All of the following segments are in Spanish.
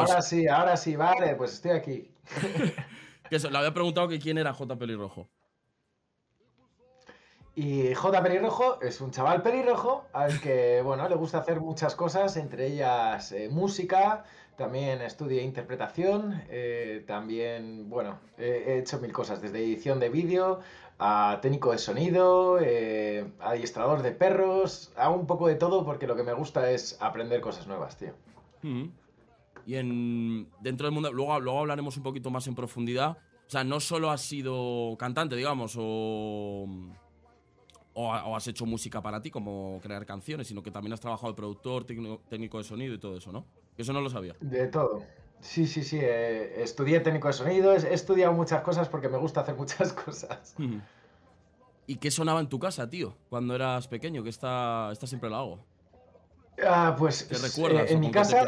ahora sí, ahora sí, vale, pues estoy aquí. que eso, le había preguntado que quién era J Pelirrojo. Y J Pelirrojo es un chaval pelirrojo al que, bueno, le gusta hacer muchas cosas, entre ellas eh, música, también estudia interpretación, eh, también, bueno, he hecho mil cosas, desde edición de vídeo a técnico de sonido, eh, adiestrador de perros, hago un poco de todo porque lo que me gusta es aprender cosas nuevas, tío. Mm. Y en, dentro del mundo, luego, luego hablaremos un poquito más en profundidad. O sea, no solo has sido cantante, digamos, o, o, has hecho música para ti, como crear canciones, sino que también has trabajado de productor, técnico, de sonido y todo eso, ¿no? Eso no lo sabía. De todo. Sí, sí, sí. Eh, estudié técnico de sonido, he, estudiado muchas cosas porque me gusta hacer muchas cosas. ¿Y qué sonaba en tu casa, tío, cuando eras pequeño? Que esta, esta siempre lo hago. Ah, pues. ¿Te recuerdas? Eh, en mi casa.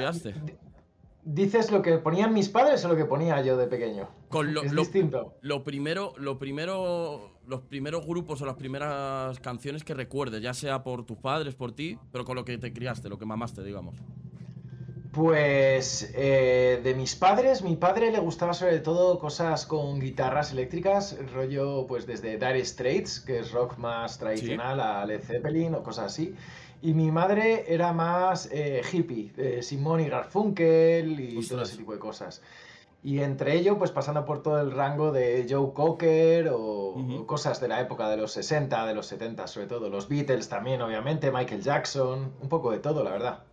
¿Dices lo que ponían mis padres o lo que ponía yo de pequeño? Con lo, es distinto. Lo primero, lo primero, los primeros grupos o las primeras canciones que recuerdes, ya sea por tus padres, por ti, pero con lo que te criaste, lo que mamaste, digamos. Pues eh, de mis padres, mi padre le gustaba sobre todo cosas con guitarras eléctricas, rollo pues desde Dire Straits, que es rock más tradicional, a Led Zeppelin o cosas así. Y mi madre era más eh, hippie, Simón y Garfunkel y todo ese tipo de cosas. Y entre ello, pues pasando por todo el rango de Joe Cocker o, cosas de la época de los 60, de los 70 sobre todo. Los Beatles también, obviamente, Michael Jackson, un poco de todo, la verdad.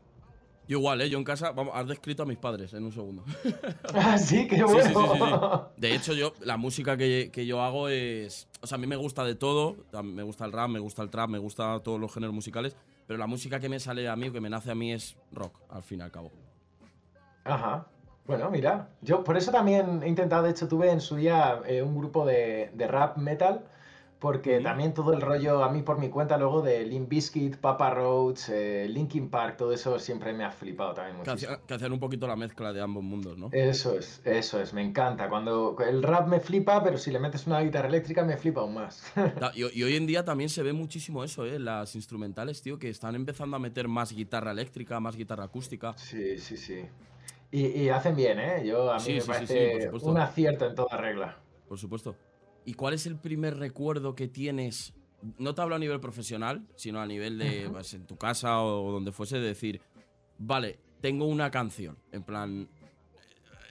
Yo igual, ¿eh? Yo en casa, vamos, has descrito a mis padres en un segundo. ah, sí, qué bueno. de hecho, yo, la música que, yo hago es. O sea, a mí me gusta de todo. Me gusta el rap, me gusta el trap, me gusta todos los géneros musicales. Pero la música que me sale a mí o que me nace a mí es rock, al fin y al cabo. Ajá. Bueno, mira, yo por eso también he intentado, de hecho, tuve en su día eh, un grupo de, de rap metal porque también todo el rollo, a mí por mi cuenta, luego de Limp Bizkit, Papa Roach, eh, Linkin Park, todo eso siempre me ha flipado también muchísimo. Que, hacer un poquito la mezcla de ambos mundos, ¿no? Eso es, eso es, me encanta. Cuando el rap me flipa, pero si le metes una guitarra eléctrica me flipa aún más. y, hoy en día también se ve muchísimo eso, ¿eh? Las instrumentales, tío, que están empezando a meter más guitarra eléctrica, más guitarra acústica. Sí, sí, sí. Y, hacen bien, ¿eh? Yo, a mí me parece un acierto en toda regla. Por supuesto. ¿Y cuál es el primer recuerdo que tienes? No te hablo a nivel profesional, sino a nivel de pues, en tu casa o donde fuese, de decir, vale, tengo una canción. En plan,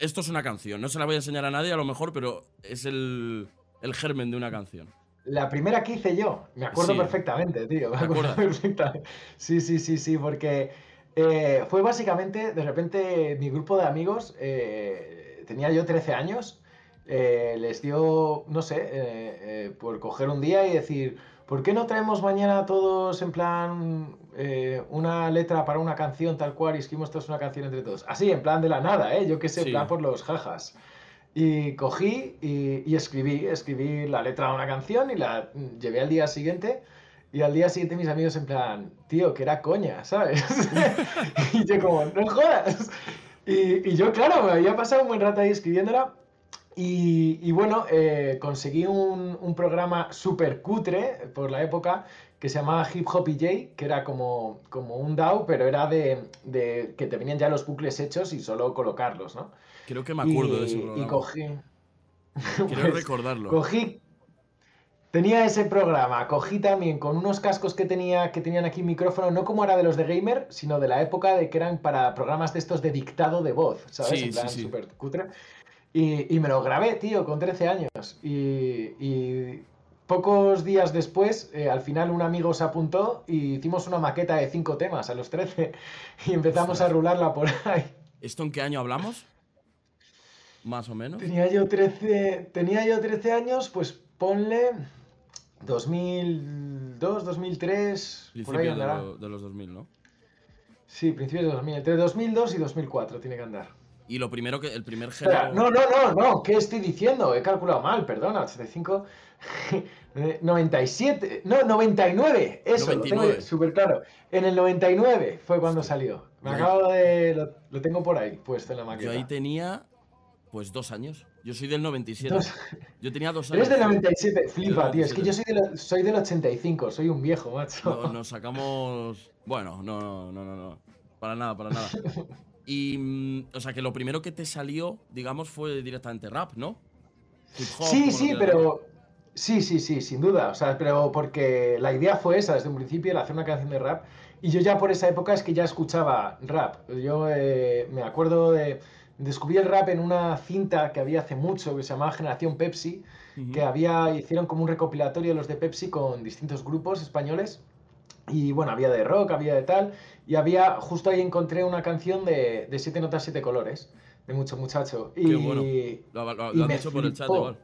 esto es una canción. No se la voy a enseñar a nadie a lo mejor, pero es el, germen de una canción. La primera que hice yo, me acuerdo perfectamente, tío. Me acuerdo perfectamente. Sí, sí, sí, sí, porque eh, fue básicamente, de repente, mi grupo de amigos, eh, tenía yo 13 años eh, les dio, no sé, eh, eh, por coger un día y decir, ¿por qué no traemos mañana todos en plan una letra para una canción tal cual y escribimos todos una canción entre todos? Así, en plan de la nada, ¿eh? Yo qué sé, en plan por los jajas. Y cogí y, escribí, escribí la letra de una canción y la llevé al día siguiente. Y al día siguiente mis amigos en plan, tío, que era coña, ¿sabes? y yo como, no jodas. Y, y, yo, claro, me había pasado un buen rato ahí escribiéndola y, bueno, eh, conseguí un, programa súper cutre por la época que se llamaba Hip Hop EJ, que era como, como un DAO, pero era de, que te venían ya los bucles hechos y solo colocarlos, ¿no? Creo que me acuerdo de ese programa. Y cogí... Quiero pues, recordarlo. Cogí... Tenía ese programa, cogí también con unos cascos que, tenía, que tenían aquí micrófono, no como era de los de Gamer, sino de la época de que eran para programas de estos de dictado de voz, ¿sabes? en plan, súper cutre. Y, me lo grabé, tío, con 13 años. Y, pocos días después, eh, al final un amigo se apuntó y hicimos una maqueta de cinco temas a los 13 y empezamos a rularla por ahí. ¿Esto en qué año hablamos? Más o menos. Tenía yo 13, tenía yo 13 años, pues ponle 2002, 2003, por ahí andará. De, de los 2000, ¿no? Sí, principios de 2000. Entre 2002 y 2004 tiene que andar. Y lo primero que. El primer género. No, no, no, no. ¿Qué estoy diciendo? He calculado mal, perdona. 85. 97. No, 99. Eso, 99. lo tengo súper claro. En el 99 fue cuando salió. Me acabo de. Lo, tengo por ahí puesto en la máquina. Yo ahí tenía. Pues dos años. Yo soy del 97. Yo tenía dos años. Eres del 97. Flipa, tío. Es que yo soy, soy del 85. Soy un viejo, macho. nos sacamos. Bueno, no, no, no, no. Para nada, para nada. Y, mm, o sea, que lo primero que te salió, digamos, fue directamente rap, ¿no? sí, sí, pero... Sí, sí, sí, sin duda. O sea, pero porque la idea fue esa desde un principio, el hacer una canción de rap. Y yo ya por esa época es que ya escuchaba rap. Yo eh, me acuerdo de... Descubrí el rap en una cinta que había hace mucho que se llamaba Generación Pepsi, que había, hicieron como un recopilatorio de los de Pepsi con distintos grupos españoles. Y bueno, había de rock, había de tal. Y había, justo ahí encontré una canción de, de Siete Notas, Siete Colores, de Mucho Muchacho. Y, bueno. Lo, han hecho por el chat igual.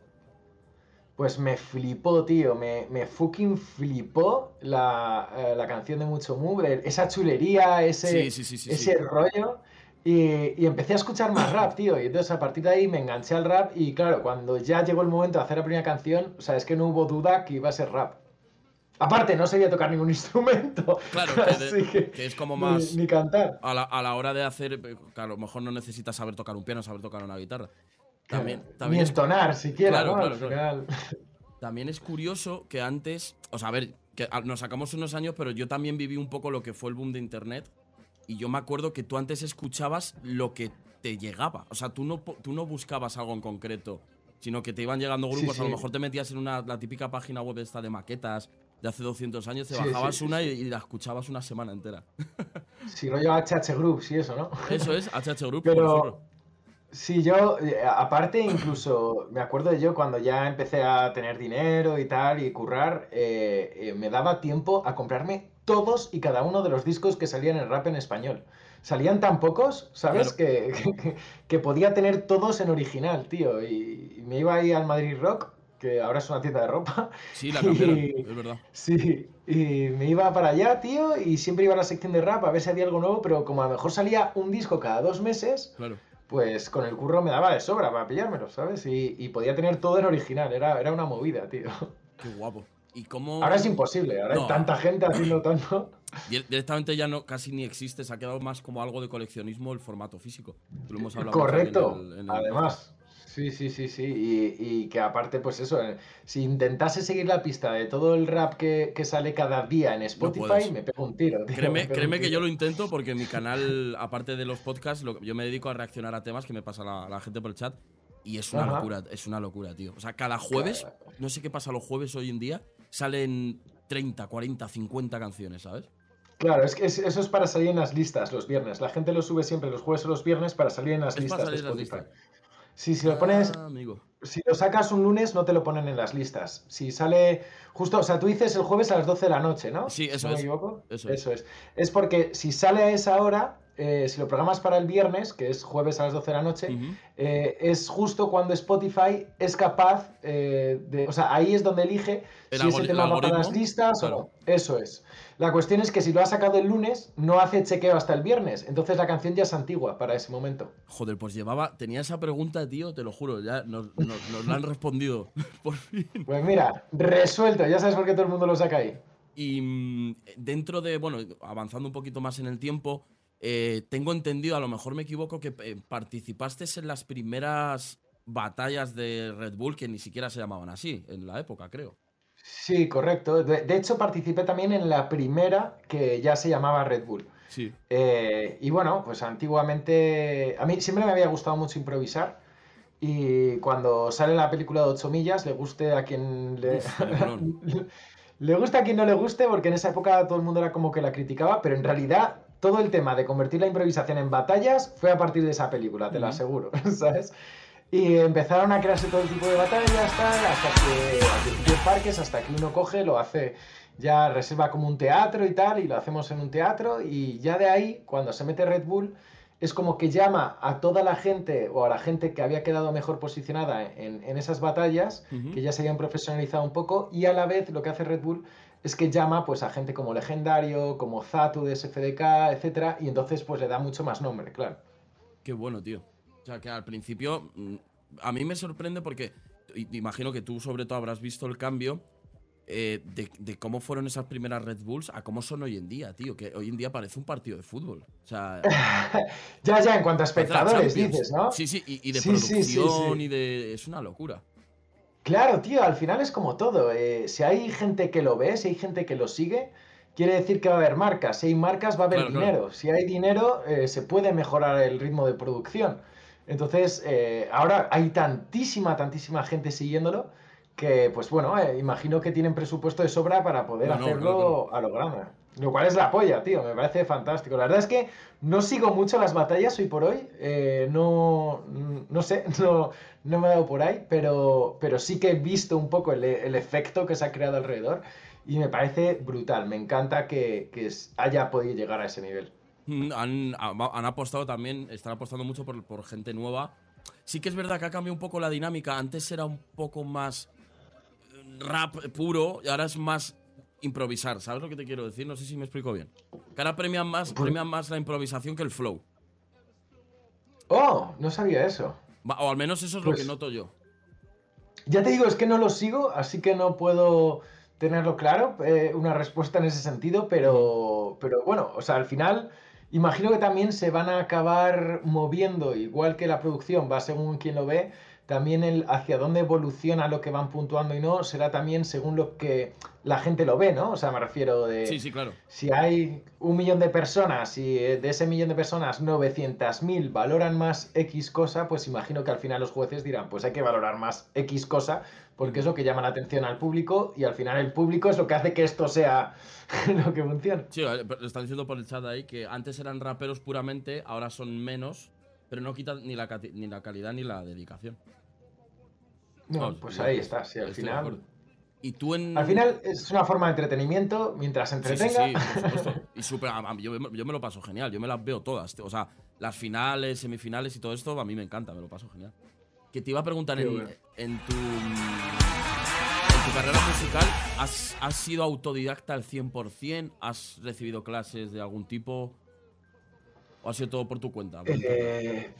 Pues me flipó, tío. Me, me fucking flipó la, eh, la canción de Mucho Move, esa chulería, ese, ese rollo. Y, y, empecé a escuchar más rap, tío. Y entonces a partir de ahí me enganché al rap. Y claro, cuando ya llegó el momento de hacer la primera canción, o sea, es que no hubo duda que iba a ser rap. Aparte, no sabía tocar ningún instrumento. Claro, que, es como más. Ni, cantar. A la, a la, hora de hacer. Claro, a lo mejor no necesitas saber tocar un piano, saber tocar una guitarra. También, también ni entonar siquiera, claro, claro, También es curioso que antes. O sea, a ver, que nos sacamos unos años, pero yo también viví un poco lo que fue el boom de internet. Y yo me acuerdo que tú antes escuchabas lo que te llegaba. O sea, tú no, tú no buscabas algo en concreto, sino que te iban llegando grupos. A lo mejor te metías en una, la típica página web esta de maquetas de hace 200 años, te bajabas una y, la escuchabas una semana entera. Sí, rollo HH Group, sí, eso, ¿no? Eso es, HH Group. Pero, sí, yo, eh, aparte, incluso, me acuerdo de yo cuando ya empecé a tener dinero y tal, y currar, eh, eh, me daba tiempo a comprarme todos y cada uno de los discos que salían en rap en español. Salían tan pocos, ¿sabes? Que, que, podía tener todos en original, tío. y me iba ahí al Madrid Rock que ahora es una tienda de ropa. Sí, la cambiaron, es verdad. Sí, y me iba para allá, tío, y siempre iba a la sección de rap a ver si había algo nuevo, pero como a lo mejor salía un disco cada dos meses, claro. pues con el curro me daba de sobra para pillármelo, ¿sabes? Y, podía tener todo en original, era, era una movida, tío. Qué guapo. ¿Y cómo... Ahora es imposible, ahora hay tanta gente haciendo tanto. Directamente ya no casi ni existe, se ha quedado más como algo de coleccionismo el formato físico. Lo hemos hablado Correcto, además. Sí, sí, sí, sí. Y, que aparte, pues eso, eh, si intentase seguir la pista de todo el rap que, sale cada día en Spotify, me pego un tiro. créeme, créeme que yo lo intento porque mi canal, aparte de los podcasts, yo me dedico a reaccionar a temas que me pasa la, gente por el chat. Y es una locura, es una locura, tío. O sea, cada jueves, no sé qué pasa los jueves hoy en día, salen 30, 40, 50 canciones, ¿sabes? Claro, es que eso es para salir en las listas los viernes. La gente lo sube siempre los jueves o los viernes para salir en las listas de Spotify. Si lo pones. Ah, si lo sacas un lunes, no te lo ponen en las listas. Si sale. Justo, o sea, tú dices el jueves a las 12 de la noche, ¿no? Sí, eso es. me equivoco. Eso, es. es. porque si sale a esa hora, eh, si lo programas para el viernes, que es jueves a las 12 de la noche, eh, es justo cuando Spotify es capaz eh, de. O sea, ahí es donde elige si ese tema va para las listas o no. Eso es. La cuestión es que si lo ha sacado el lunes, no hace chequeo hasta el viernes. Entonces la canción ya es antigua para ese momento. Joder, pues llevaba. Tenía esa pregunta, tío, te lo juro, ya nos, la han respondido. por fin. Pues mira, resuelto, ya sabes por qué todo el mundo lo saca ahí. Y mm, dentro de, bueno, avanzando un poquito más en el tiempo, eh, tengo entendido, a lo mejor me equivoco, que eh, participaste en las primeras batallas de Red Bull que ni siquiera se llamaban así en la época, creo. Sí, correcto. De, hecho, participé también en la primera que ya se llamaba Red Bull. Sí. Eh, y bueno, pues antiguamente. A mí siempre me había gustado mucho improvisar. Y cuando sale la película de 8 millas, le guste a quien le. le gusta a quien no le guste, porque en esa época todo el mundo era como que la criticaba, pero en realidad todo el tema de convertir la improvisación en batallas fue a partir de esa película, te lo aseguro, ¿sabes? Y empezaron a crearse todo tipo de batallas, tal, hasta que, parques, hasta que uno coge, lo hace, ya reserva como un teatro y tal, y lo hacemos en un teatro, y ya de ahí, cuando se mete Red Bull, es como que llama a toda la gente o a la gente que había quedado mejor posicionada en, esas batallas, que ya se habían profesionalizado un poco, y a la vez lo que hace Red Bull es que llama pues a gente como Legendario, como Zatu de SFDK, etcétera, y entonces pues le da mucho más nombre, claro. Qué bueno, tío. O sea, que al principio mm, a mí me sorprende porque imagino que tú sobre todo habrás visto el cambio eh, de, cómo fueron esas primeras Red Bulls a cómo son hoy en día, tío. Que hoy en día parece un partido de fútbol. O sea, ya, ya, en cuanto a espectadores, dices, ¿no? Sí, sí, y, de producción y de. Es una locura. Claro, tío, al final es como todo. Eh, si hay gente que lo ve, si hay gente que lo sigue, quiere decir que va a haber marcas. Si hay marcas, va a haber dinero. Si hay dinero, eh, se puede mejorar el ritmo de producción. Entonces, eh, ahora hay tantísima, tantísima gente siguiéndolo que, pues bueno, imagino que tienen presupuesto de sobra para poder hacerlo a lo grande. Lo cual es la polla, tío, me parece fantástico. La verdad es que no sigo mucho las batallas hoy por hoy, no, no sé, no, no me he dado por ahí, pero, pero sí que he visto un poco el, el efecto que se ha creado alrededor y me parece brutal. Me encanta que, haya podido llegar a ese nivel. Mm, han, apostado también, están apostando mucho por, gente nueva. Sí que es verdad que ha cambiado un poco la dinámica. Antes era un poco más eh, rap puro y ahora es más improvisar. ¿Sabes lo que te quiero decir? No sé si me explico bien. Que ahora premian más, premian más la improvisación que el flow. Oh, no sabía eso. O al menos eso es lo que pues noto yo. Ya te digo, es que no lo sigo, así que no puedo tenerlo claro, eh, una respuesta en ese sentido, pero, pero bueno, o sea, al final imagino que también se van a acabar moviendo, igual que la producción va según quien lo ve, también el hacia dónde evoluciona lo que van puntuando y no será también según lo que la gente lo ve, ¿no? O sea, me refiero de... Sí, sí, claro. Si hay un millón de personas y de ese millón de personas 900.000 valoran más X cosa, pues imagino que al final los jueces dirán, pues hay que valorar más X cosa porque es lo que llama la atención al público y al final el público es lo que hace que esto sea lo que funcione. Sí, lo están diciendo por el chat ahí que antes eran raperos puramente, ahora son menos, pero no quitan ni la, ni la calidad ni la dedicación. No, pues ahí está, sí, al final. Y tú en... Al final es una forma de entretenimiento mientras entretenga. Sí, sí, por supuesto. Y super, yo, yo, me lo paso genial, yo me las veo todas. O sea, las finales, semifinales y todo esto, a mí me encanta, me lo paso genial. Que te iba a preguntar, en, en, tu, en tu carrera musical, ¿has, ¿has sido autodidacta al 100%? ¿Has recibido clases de algún tipo? ¿O ha sido todo por tu cuenta? Eh,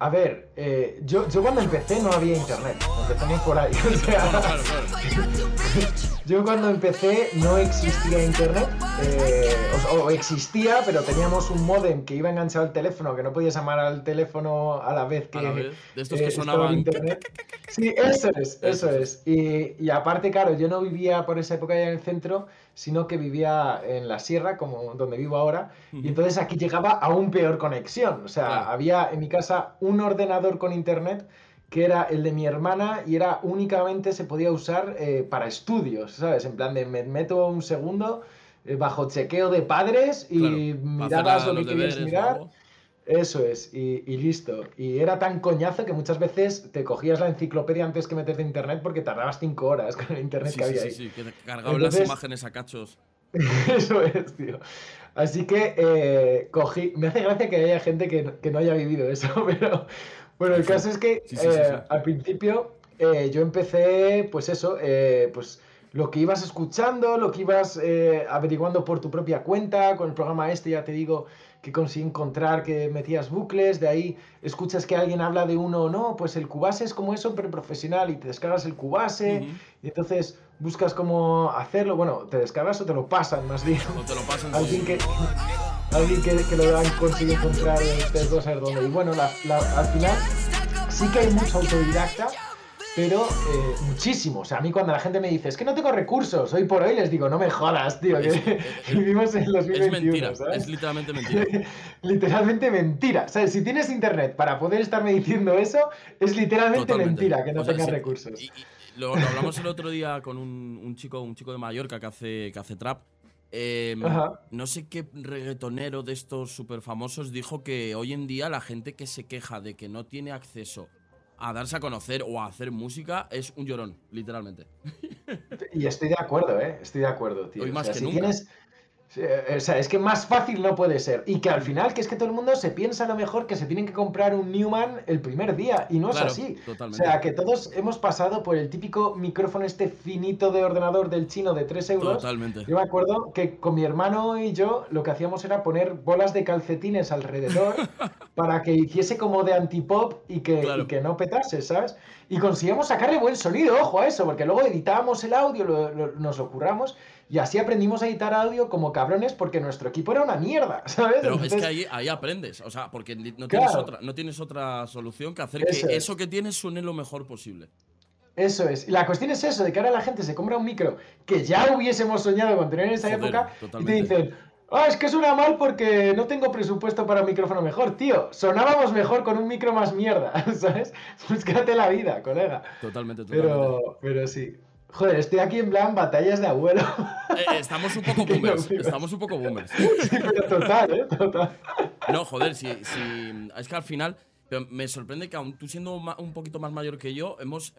a ver, eh, yo, yo, cuando empecé no había internet, empezamos por ahí. yo cuando empecé no existía internet, eh, o, existía, pero teníamos un modem que iba enganchado al teléfono, que no podías llamar al teléfono a la vez que... De estos que sonaban... Internet. Sí, eso es, eso es. Y, y aparte, claro, yo no vivía por esa época ya en el centro, sino que vivía en la sierra, como donde vivo ahora, y entonces aquí llegaba a un peor conexión. O sea, había en mi casa un ordenador con internet que era el de mi hermana y era únicamente se podía usar eh, para estudios, ¿sabes? En plan de me meto un segundo eh, bajo chequeo de padres y mirabas lo que querías mirar. Eso es, y, listo. Y era tan coñazo que muchas veces te cogías la enciclopedia antes que meterte en internet porque tardabas cinco horas con el internet que había ahí. Sí, sí, que te cargaban las imágenes a cachos. Eso es, tío. Así que eh, cogí. Me hace gracia que haya gente que, no haya vivido eso, pero bueno, el caso es que eh, al principio eh, yo empecé, pues eso, pues lo que ibas escuchando, lo que ibas averiguando por tu propia cuenta, con el programa este, ya te digo, que conseguí encontrar que metías bucles, de ahí escuchas que alguien habla de uno o no, pues el Cubase es como eso, pero profesional, y te descargas el Cubase, y entonces buscas cómo hacerlo, bueno, te descargas o te lo pasan más bien. O te lo pasan. alguien que, alguien que, que lo han conseguido encontrar, dos a ver dónde. Y bueno, al final sí que hay mucho autodidacta, pero eh, muchísimo. O sea, a mí cuando la gente me dice, es que no tengo recursos, hoy por hoy les digo, no me jodas, tío, que vivimos en 2021. Es mentira, es literalmente mentira. literalmente mentira. sea, Si tienes internet para poder estarme diciendo eso, es literalmente mentira que no tengas recursos. Y, lo, hablamos el otro día con un, chico, un chico de Mallorca que hace, que hace trap. Em, no sé qué reggaetonero de estos súper famosos dijo que hoy en día la gente que se queja de que no tiene acceso a darse a conocer o a hacer música es un llorón, literalmente. Y estoy de acuerdo, ¿eh? Estoy de acuerdo, tío. Hoy más que si nunca. Tienes, o sea, es que más fácil no puede ser. Y que al final, que es que todo el mundo se piensa a lo mejor que se tienen que comprar un Newman el primer día. Y no es así. Totalmente. O sea, que todos hemos pasado por el típico micrófono este finito de ordenador del chino de 3 euros. Totalmente. Yo me acuerdo que con mi hermano y yo lo que hacíamos era poner bolas de calcetines alrededor para que hiciese como de antipop y que, y que no petase, ¿sabes? Y conseguíamos sacarle buen sonido, ojo a eso, porque luego editábamos el audio, nos lo curramos y así aprendimos a editar audio como cabrones porque nuestro equipo era una mierda, ¿sabes? Pero es que ahí, ahí, aprendes, o sea, porque no tienes, otra, no tienes otra solución que hacer que eso que tienes suene lo mejor posible. Eso es. Y la cuestión es eso, de que ahora la gente se compra un micro que ya hubiésemos soñado con tener en esa época y te dicen, ah, es que suena mal porque no tengo presupuesto para un micrófono mejor. Tío, sonábamos mejor con un micro más mierda, ¿sabes? Búscate la vida, colega. Totalmente, totalmente. Pero, pero sí. Joder, estoy aquí en plan batallas de abuelo. Eh, eh, estamos un poco boomers. estamos un poco boomers. Sí, pero total, ¿eh? Total. No, joder, si, si, es que al final me sorprende que aún tú siendo un poquito más mayor que yo, hemos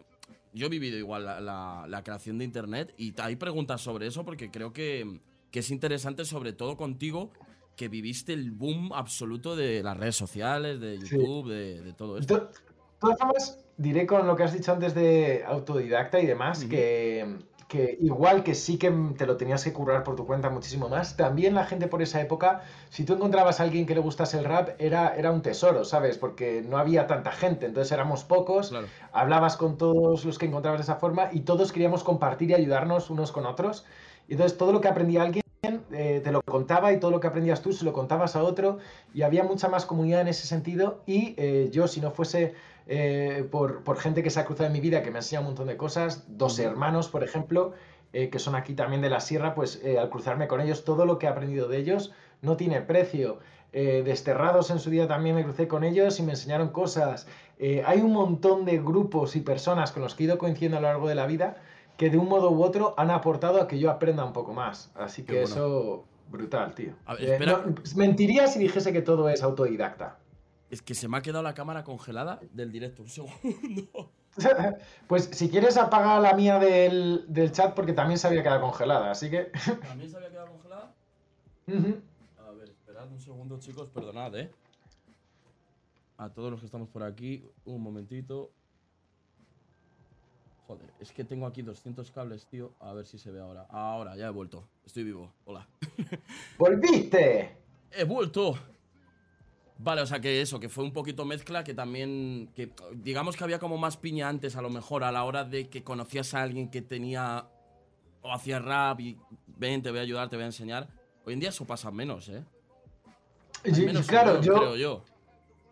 yo he vivido igual la, creación de Internet y hay preguntas sobre eso porque creo que, es interesante, sobre todo contigo, que viviste el boom absoluto de las redes sociales, de YouTube, de, todo esto. De todas formas, diré con lo que has dicho antes de autodidacta y demás, que que igual que sí que te lo tenías que currar por tu cuenta muchísimo más, también la gente por esa época, si tú encontrabas a alguien que le gustase el rap, era, era un tesoro, ¿sabes? Porque no había tanta gente, entonces éramos pocos, hablabas con todos los que encontrabas de esa forma y todos queríamos compartir y ayudarnos unos con otros. Y entonces todo lo que aprendía alguien eh, te lo contaba y todo lo que aprendías tú se lo contabas a otro y había mucha más comunidad en ese sentido y eh, yo si no fuese eh, por, gente que se ha cruzado en mi vida, que me ha enseñado un montón de cosas, dos hermanos, por ejemplo, que son aquí también de la sierra, pues al cruzarme con ellos, todo lo que he aprendido de ellos no tiene precio. desterrados en su día también me crucé con ellos y me enseñaron cosas. hay un montón de grupos y personas con los que he ido coincidiendo a lo largo de la vida que de un modo u otro han aportado a que yo aprenda un poco más. Así que eso, brutal, tío. mentiría si dijese que todo es autodidacta. Es que se me ha quedado la cámara congelada del directo. Un segundo. Pues si quieres apaga la mía del, chat porque también se había quedado congelada, así que. ¿También se había quedado congelada? A ver, esperad un segundo, chicos, perdonad, eh. A todos los que estamos por aquí, un momentito. Joder, es que tengo aquí 200 cables, tío. A ver si se ve ahora. Ahora, ya he vuelto. Estoy vivo. Hola. ¡Volviste! He vuelto. Vale, o sea que eso, que fue un poquito mezcla, que también, que digamos que había como más piña antes a lo mejor a la hora de que conocías a alguien que tenía o hacía rap y ven, te voy a ayudar, te voy a enseñar. Hoy en día eso pasa menos, ¿eh? menos claro, yo, creo yo.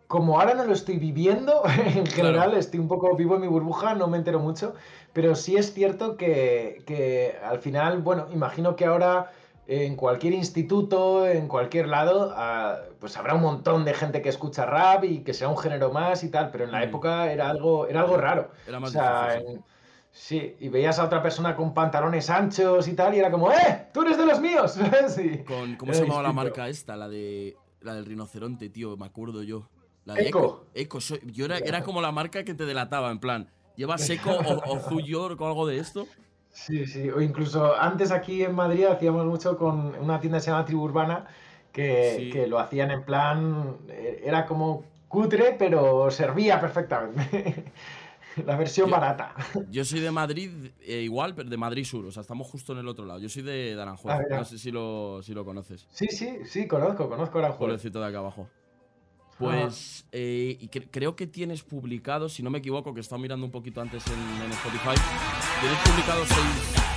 Como ahora no lo estoy viviendo, en general estoy un poco vivo en mi burbuja, no me entero mucho, pero sí es cierto que, que al final, bueno, imagino que ahora en cualquier instituto, en cualquier lado, ah, pues habrá un montón de gente que escucha rap y que sea un género más y tal, pero en la mm. época era algo, era algo raro. Era más o sea, sí. y veías a otra persona con pantalones anchos y tal, y era como, ¡eh! ¡Tú eres de los míos! sí. con, ¿Cómo se llamaba la marca esta? La de la del rinoceronte, tío, me acuerdo yo. La de Eco. Eco, yo era, era como la marca que te delataba, en plan, ¿llevas Eco o, o York o algo de esto? Sí, sí, o incluso antes aquí en Madrid hacíamos mucho con una tienda que se llama Tribu Urbana, que, lo hacían en plan, eh, era como cutre, pero servía perfectamente. La versión barata. Yo soy de Madrid, eh, igual, pero de Madrid Sur, o sea, estamos justo en el otro lado. Yo soy de, Aranjuez, ah, no sé si lo, si lo conoces. Sí, sí, sí, conozco, conozco Aranjuez. Pueblecito de acá abajo. Pues eh, y creo que tienes publicado, si no me equivoco, que estaba mirando un poquito antes en, Spotify, tienes publicado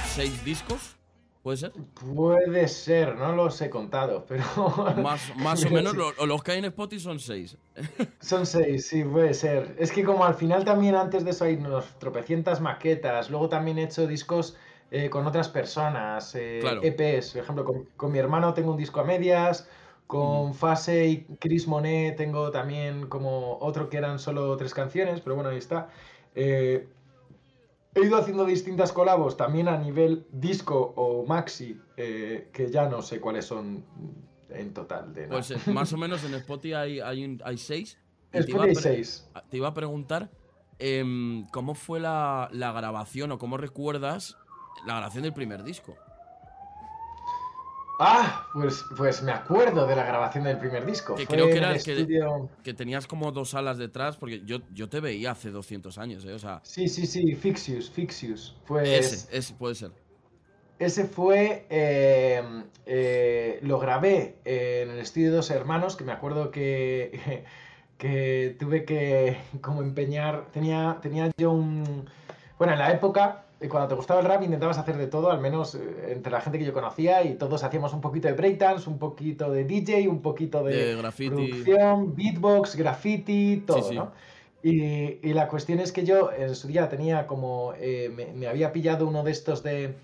seis, discos, ¿puede ser? Puede ser, no los he contado, pero... Más, más o menos, los que hay en Spotify son seis. Son seis, sí, puede ser. Es que como al final también antes de eso hay unos tropecientas maquetas, luego también he hecho discos eh, con otras personas, eh, EPs, por ejemplo, con, con mi hermano tengo un disco a medias, con Fase y Chris Monet tengo también como otro que eran solo tres canciones, pero bueno, ahí está. Eh, he ido haciendo distintas colabos también a nivel disco o maxi, eh, que ya no sé cuáles son en total. De pues eh, más o menos en Spotify hay, hay, hay seis. Spotify hay seis. Te iba a preguntar em, cómo fue la, la grabación o cómo recuerdas la grabación del primer disco. Ah, pues, pues me acuerdo de la grabación del primer disco. Que creo que era que, tenías como dos salas detrás, porque yo, yo te veía hace 200 años, ¿eh? O sea, sí, sí, sí, Fixius, Fixius. Pues, ese, ese puede ser. Ese fue. Eh, eh, lo grabé en el estudio de dos hermanos, que me acuerdo que, que tuve que como empeñar. Tenía, tenía yo un. Bueno, en la época cuando te gustaba el rap intentabas hacer de todo, al menos eh, entre la gente que yo conocía, y todos hacíamos un poquito de breakdance, un poquito de DJ, un poquito de, graffiti. producción, beatbox, graffiti, todo, ¿no? Y, la cuestión es que yo en su día tenía como, eh, me, había pillado uno de estos de,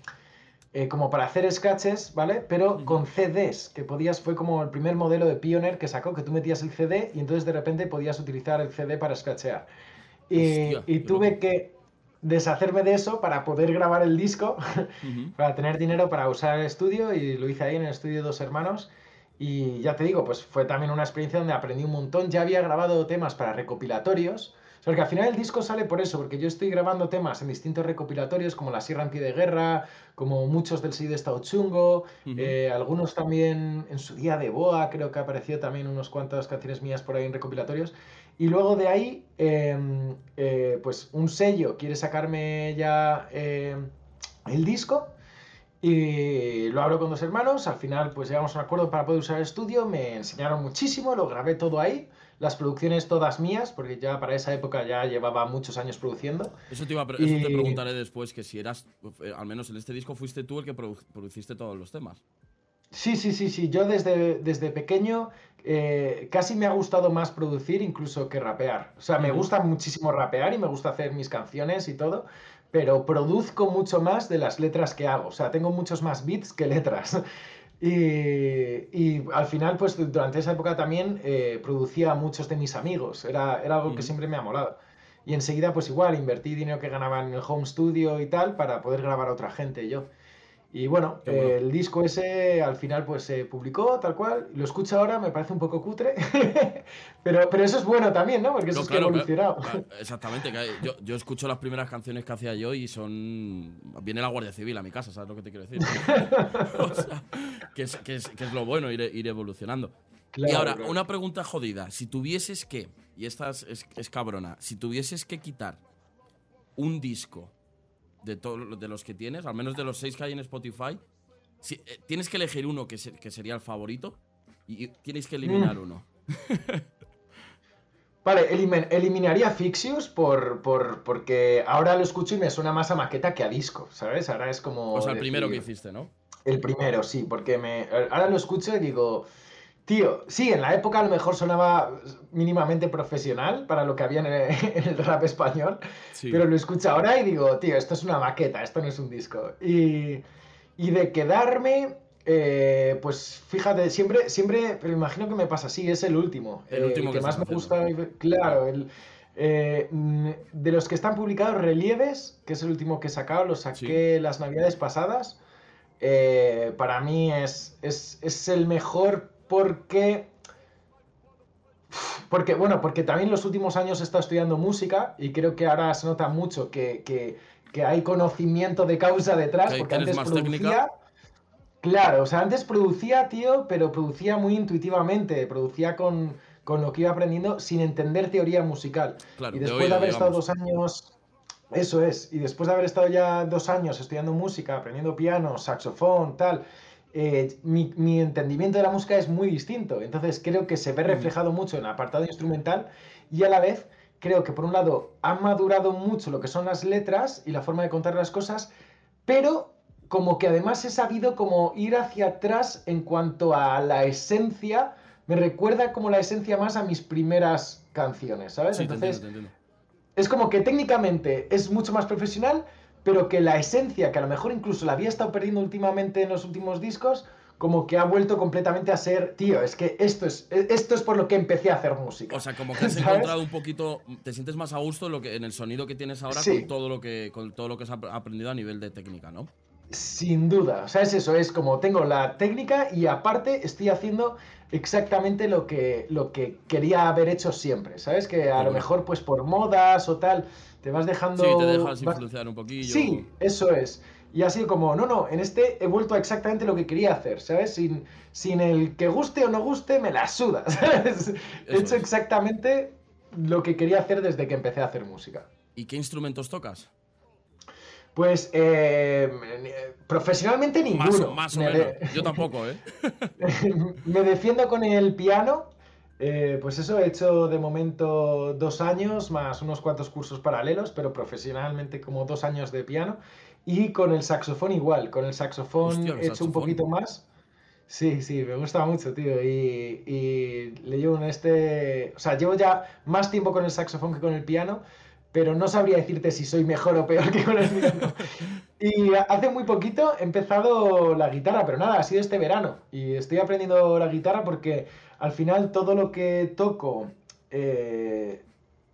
eh, como para hacer sketches, ¿vale? Pero con CDs, que podías, fue como el primer modelo de Pioneer que sacó, que tú metías el CD y entonces de repente podías utilizar el CD para sketchear. Y, tuve que deshacerme de eso para poder grabar el disco, para tener dinero para usar el estudio y lo hice ahí en el estudio de dos hermanos. Y ya te digo, pues fue también una experiencia donde aprendí un montón. Ya había grabado temas para recopilatorios. O sea, que al final el disco sale por eso, porque yo estoy grabando temas en distintos recopilatorios, como La Sierra en Pie de Guerra, como muchos del de Estado Chungo, eh, algunos también en su día de Boa, creo que apareció también unos cuantas canciones mías por ahí en recopilatorios. Y luego de ahí, em, eh, pues un sello quiere sacarme ya em, el disco y lo hablo con dos hermanos. Al final, pues llegamos a un acuerdo para poder usar el estudio. Me enseñaron muchísimo, lo grabé todo ahí. Las producciones todas mías, porque ya para esa época ya llevaba muchos años produciendo. Eso te, iba eso te preguntaré después, que si eras, eh, al menos en este disco, fuiste tú el que produciste todos los temas. Sí, sí, sí, sí. Yo desde, desde pequeño eh, casi me ha gustado más producir incluso que rapear. O sea, me gusta muchísimo rapear y me gusta hacer mis canciones y todo, pero produzco mucho más de las letras que hago. O sea, tengo muchos más beats que letras. Y, al final, pues durante esa época también eh, producía a muchos de mis amigos. Era, era algo que siempre me ha molado. Y enseguida, pues igual, invertí dinero que ganaba en el home studio y tal para poder grabar a otra gente yo. Y bueno, el disco ese al final pues se publicó tal cual, lo escucho ahora, me parece un poco cutre, pero, pero eso es bueno también, ¿no? Porque eso es que evolucionado. exactamente, yo, yo, escucho las primeras canciones que hacía yo y son... Viene la Guardia Civil a mi casa, ¿sabes lo que te quiero decir? o sea, que, es, que, es, que es, lo bueno, ir, ir evolucionando. y ahora, una pregunta jodida, si tuvieses que, y esta es, es cabrona, si tuvieses que quitar un disco de todos de los que tienes, al menos de los seis que hay en Spotify, si, eh, tienes que elegir uno que, que, sería el favorito y tienes que eliminar mm. uno. vale, eliminaría Fixius por, por, porque ahora lo escucho y me suena más a maqueta que a disco, ¿sabes? Ahora es como... O sea, el primero que hiciste, ¿no? El primero, sí, porque me, ahora lo escucho y digo... Tío, sí, en la época a lo mejor sonaba mínimamente profesional para lo que había en el, rap español, pero lo escucho ahora y digo, tío, esto es una maqueta, esto no es un disco. Y, de quedarme, eh, pues fíjate, siempre, siempre, pero imagino que me pasa así, es el último. El último que, más me gusta, claro, el, eh, de los que están publicados, Relieves, que es el último que he sacado, lo saqué las navidades pasadas. Eh, para mí es, es, es el mejor porque... Porque, bueno, porque también los últimos años he estado estudiando música y creo que ahora se nota mucho que, hay conocimiento de causa detrás, porque antes producía... Claro, o sea, antes producía, tío, pero producía muy intuitivamente, producía con, lo que iba aprendiendo sin entender teoría musical. y después de, haber estado dos años... Eso es, y después de haber estado ya dos años estudiando música, aprendiendo piano, saxofón, tal, eh, mi, entendimiento de la música es muy distinto. Entonces creo que se ve reflejado mucho en el apartado instrumental y a la vez creo que por un lado ha madurado mucho lo que son las letras y la forma de contar las cosas, pero como que además he sabido como ir hacia atrás en cuanto a la esencia, me recuerda como la esencia más a mis primeras canciones, ¿sabes? Entonces, es como que técnicamente es mucho más profesional, pero que la esencia, que a lo mejor incluso la había estado perdiendo últimamente en los últimos discos, como que ha vuelto completamente a ser, tío, es que esto es, esto es por lo que empecé a hacer música. O sea, como que has encontrado un poquito, te sientes más a gusto en, lo que, en el sonido que tienes ahora con, todo lo que, con todo lo que has aprendido a nivel de técnica, ¿no? Sin duda, o sea, es eso, es como tengo la técnica y aparte estoy haciendo exactamente lo que, lo que quería haber hecho siempre, ¿sabes? Que a lo mejor pues por modas o tal te vas dejando... Sí, te dejas influenciar un poquillo. Sí, eso es. Y así como, no, no, en este he vuelto a exactamente lo que quería hacer, ¿sabes? Sin, sin el que guste o no guste, me la suda, ¿sabes? He hecho exactamente lo que quería hacer desde que empecé a hacer música. ¿Y qué instrumentos tocas? Pues eh, profesionalmente ninguno. Más, o menos. Yo tampoco, ¿eh? me defiendo con el piano. Eh, pues eso, he hecho de momento dos años más unos cuantos cursos paralelos, pero profesionalmente como dos años de piano. Y con el saxofón igual, con el saxofón he hecho un poquito más. Sí, sí, me gusta mucho, tío. Y, y le llevo este... O sea, llevo ya más tiempo con el saxofón que con el piano, pero no sabría decirte si soy mejor o peor que con el piano. y hace muy poquito he empezado la guitarra, pero nada, ha sido este verano. Y estoy aprendiendo la guitarra porque al final todo lo que toco eh,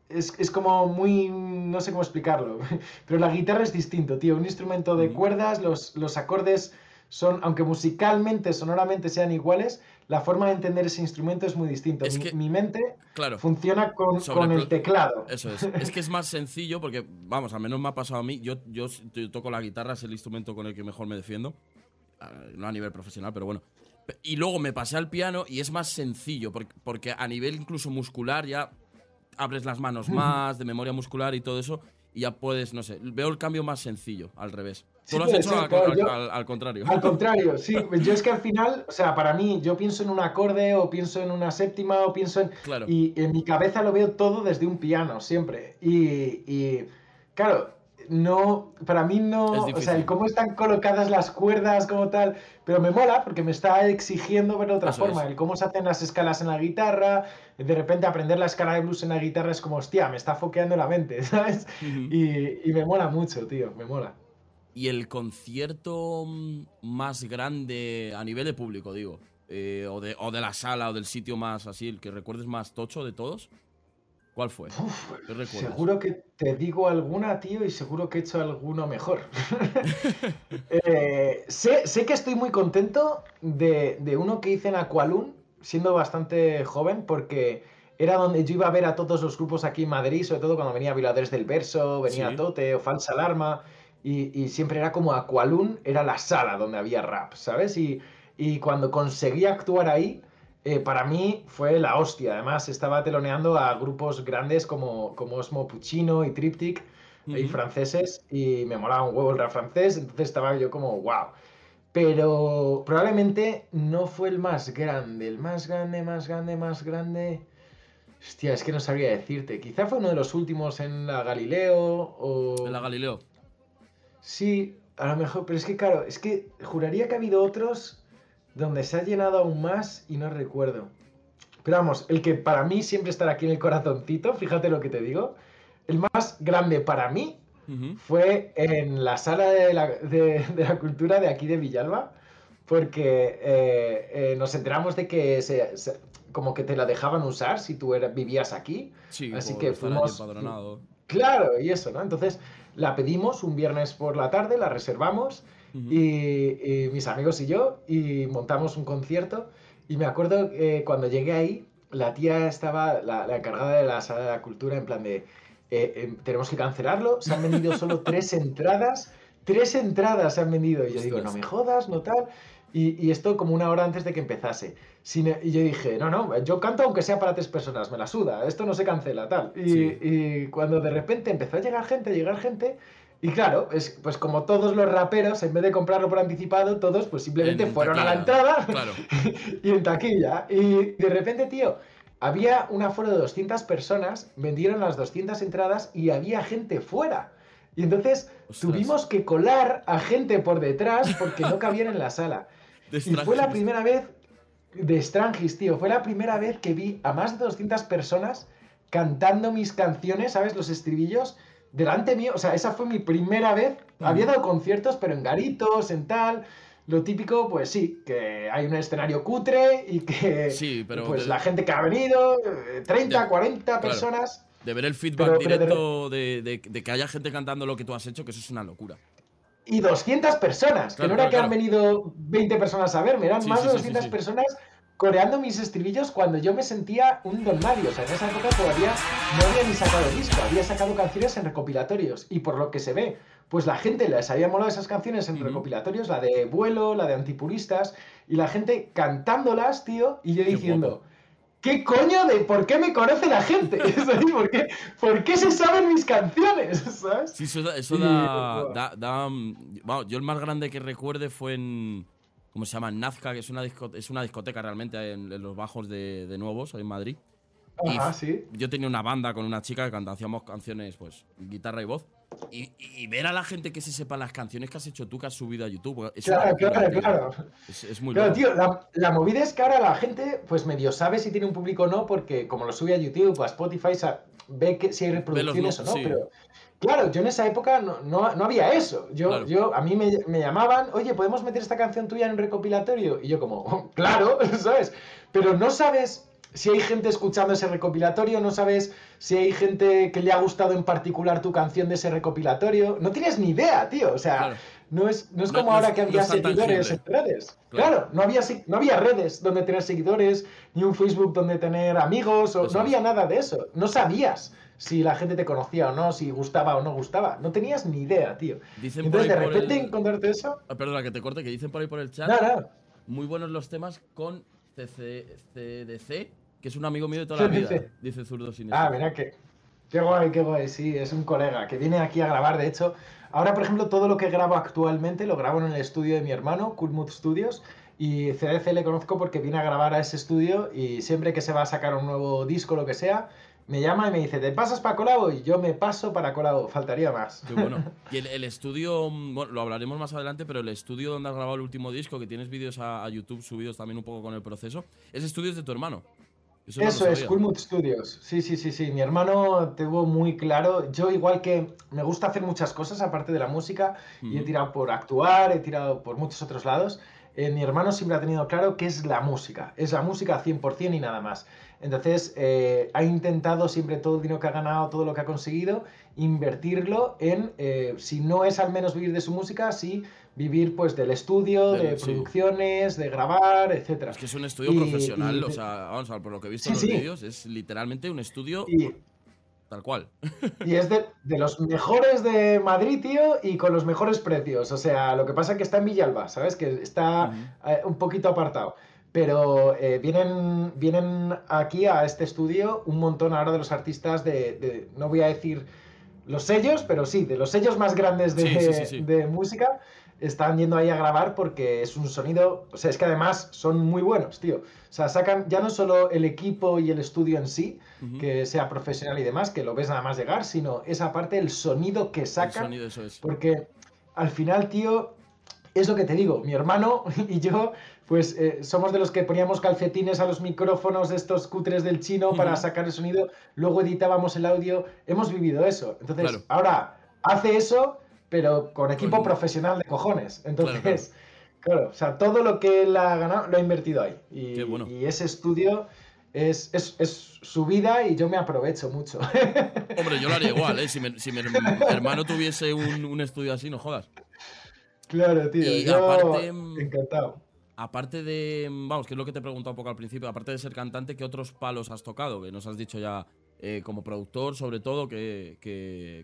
es, como muy... no sé cómo explicarlo, pero la guitarra es distinto, tío. Un instrumento de cuerdas, los, los acordes son, aunque musicalmente, sonoramente sean iguales, la forma de entender ese instrumento es muy distinto. Es que, mi, mente funciona con, con el teclado. Eso es. es que es más sencillo porque, vamos, al menos me ha pasado a mí. Yo, yo, toco la guitarra, es el instrumento con el que mejor me defiendo. No a nivel profesional, pero bueno. Y luego me pasé al piano y es más sencillo porque, porque a nivel incluso muscular ya abres las manos más, de memoria muscular y todo eso y ya puedes, no sé, veo el cambio más sencillo, al revés. Tú lo has hecho al, contrario. Al contrario, sí. Yo es que al final, o sea, para mí, yo pienso en un acorde o pienso en una séptima o pienso en... Claro. Y en mi cabeza lo veo todo desde un piano, siempre. Y, y claro, no, para mí no, o sea, el cómo están colocadas las cuerdas como tal, pero me mola porque me está exigiendo ver de otra forma, el cómo se hacen las escalas en la guitarra, de repente aprender la escala de blues en la guitarra es como, hostia, me está foqueando la mente, ¿sabes? y, me mola mucho, tío, me mola. ¿Y el concierto más grande a nivel de público, digo? Eh, o, de, o de la sala o del sitio más así, el que recuerdes más tocho de todos? ¿Cuál fue? seguro que te digo alguna, tío, y seguro que he hecho alguno mejor. Eh, sé, que estoy muy contento de, uno que hice en Aqualun, siendo bastante joven, porque era donde yo iba a ver a todos los grupos aquí en Madrid, sobre todo cuando venía Viladores del Verso, venía Tote o Falsa Alarma, y, siempre era como Aqualun, era la sala donde había rap, ¿sabes? Y, y cuando conseguí actuar ahí eh, para mí fue la hostia. Además, estaba teloneando a grupos grandes como, como Osmo Puccino y Triptych, y franceses, y me molaba un huevo el rap francés, entonces estaba yo como, wow. Pero probablemente no fue el más grande, el más grande, más grande, más grande. Hostia, es que no sabría decirte. Quizá fue uno de los últimos en la Galileo o... En la Galileo. Sí, a lo mejor, pero es que claro, es que juraría que ha habido otros donde se ha llenado aún más y no recuerdo. Pero vamos, el que para mí siempre estará aquí en el corazoncito, fíjate lo que te digo, el más grande para mí fue en la sala de la, cultura de aquí de Villalba, porque eh, eh, nos enteramos de que se, como que te la dejaban usar si tú vivías aquí. Sí, así que fuimos... Claro, y eso, ¿no? Entonces la pedimos un viernes por la tarde, la reservamos y, mis amigos y yo, y montamos un concierto. Y me acuerdo que cuando llegué ahí, la tía estaba, la, encargada de la sala de la cultura, en plan de, eh, em, tenemos que cancelarlo, se han vendido solo tres entradas, tres entradas se han vendido. Y yo digo, no me jodas, no tal. Y, esto como una hora antes de que empezase. y yo dije, no, no, yo canto aunque sea para tres personas, me la suda, esto no se cancela, tal. Y, y cuando de repente empezó a llegar gente, a llegar gente, y claro, es, pues como todos los raperos, en vez de comprarlo por anticipado, todos pues simplemente fueron a la entrada y en taquilla. Y de repente, tío, había un aforo de 200 personas, vendieron las 200 entradas y había gente fuera. Y entonces tuvimos que colar a gente por detrás porque no cabían en la sala. y fue la primera vez de Strangis, tío, fue la primera vez que vi a más de 200 personas cantando mis canciones, ¿sabes? Los estribillos delante mío, o sea, esa fue mi primera vez. Había dado conciertos, pero en garitos, en tal. Lo típico, pues sí, que hay un escenario cutre y que sí, pero pues la gente que ha venido, 30, eh, 40 personas. De ver el feedback directo de, que haya gente cantando lo que tú has hecho, que eso es una locura. Y 200 personas, que no era que han venido 20 personas a verme, eran más de 200 personas coreando mis estribillos cuando yo me sentía un don Mario. O sea, en esa época todavía no había ni sacado disco, había sacado canciones en recopilatorios. Y por lo que se ve, pues la gente les había molado esas canciones en recopilatorios, la de Vuelo, la de Antipuristas, y la gente cantándolas, tío, y yo diciendo... ¿Qué coño de por qué me conoce la gente? ¿Por qué, ¿Por qué se saben mis canciones? ¿Sabes? Sí, eso, da, da, yo el más grande que recuerde fue en, ¿cómo se llama? Nazca, que es una, es una discoteca realmente en, los bajos de, Nuevos, en Madrid. Ajá, sí. Yo tenía una banda con una chica que cantábamos canciones, pues, guitarra y voz. Y, ver a la gente que se sepa las canciones que has hecho tú, que has subido a YouTube. claro, claro, claro. Es, muy Claro, tío, la, movida es que ahora la gente, pues medio sabe si tiene un público o no, porque como lo sube a YouTube o a Spotify, ve que si hay reproducciones o no, pero. Claro, yo en esa época no, no, había eso. Yo, yo, a mí me, me, llamaban, oye, ¿podemos meter esta canción tuya en un recopilatorio? Y yo como, claro, ¿sabes? Pero no sabes si hay gente escuchando ese recopilatorio, no sabes si hay gente que le ha gustado en particular tu canción de ese recopilatorio. No tienes ni idea, tío. O sea, no es, no es como ahora que había seguidores en redes. Claro, no, había, no había redes donde tener seguidores, ni un Facebook donde tener amigos, o, no había nada de eso. No sabías si la gente te conocía o no, si gustaba o no gustaba. No tenías ni idea, tío. Entonces, de repente encontrarte eso. Ah, perdona, que te corte, que dicen por ahí por el chat. Muy buenos los temas con CDC que es un amigo mío de toda la vida, dice Zurdo Sin Ah, mira que. Qué guay, qué guay, sí, es un colega que viene aquí a grabar, de hecho. Ahora, por ejemplo, todo lo que grabo actualmente lo grabo en el estudio de mi hermano, Cool Studios, y CDC le conozco porque viene a grabar a ese estudio y siempre que se va a sacar un nuevo disco, lo que sea, me llama y me dice, ¿te pasas para Colabo? Y yo me paso para Colabo, faltaría más. Qué bueno. Y el, estudio, bueno, lo hablaremos más adelante, pero el estudio donde has grabado el último disco, que tienes vídeos a, a YouTube subidos también un poco con el proceso, ese estudio es de tu hermano. Eso, es, Cool Mood Studios. Sí, sí, sí, sí. Mi hermano tuvo muy claro. Yo, igual que me gusta hacer muchas cosas aparte de la música, y he tirado por actuar, he tirado por muchos otros lados. Eh, mi hermano siempre ha tenido claro que es la música. Es la música 100% y nada más. Entonces, eh, ha intentado siempre todo el dinero que ha ganado, todo lo que ha conseguido, invertirlo en, eh, si no es al menos vivir de su música, sí vivir pues del estudio, de, producciones, de grabar, etcétera. Es que es un estudio profesional, o sea, vamos a ver, por lo que he visto en los vídeos, es literalmente un estudio tal cual. Y es de, los mejores de Madrid, tío, y con los mejores precios. O sea, lo que pasa es que está en Villalba, ¿sabes? Que está eh, un poquito apartado. Pero eh, vienen, vienen aquí a este estudio un montón ahora de los artistas de, no voy a decir los sellos, pero sí, de los sellos más grandes de, de música están yendo ahí a grabar porque es un sonido, o sea, es que además son muy buenos, tío. O sea, sacan ya no solo el equipo y el estudio en sí, que sea profesional y demás, que lo ves nada más llegar, sino esa parte, el sonido que sacan. El sonido, eso es. Porque al final, tío, es lo que te digo, mi hermano y yo, pues eh, somos de los que poníamos calcetines a los micrófonos de estos cutres del chino para sacar el sonido, luego editábamos el audio, hemos vivido eso. Entonces, ahora hace eso pero con equipo profesional de cojones. Entonces, claro, o sea, todo lo que él ha ganado lo ha invertido ahí. Y, y ese estudio es, es, su vida y yo me aprovecho mucho. Hombre, yo lo haría igual, ¿eh? Si, mi hermano tuviese un, estudio así, no jodas. Claro, tío. Y yo aparte, encantado. Aparte de, vamos, que es lo que te he preguntado un poco al principio, aparte de ser cantante, ¿qué otros palos has tocado? Que nos has dicho ya eh, como productor, sobre todo, que, que,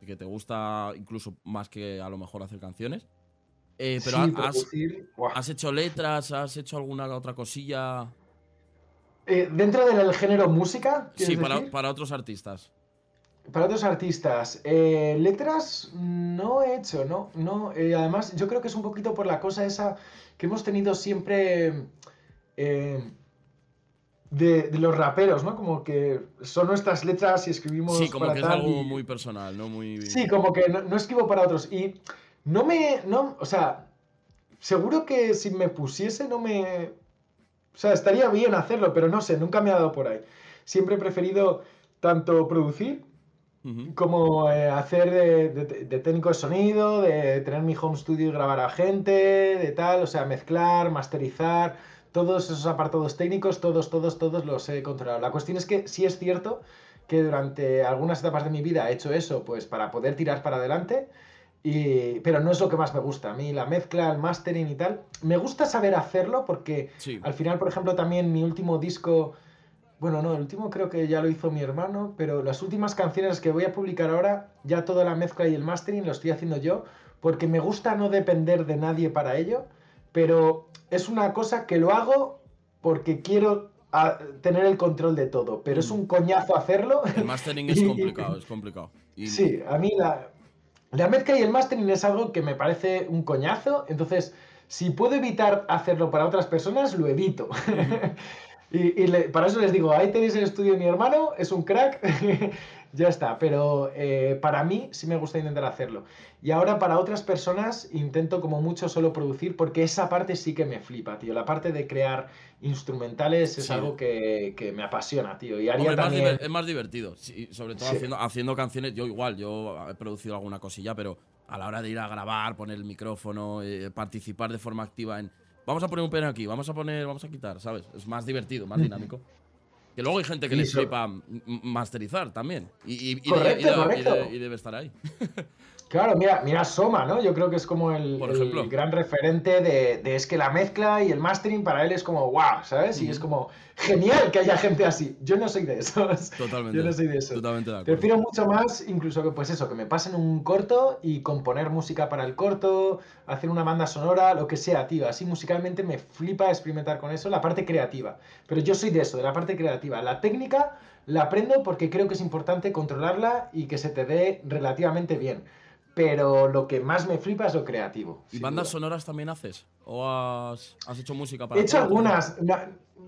que, te gusta incluso más que a lo mejor hacer canciones. Eh, pero has, hecho letras? ¿Has hecho alguna otra cosilla? Eh, ¿Dentro del género música? Sí, para, otros artistas. Para otros artistas. letras no he hecho, ¿no? no además, yo creo que es un poquito por la cosa esa que hemos tenido siempre de, los raperos, ¿no? Como que son nuestras letras y escribimos. Sí, como que es algo muy personal, ¿no? Muy... Sí, como que no, escribo para otros. Y no me. No, o sea, seguro que si me pusiese no me. O sea, estaría bien hacerlo, pero no sé, nunca me ha dado por ahí. Siempre he preferido tanto producir como eh, hacer de, técnico de sonido, de tener mi home studio y grabar a gente, de tal, o sea, mezclar, masterizar todos esos apartados técnicos, todos, todos, todos los he controlado. La cuestión es que sí es cierto que durante algunas etapas de mi vida he hecho eso, pues para poder tirar para adelante, y, pero no es lo que más me gusta. A mí la mezcla, el mastering y tal, me gusta saber hacerlo porque al final, por ejemplo, también mi último disco, bueno, no, el último creo que ya lo hizo mi hermano, pero las últimas canciones que voy a publicar ahora, ya toda la mezcla y el mastering lo estoy haciendo yo, porque me gusta no depender de nadie para ello, pero es una cosa que lo hago porque quiero ah, tener el control de todo, pero es mm. un coñazo hacerlo. El mastering es complicado, es complicado. Sí, a mí la, la mezcla y el mastering es algo que me parece un coñazo, entonces si puedo evitar hacerlo para otras personas, lo evito. Y, para eso les digo, ahí tenéis el estudio de mi hermano, es un crack, ya está. Pero eh, para mí sí me gusta intentar hacerlo. Y ahora para otras personas intento como mucho solo producir porque esa parte sí que me flipa, tío. La parte de crear instrumentales es algo que, me apasiona, tío. Y haría también... es más divertido, sobre todo haciendo, haciendo canciones. Yo igual, yo he producido alguna cosilla, pero a la hora de ir a grabar, poner el micrófono, eh, participar de forma activa en vamos a poner un pene aquí, vamos a poner, vamos a quitar, ¿sabes? Es más divertido, más dinámico. Que luego hay gente que le flipa masterizar también. Y, y debe estar ahí. Claro, mira, mira Soma, ¿no? Yo creo que es como el, gran referente de, es que la mezcla y el mastering para él es como wow, ¿sabes? Y es como genial que haya gente así. Yo no soy de esos. Totalmente. Yo no soy de eso. Totalmente de acuerdo. Prefiero mucho más, incluso que pues eso, que me pasen un corto y componer música para el corto, hacer una banda sonora, lo que sea, tío. Así musicalmente me flipa experimentar con eso, la parte creativa. Pero yo soy de eso, de la parte creativa. La técnica la aprendo porque creo que es importante controlarla y que se te dé relativamente bien pero lo que más me flipa es lo creativo. ¿Y bandas sonoras también haces? ¿O has, hecho música para He hecho algunas,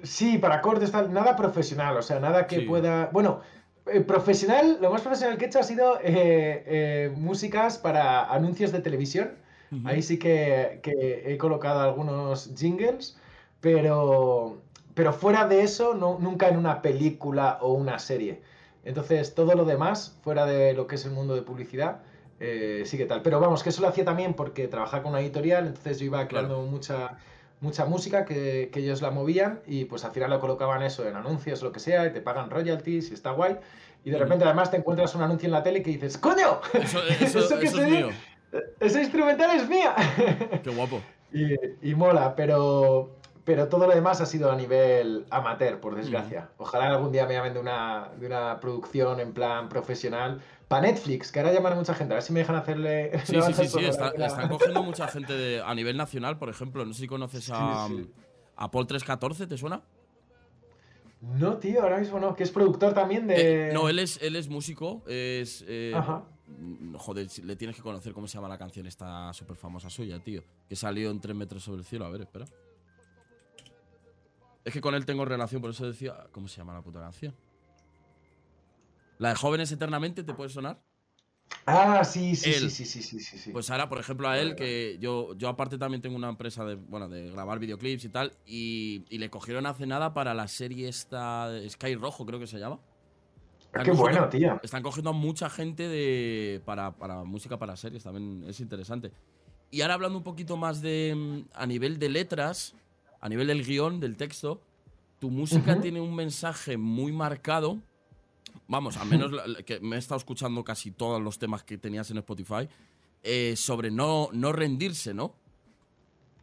sí, para cortes, nada profesional, o sea, nada que pueda... Bueno, eh, profesional, lo más profesional que he hecho ha sido eh, eh, músicas para anuncios de televisión. Ahí sí que, he colocado algunos jingles, pero, pero fuera de eso, no, nunca en una película o una serie. Entonces, todo lo demás, fuera de lo que es el mundo de publicidad, eh, sí que tal. Pero vamos, que eso lo hacía también porque trabajaba con una editorial, entonces yo iba creando mucha, mucha música que, ellos la movían y pues al final lo colocaban eso en anuncios, lo que sea, y te pagan royalties y está guay. Y de repente además te encuentras un anuncio en la tele que dices, ¡Coño! Eso, es mío. Ese instrumental es mía. Qué guapo. y, mola, pero, pero todo lo demás ha sido a nivel amateur, por desgracia. Ojalá algún día me llamen de una, de una producción en plan profesional, para Netflix, que ahora llaman a mucha gente, a ver si me dejan hacerle. Sí, sí, sí, sí, están cogiendo mucha gente a nivel nacional, por ejemplo. No sé si conoces a, a Paul 314, ¿te suena? No, tío, ahora mismo no, que es productor también de. Eh, no, él es, él es músico, es. Eh, Ajá. Joder, le tienes que conocer cómo se llama la canción esta súper famosa suya, tío. Que salió en 3 metros sobre el cielo. A ver, espera. Es que con él tengo relación, por eso decía. ¿Cómo se llama la puta canción? La de Jóvenes Eternamente, ¿te puede sonar? Ah, sí, sí, sí, sí, sí, sí, sí, Pues ahora, por ejemplo, a él, que yo, yo aparte también tengo una empresa de, bueno, de grabar videoclips y tal, y, le cogieron hace nada para la serie esta, Sky Rojo, creo que se llama. Qué bueno, tío. Están cogiendo a mucha gente de, para, para música para series, también es interesante. Y ahora hablando un poquito más de, a nivel de letras, a nivel del guion, del texto, tu música tiene un mensaje muy marcado vamos, al menos que me he estado escuchando casi todos los temas que tenías en Spotify, eh, sobre no, no rendirse, ¿no?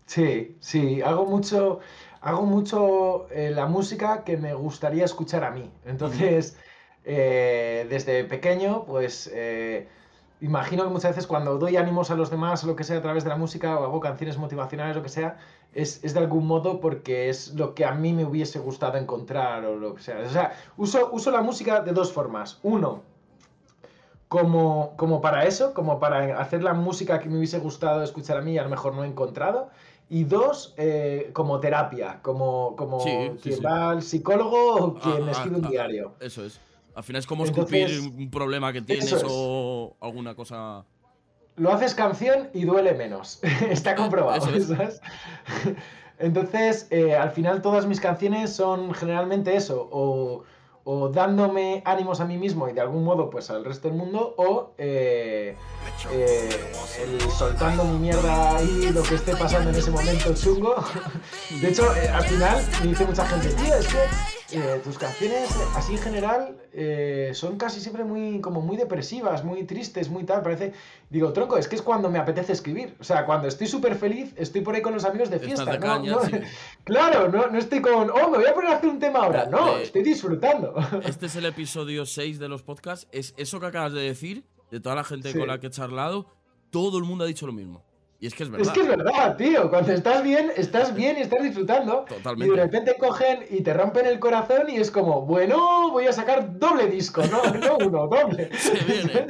Sí, sí, hago mucho, hago mucho eh, la música que me gustaría escuchar a mí. Entonces, eh, desde pequeño, pues imagino que muchas veces cuando doy ánimos a los demás lo que sea a través de la música o hago canciones motivacionales lo que sea, es, de algún modo porque es lo que a mí me hubiese gustado encontrar o lo que sea. O sea, uso, uso la música de dos formas. Uno, como, como para eso, como para hacer la música que me hubiese gustado escuchar a mí y a lo mejor no he encontrado. Y dos, eh, como terapia, como, como quien va al psicólogo o ah, quien ah, escribe un ah, diario. Eso es. Al final es como escupir un problema que tienes o alguna cosa lo haces canción y duele menos. Está comprobado. Entonces, eh, al final todas mis canciones son generalmente eso, o, dándome ánimos a mí mismo y de algún modo pues al resto del mundo, o eh, eh, soltando mi mierda ahí, lo que esté pasando en ese momento chungo. De hecho, al final me dice mucha gente, tío, es que eh, tus canciones, así en general, eh, son casi siempre muy, como muy depresivas, muy tristes, muy tal. Parece. Digo, tronco, es que es cuando me apetece escribir. O sea, cuando estoy súper feliz, estoy por ahí con los amigos de fiesta. Claro, no, no estoy con. Oh, me voy a poner a hacer un tema ahora. No, estoy disfrutando. Este es el episodio 6 de los podcasts. Es eso que acabas de decir, de toda la gente con la que he charlado, todo el mundo ha dicho lo mismo. Y es que es verdad. Es que es verdad, tío. Cuando estás bien, estás bien y estás disfrutando. Totalmente. Y de repente cogen y te rompen el corazón y es como, bueno, voy a sacar doble disco, no, no uno, doble. Se viene.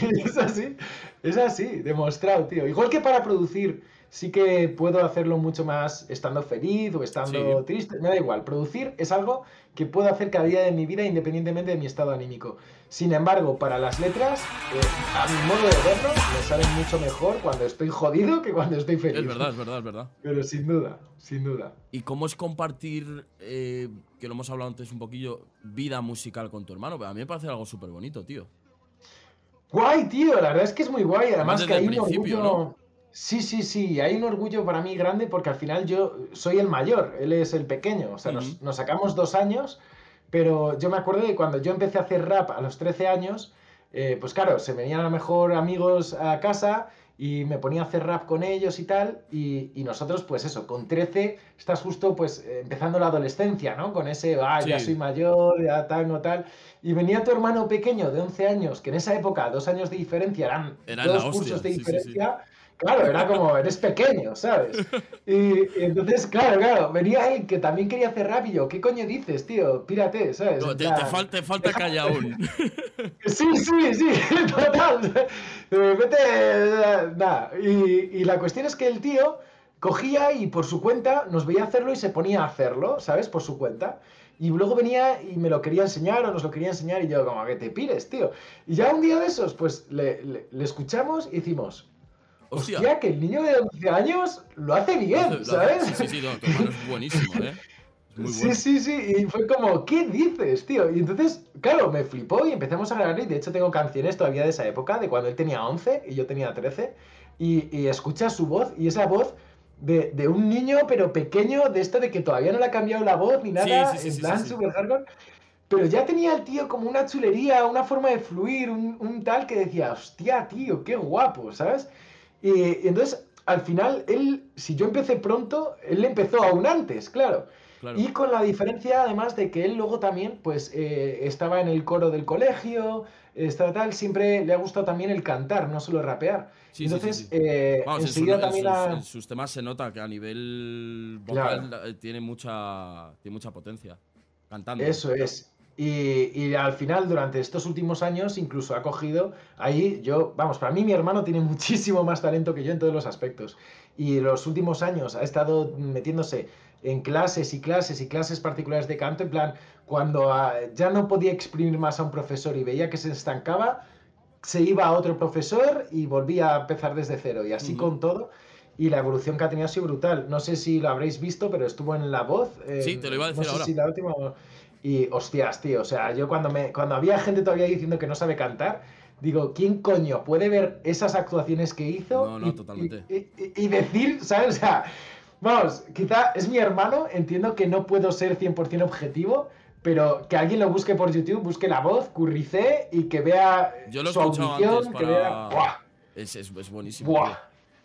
es así, es así, demostrado, tío. Igual que para producir sí que puedo hacerlo mucho más estando feliz o estando triste, me da igual. Producir es algo que puedo hacer cada día de mi vida independientemente de mi estado anímico. Sin embargo, para las letras, eh, a mi modo de verlo, me salen mucho mejor cuando estoy jodido que cuando estoy feliz. Es verdad, es verdad, es verdad. Pero sin duda, sin duda. ¿Y cómo es compartir, eh, que lo hemos hablado antes un poquillo, vida musical con tu hermano? A mí me parece algo súper bonito, tío. Guay, tío, la verdad es que es muy guay. Además que hay un orgullo. Sí, sí, sí, hay un orgullo para mí grande porque al final yo soy el mayor, él es el pequeño. O sea, nos, nos sacamos dos años pero yo me acuerdo de cuando yo empecé a hacer rap a los 13 años, eh, pues claro, se venían a lo mejor amigos a casa y me ponía a hacer rap con ellos y tal, y, nosotros, pues eso, con 13 estás justo pues empezando la adolescencia, ¿no? Con ese, ah, ya soy mayor, ya tal, no tal. Y venía tu hermano pequeño de 11 años, que en esa época dos años de diferencia eran, dos cursos de diferencia. Claro, era como, eres pequeño, ¿sabes? Y, entonces, claro, claro, venía él que también quería hacer rap y yo, ¿qué coño dices, tío? Pírate, ¿sabes? te, falta, te falta calle aún. Sí, sí, sí, total. De repente, nada. Y, y la cuestión es que el tío cogía y por su cuenta nos veía hacerlo y se ponía a hacerlo, ¿sabes? Por su cuenta. Y luego venía y me lo quería enseñar o nos lo quería enseñar y yo, como, que te pires, tío? Y ya un día de esos, pues le, le, escuchamos y hicimos, Hostia. que el niño de 11 años lo hace bien, ¿sabes? Sí, sí, sí, es buenísimo, ¿eh? Sí, sí, sí, y fue como, ¿qué dices, tío? Y entonces, claro, me flipó y empezamos a grabar, y de hecho tengo canciones todavía de esa época, de cuando él tenía 11 y yo tenía 13, y, y escuchas su voz, y esa voz de, de, un niño, pero pequeño, de esto de que todavía no le ha cambiado la voz ni nada, en plan super hardcore, pero ya tenía el tío como una chulería, una forma de fluir, un, un tal que decía, hostia, tío, qué guapo, ¿sabes? Y, entonces, al final, él, si yo empecé pronto, él empezó aún antes, claro. Y con la diferencia, además, de que él luego también, pues, eh, estaba en el coro del colegio, estaba tal, siempre le ha gustado también el cantar, no solo rapear. Entonces, eh, enseguida también en sus, temas se nota que a nivel vocal eh, tiene, mucha, tiene mucha potencia cantando. Eso es. Y, al final, durante estos últimos años, incluso ha cogido ahí, yo, vamos, para mí mi hermano tiene muchísimo más talento que yo en todos los aspectos. Y los últimos años ha estado metiéndose en clases y clases y clases particulares de canto, en plan, cuando ah, ya no podía exprimir más a un profesor y veía que se estancaba, se iba a otro profesor y volvía a empezar desde cero. Y así con todo y la evolución que ha tenido ha sido brutal. No sé si lo habréis visto, pero estuvo en La Voz. sí, te lo iba a decir no sé Si la última... Y hostias, tío, o sea, yo cuando, me, cuando había gente todavía diciendo que no sabe cantar, digo, ¿quién coño puede ver esas actuaciones que hizo? No, y, totalmente. Y, decir, ¿sabes? O sea, vamos, quizá es mi hermano, entiendo que no puedo ser 100% objetivo, pero que alguien lo busque por YouTube, busque la voz, currice y que vea yo lo su audición, que vea... Es, es, es, buenísimo. Buah.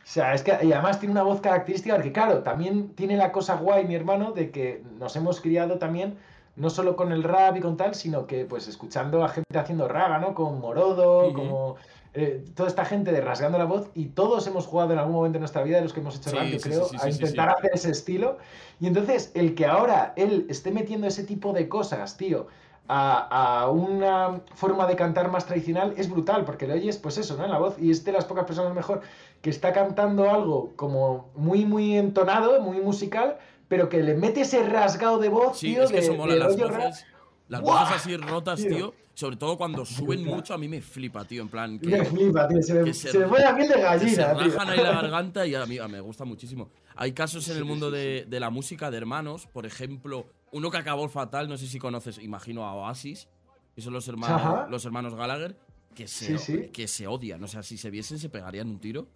O sea, es que y además tiene una voz característica, porque claro, también tiene la cosa guay mi hermano de que nos hemos criado también no solo con el rap y con tal, sino que pues escuchando a gente haciendo raga, ¿no? Con Morodo, como eh, toda esta gente de rasgando la voz y todos hemos jugado en algún momento de nuestra vida, de los que hemos hecho rap, yo creo, a intentar hacer ese estilo. Y entonces el que ahora él esté metiendo ese tipo de cosas, tío, a, a, una forma de cantar más tradicional es brutal, porque le oyes, pues eso, ¿no? En la voz, y es de las pocas personas mejor que está cantando algo como muy, muy entonado, muy musical, pero que le mete ese rasgado de voz, sí, tío. Es que eso mola, las voces, las voces así rotas, tío. Sobre todo cuando suben mucho, a mí me flipa, tío. En plan. Que, me flipa, tío. Se me, se, me la piel de gallina, se rajan ahí la garganta y a mí me gusta muchísimo. Hay casos en el mundo de, de, la música de hermanos, por ejemplo, uno que acabó fatal, no sé si conoces, imagino a Oasis, que son los hermanos, los hermanos Gallagher, que se, que se odian. O sea, si se viesen, se pegarían un tiro.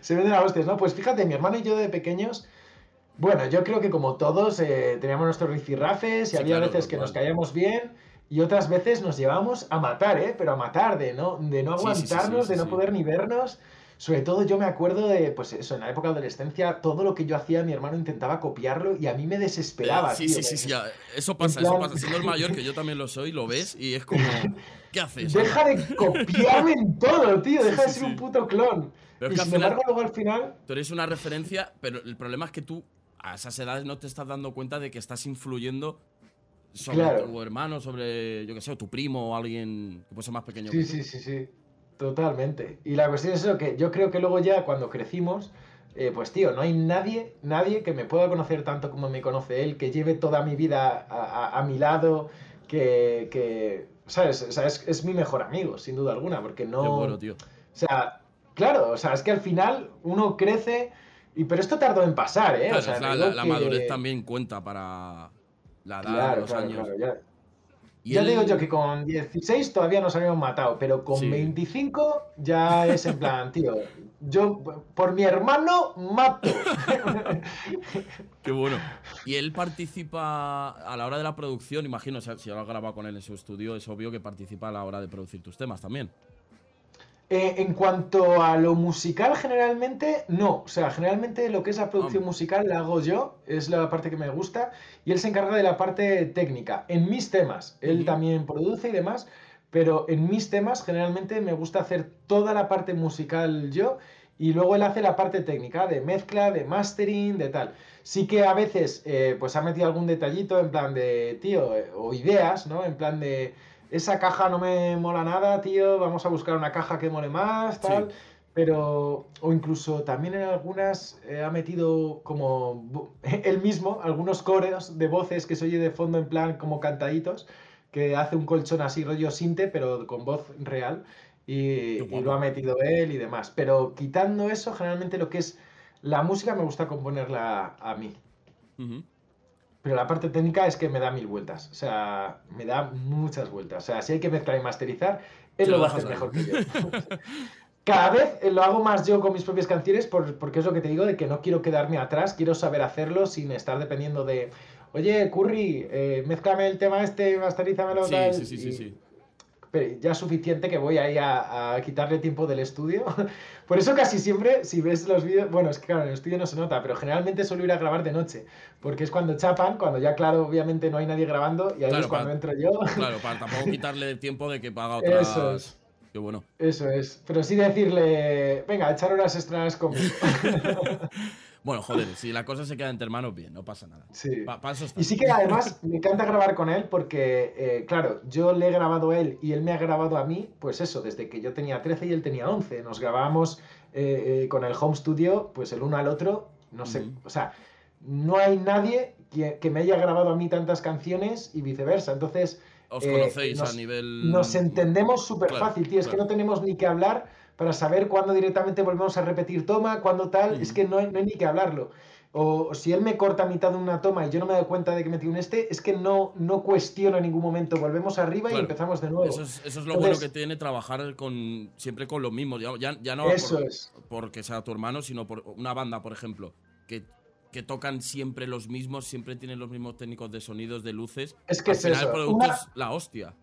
se venden a hostias, ¿no? Pues fíjate, mi hermano y yo de pequeños. Bueno, yo creo que como todos eh, teníamos nuestros rifirrafes y había veces que nos caíamos bien y otras veces nos llevábamos a matar, ¿eh? Pero a matar, de no, de no aguantarnos, de no poder ni vernos. Sobre todo yo me acuerdo de, pues eso, en la época de adolescencia, todo lo que yo hacía, mi hermano intentaba copiarlo y a mí me desesperaba. Eh, sí, sí, sí, sí, eso pasa, eso pasa. Siendo el mayor, que yo también lo soy, lo ves y es como, ¿qué haces? Deja de copiarme en todo, tío, deja de ser un puto clon. Pero y sin embargo, luego al final... Tú eres una referencia, pero el problema es que tú a esas edades no te estás dando cuenta de que estás influyendo sobre tu hermano, sobre, yo qué sé, tu primo o alguien que puede ser más pequeño. Sí, sí, sí, sí. Totalmente. Y la cuestión es eso, que yo creo que luego ya cuando crecimos, eh, pues tío, no hay nadie, nadie que me pueda conocer tanto como me conoce él, que lleve toda mi vida a, mi lado, que, que ¿sabes? O sea, es, mi mejor amigo, sin duda alguna, porque no... Qué bueno, tío. O sea, claro, o sea, es que al final uno crece, y pero esto tardó en pasar, ¿eh? o sea, la, madurez también cuenta para la edad, los años. Ya digo yo que con 16 todavía nos habíamos matado, pero con 25 ya es en plan, tío, yo por mi hermano mato. Qué bueno. Y él participa a la hora de la producción, imagino, si lo has grabado con él en su estudio, es obvio que participa a la hora de producir tus temas también. Eh, en cuanto a lo musical, generalmente no. O sea, generalmente lo que es la producción musical la hago yo, es la parte que me gusta, y él se encarga de la parte técnica. En mis temas, él también produce y demás, pero en mis temas generalmente me gusta hacer toda la parte musical yo, y luego él hace la parte técnica de mezcla, de mastering, de tal. Sí que a veces eh, pues ha metido algún detallito en plan de, tío, eh, o ideas, ¿no? En plan de esa caja no me mola nada, tío, vamos a buscar una caja que mole más, tal. Pero, o incluso también en algunas eh, ha metido como él mismo, algunos coros de voces que se oye de fondo en plan como cantaditos, que hace un colchón así rollo sinte, pero con voz real, y, lo ha metido él y demás. Pero quitando eso, generalmente lo que es la música me gusta componerla a mí. Pero la parte técnica es que me da mil vueltas. O sea, me da muchas vueltas. O sea, si hay que mezclar y masterizar, él lo va a hacer mejor que yo. Cada vez lo hago más yo con mis propias canciones porque es lo que te digo de que no quiero quedarme atrás, quiero saber hacerlo sin estar dependiendo de, oye, Curry, eh, mezclame el tema este, masterízamelo. Sí, sí, sí, sí, sí ya es suficiente que voy ahí a, quitarle tiempo del estudio. Por eso casi siempre, si ves los vídeos, bueno, es que claro, en el estudio no se nota, pero generalmente suelo ir a grabar de noche, porque es cuando chapan, cuando ya claro, obviamente no hay nadie grabando, y ahí es cuando entro yo. Claro, para tampoco quitarle el tiempo de que paga otras... Eso es. Qué bueno. Eso es. Pero sí decirle, venga, echar horas extras conmigo. Bueno, joder, si la cosa se queda entre hermanos, bien, no pasa nada. Sí. y sí que además me encanta grabar con él porque, eh, claro, yo le he grabado a él y él me ha grabado a mí, pues eso, desde que yo tenía 13 y él tenía 11. Nos grabábamos eh, eh, con el home studio, pues el uno al otro, no sé, o sea, no hay nadie que, me haya grabado a mí tantas canciones y viceversa. Entonces... Os conocéis a nivel... Nos entendemos súper fácil, tío, es que no tenemos ni que hablar para saber cuándo directamente volvemos a repetir toma, cuándo tal, es que no hay, ni que hablarlo. O si él me corta a mitad de una toma y yo no me doy cuenta de que metí un este, es que no, no cuestiono en ningún momento. Volvemos arriba y empezamos de nuevo. Eso es, lo bueno que tiene trabajar con siempre con lo mismo. Ya, ya no eso es. porque sea tu hermano, sino por una banda, por ejemplo, que, que tocan siempre los mismos, siempre tienen los mismos técnicos de sonidos, de luces. Es que es eso. el producto es la hostia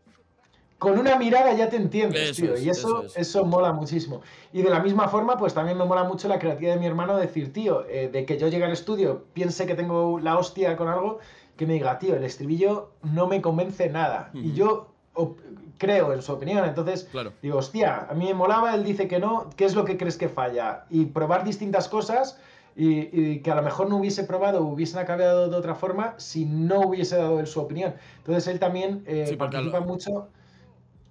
con una mirada ya te entiendes, tío. y eso, eso, mola muchísimo. Y de la misma forma, pues también me mola mucho la creatividad de mi hermano decir, tío, eh, de que yo llegue al estudio, piense que tengo la hostia con algo, que me diga, tío, el estribillo no me convence nada. Y yo creo en su opinión. Entonces, digo, hostia, a mí me molaba, él dice que no, ¿qué es lo que crees que falla? Y probar distintas cosas. Y, que a lo mejor no hubiese probado, hubiesen acabado de otra forma si no hubiese dado él su opinión. Entonces él también eh, participa mucho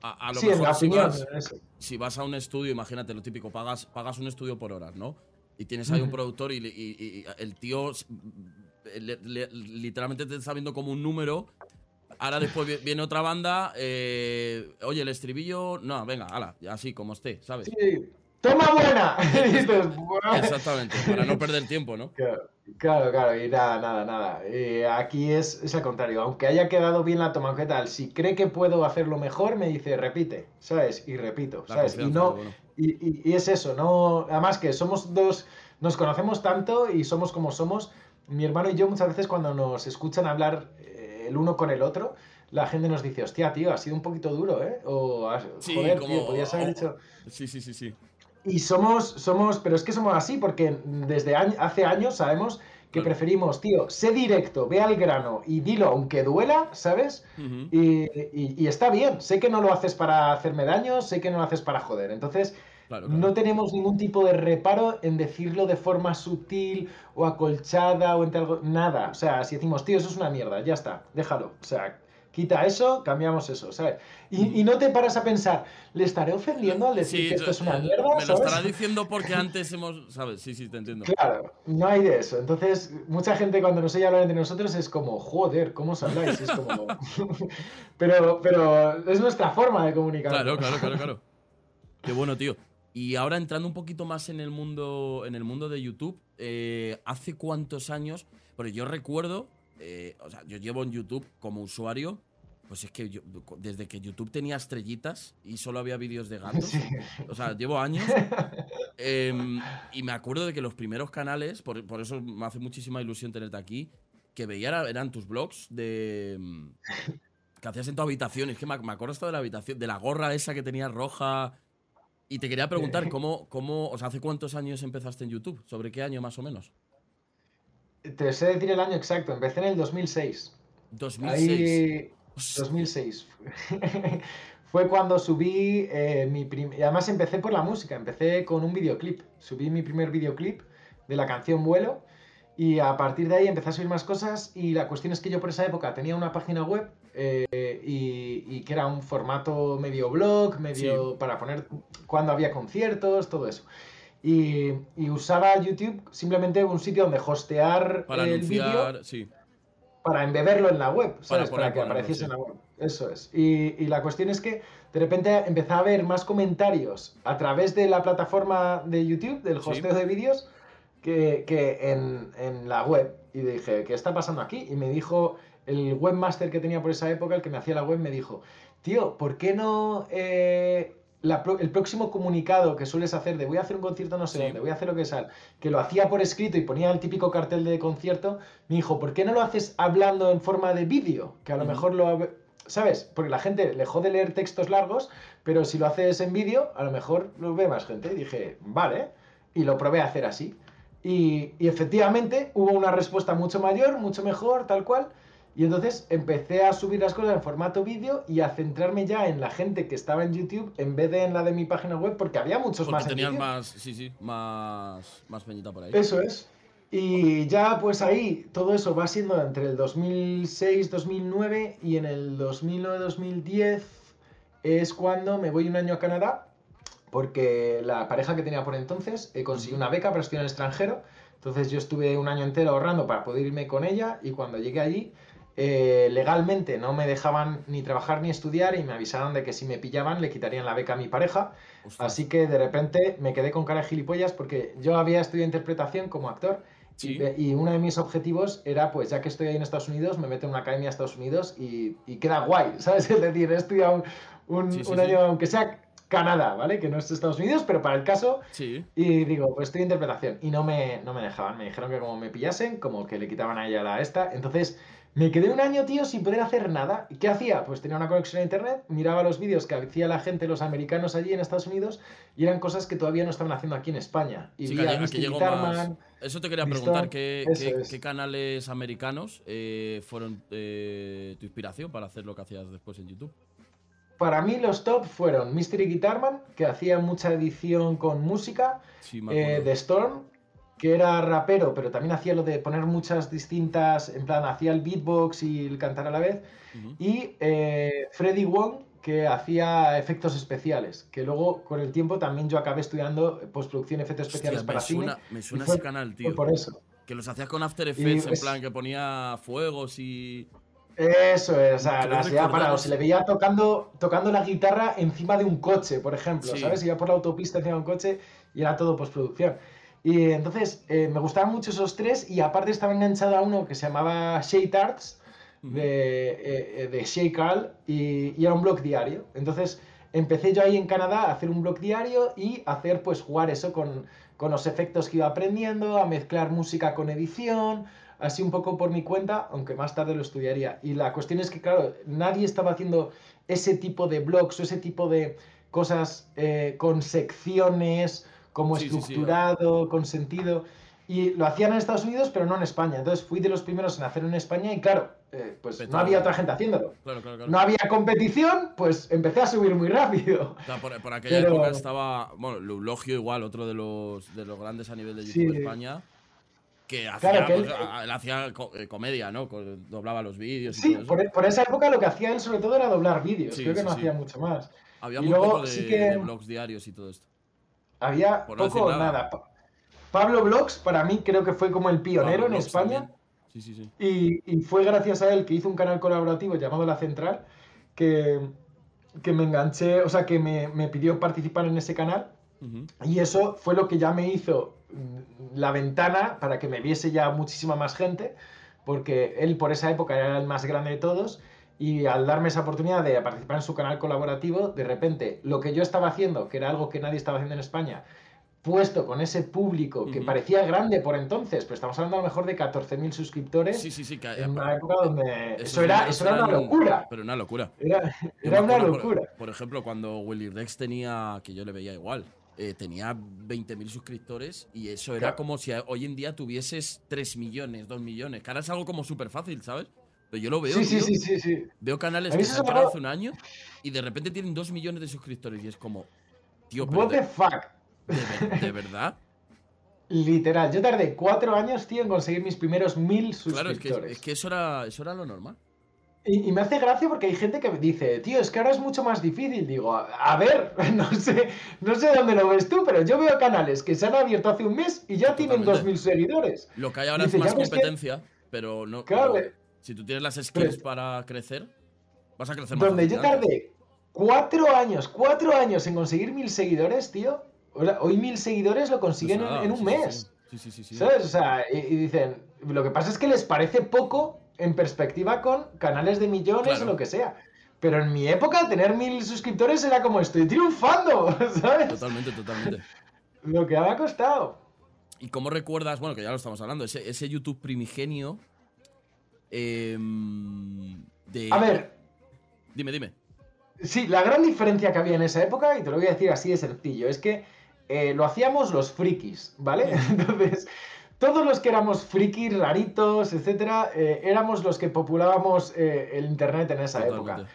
a, lo mejor si, vas, si, vas, a un estudio, imagínate lo típico, pagas, pagas un estudio por horas, ¿no? Y tienes ahí un productor y, el tío literalmente te está viendo como un número. Ahora después viene otra banda, eh, oye, el estribillo, no, venga, ala, así como esté, ¿sabes? Sí, ¡Toma buena! Exactamente, para no perder tiempo, ¿no? Claro, claro, y nada, nada, nada. Eh, aquí es, es al contrario, aunque haya quedado bien la toma, ¿qué tal? Si cree que puedo hacerlo mejor, me dice, repite, ¿sabes? Y repito, ¿sabes? Y no, y, es eso, no, además que somos dos, nos conocemos tanto y somos como somos. Mi hermano y yo muchas veces cuando nos escuchan hablar eh, el uno con el otro, la gente nos dice, hostia, tío, ha sido un poquito duro, ¿eh? O, joder, tío, podías haber dicho... Sí, sí, sí, sí. Y somos, somos, pero es que somos así porque desde hace años sabemos que preferimos, tío, sé directo, ve al grano y dilo aunque duela, ¿sabes? y, está bien, sé que no lo haces para hacerme daño, sé que no lo haces para joder. Entonces, no tenemos ningún tipo de reparo en decirlo de forma sutil o acolchada o entre algo, nada. O sea, si decimos, tío, eso es una mierda, ya está, déjalo. O sea, quita eso, cambiamos eso, ¿sabes? Y, no te paras a pensar, ¿le estaré ofendiendo al decir que esto es una mierda? Me lo estará diciendo porque antes hemos, ¿sabes? Sí, sí, te entiendo. Claro, no hay de eso. Entonces, mucha gente cuando nos oye hablar entre nosotros es como, joder, ¿cómo os habláis? Es como... pero, pero es nuestra forma de comunicar. Claro, claro, claro, claro. Qué bueno, tío. Y ahora entrando un poquito más en el mundo, en el mundo de YouTube, eh, ¿hace cuántos años? Porque yo recuerdo, eh, o sea, yo llevo en YouTube como usuario, pues es que yo, desde que YouTube tenía estrellitas y solo había vídeos de gatos, o sea, llevo años. Em, y me acuerdo de que los primeros canales, por, eso me hace muchísima ilusión tenerte aquí, que veía eran tus blogs de que hacías en tu habitación. Es que me, me acuerdo hasta de la habitación, de la gorra esa que tenía roja y te quería preguntar, ¿cómo, cómo, o sea, ¿hace cuántos años empezaste en YouTube? ¿Sobre qué año más o menos? Te sé decir el año exacto, empecé en el 2006. 2006. Ahí, 2006. Fue cuando subí eh, mi primer... Además empecé por la música, empecé con un videoclip. Subí mi primer videoclip de la canción Vuelo y a partir de ahí empecé a subir más cosas y la cuestión es que yo por esa época tenía una página web eh, y, que era un formato medio blog, medio para poner cuando había conciertos, todo eso. Y, usaba YouTube simplemente un sitio donde hostear el vídeo sí. para embeberlo en la web, ¿sabes? Para, que apareciese en la web. Eso es. Y, la cuestión es que de repente empecé a ver más comentarios a través de la plataforma de YouTube, del hosteo de vídeos, que, en, la web. Y dije, ¿qué está pasando aquí? Y me dijo el webmaster que tenía por esa época, el que me hacía la web, me dijo, tío, ¿por qué no eh, el próximo comunicado que sueles hacer de voy a hacer un concierto no sé dónde, voy a hacer lo que sea, que lo hacía por escrito y ponía el típico cartel de concierto, me dijo, ¿por qué no lo haces hablando en forma de vídeo? Que a lo mejor lo... ¿Sabes? Porque la gente le jode leer textos largos, pero si lo haces en vídeo, a lo mejor lo ve más gente. Y dije, vale, y lo probé a hacer así. Y, efectivamente hubo una respuesta mucho mayor, mucho mejor, tal cual. Y entonces empecé a subir las cosas en formato vídeo y a centrarme ya en la gente que estaba en YouTube en vez de en la de mi página web, porque había muchos más. Tenías más, sí, sí, más, más peñita por ahí. Eso es. Y ya pues ahí todo eso va siendo entre el 2006-2009 y en el 2009-2010 es cuando me voy un año a Canadá porque la pareja que tenía por entonces eh, consiguió una beca para estudiar en el extranjero. Entonces yo estuve un año entero ahorrando para poder irme con ella y cuando llegué allí eh, legalmente no me dejaban ni trabajar ni estudiar y me avisaron de que si me pillaban le quitarían la beca a mi pareja. Así que de repente me quedé con cara de gilipollas porque yo había estudiado interpretación como actor y, uno de mis objetivos era, pues ya que estoy ahí en Estados Unidos, me meto en una academia de Estados Unidos y, queda guay, ¿sabes? Es decir, he estudiado un, un año, aunque sea Canadá, ¿vale? Que no es Estados Unidos, pero para el caso. Sí. Y digo, pues estoy de interpretación. Y no me, no me dejaban. Me dijeron que como me pillasen, como que le quitaban a ella la esta. Entonces, me quedé un año, tío, sin poder hacer nada. ¿Y qué hacía? Pues tenía una conexión a internet, miraba los vídeos que hacía la gente, los americanos allí en Estados Unidos, y eran cosas que todavía no estaban haciendo aquí en España. Y sí, que, más... Eso te quería preguntar, ¿qué, qué, canales americanos eh, fueron eh, tu inspiración para hacer lo que hacías después en YouTube? para mí los top fueron Mystery Guitarman, que hacía mucha edición con música, eh, The Storm, que era rapero, pero también hacía lo de poner muchas distintas, en plan, hacía el beatbox y el cantar a la vez, y eh, Freddy Wong, que hacía efectos especiales, que luego con el tiempo también yo acabé estudiando postproducción, efectos especiales para cine. Me suena ese canal, tío. Por eso. Que los hacías con After Effects, en plan, que ponía fuegos y... Eso es, o sea, las parado. Se le veía tocando, tocando la guitarra encima de un coche, por ejemplo, ¿sabes? Iba por la autopista encima de un coche y era todo postproducción. Y entonces eh, me gustaban mucho esos tres y aparte estaba enganchado a uno que se llamaba Shade Arts de, eh, de Shea Carl y, y, era un blog diario. Entonces empecé yo ahí en Canadá a hacer un blog diario y hacer pues jugar eso con, con los efectos que iba aprendiendo, a mezclar música con edición, así un poco por mi cuenta, aunque más tarde lo estudiaría. Y la cuestión es que, claro, nadie estaba haciendo ese tipo de blogs o ese tipo de cosas eh, con secciones, como estructurado, con sentido. Y lo hacían en Estados Unidos, pero no en España. Entonces fui de los primeros en hacerlo en España y claro, eh, pues no había otra gente haciéndolo. no había competición, pues empecé a subir muy rápido. por, aquella época estaba, bueno, Logio igual, otro de los, de los grandes a nivel de YouTube de España Que hacía, pues, él, hacía eh, comedia, ¿no? Doblaba los vídeos. Sí, Por, esa época lo que hacía él sobre todo era doblar vídeos. Creo que no hacía mucho más. Había muy poco de, blogs diarios y todo esto. Había poco o nada. Pablo Blogs, para mí, creo que fue como el pionero en España. Sí, sí, sí. Y, fue gracias a él que hizo un canal colaborativo llamado La Central, que, que me enganché, o sea, que me, pidió participar en ese canal. Y eso fue lo que ya me hizo mm, la ventana para que me viese ya muchísima más gente, porque él por esa época era el más grande de todos. Y al darme esa oportunidad de participar en su canal colaborativo, de repente lo que yo estaba haciendo, que era algo que nadie estaba haciendo en España, puesto con ese público que parecía grande por entonces, pero estamos hablando a lo mejor de 14.000 suscriptores. Sí, sí, sí. en una época donde eso, era, eso era una locura. Pero una locura. Era, una locura. Por, ejemplo, cuando Willy Rex tenía, que yo le veía igual, eh, tenía 20.000 suscriptores y eso era como si hoy en día tuvieses 3 millones, 2 millones, que ahora es algo como súper fácil, ¿sabes? Pero yo lo veo. Sí, sí, sí, sí, sí, Veo canales que se han hace un año y de repente tienen 2 millones de suscriptores y es como. Tío, What the fuck? ¿De, verdad? Literal, yo tardé cuatro años, tío, en conseguir mis primeros mil suscriptores. Claro, es que, eso, era, eso era lo normal. Y, me hace gracia porque hay gente que me dice, tío, es que ahora es mucho más difícil. Digo, a, ver, no sé, no sé dónde lo ves tú, pero yo veo canales que se han abierto hace un mes y ya tienen dos mil seguidores. Lo que hay ahora es más competencia, pero no. Claro, si tú tienes las skills para crecer, vas a crecer más. Donde yo tardé cuatro años, cuatro años en conseguir mil seguidores, tío, hoy mil seguidores lo consiguen pues en, un mes. Sí, sí, sí, ¿Sabes? O sea, y, dicen, lo que pasa es que les parece poco en perspectiva con canales de millones o lo que sea. Pero en mi época tener mil suscriptores era como estoy triunfando, ¿sabes? Totalmente, totalmente. Lo que ha costado. ¿Y cómo recuerdas, bueno, que ya lo estamos hablando, ese, ese YouTube primigenio em, de... A ver. Dime, dime. Sí, la gran diferencia que había en esa época, y te lo voy a decir así de sencillo, es que eh, lo hacíamos los frikis, ¿vale? Entonces, todos los que éramos frikis, raritos, etcétera, eh, éramos los que populábamos eh, el internet en esa época.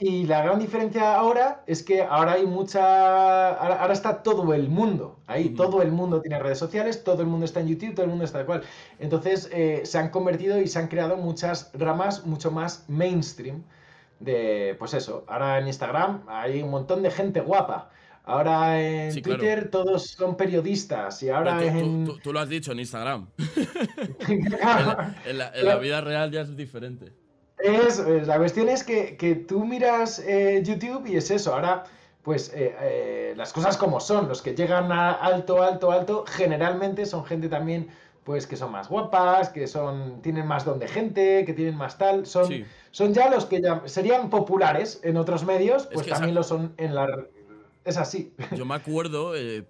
Y la gran diferencia ahora es que ahora hay mucha. Ahora, está todo el mundo ahí. Todo el mundo tiene redes sociales, todo el mundo está en YouTube, todo el mundo está de cual. Entonces se han convertido y se han creado muchas ramas mucho más mainstream. De, pues eso, ahora en Instagram hay un montón de gente guapa. Ahora en Twitter todos son periodistas y ahora en... Tú, lo has dicho en Instagram. en, la, vida real ya es diferente. Es, la cuestión es que, tú miras eh, YouTube y es eso. Ahora, pues eh, eh, las cosas como son, los que llegan a alto, alto, alto, generalmente son gente también pues que son más guapas, que son tienen más don de gente, que tienen más tal, son, son ya los que ya serían populares en otros medios, pues también lo son en la es así. Yo me acuerdo, eh,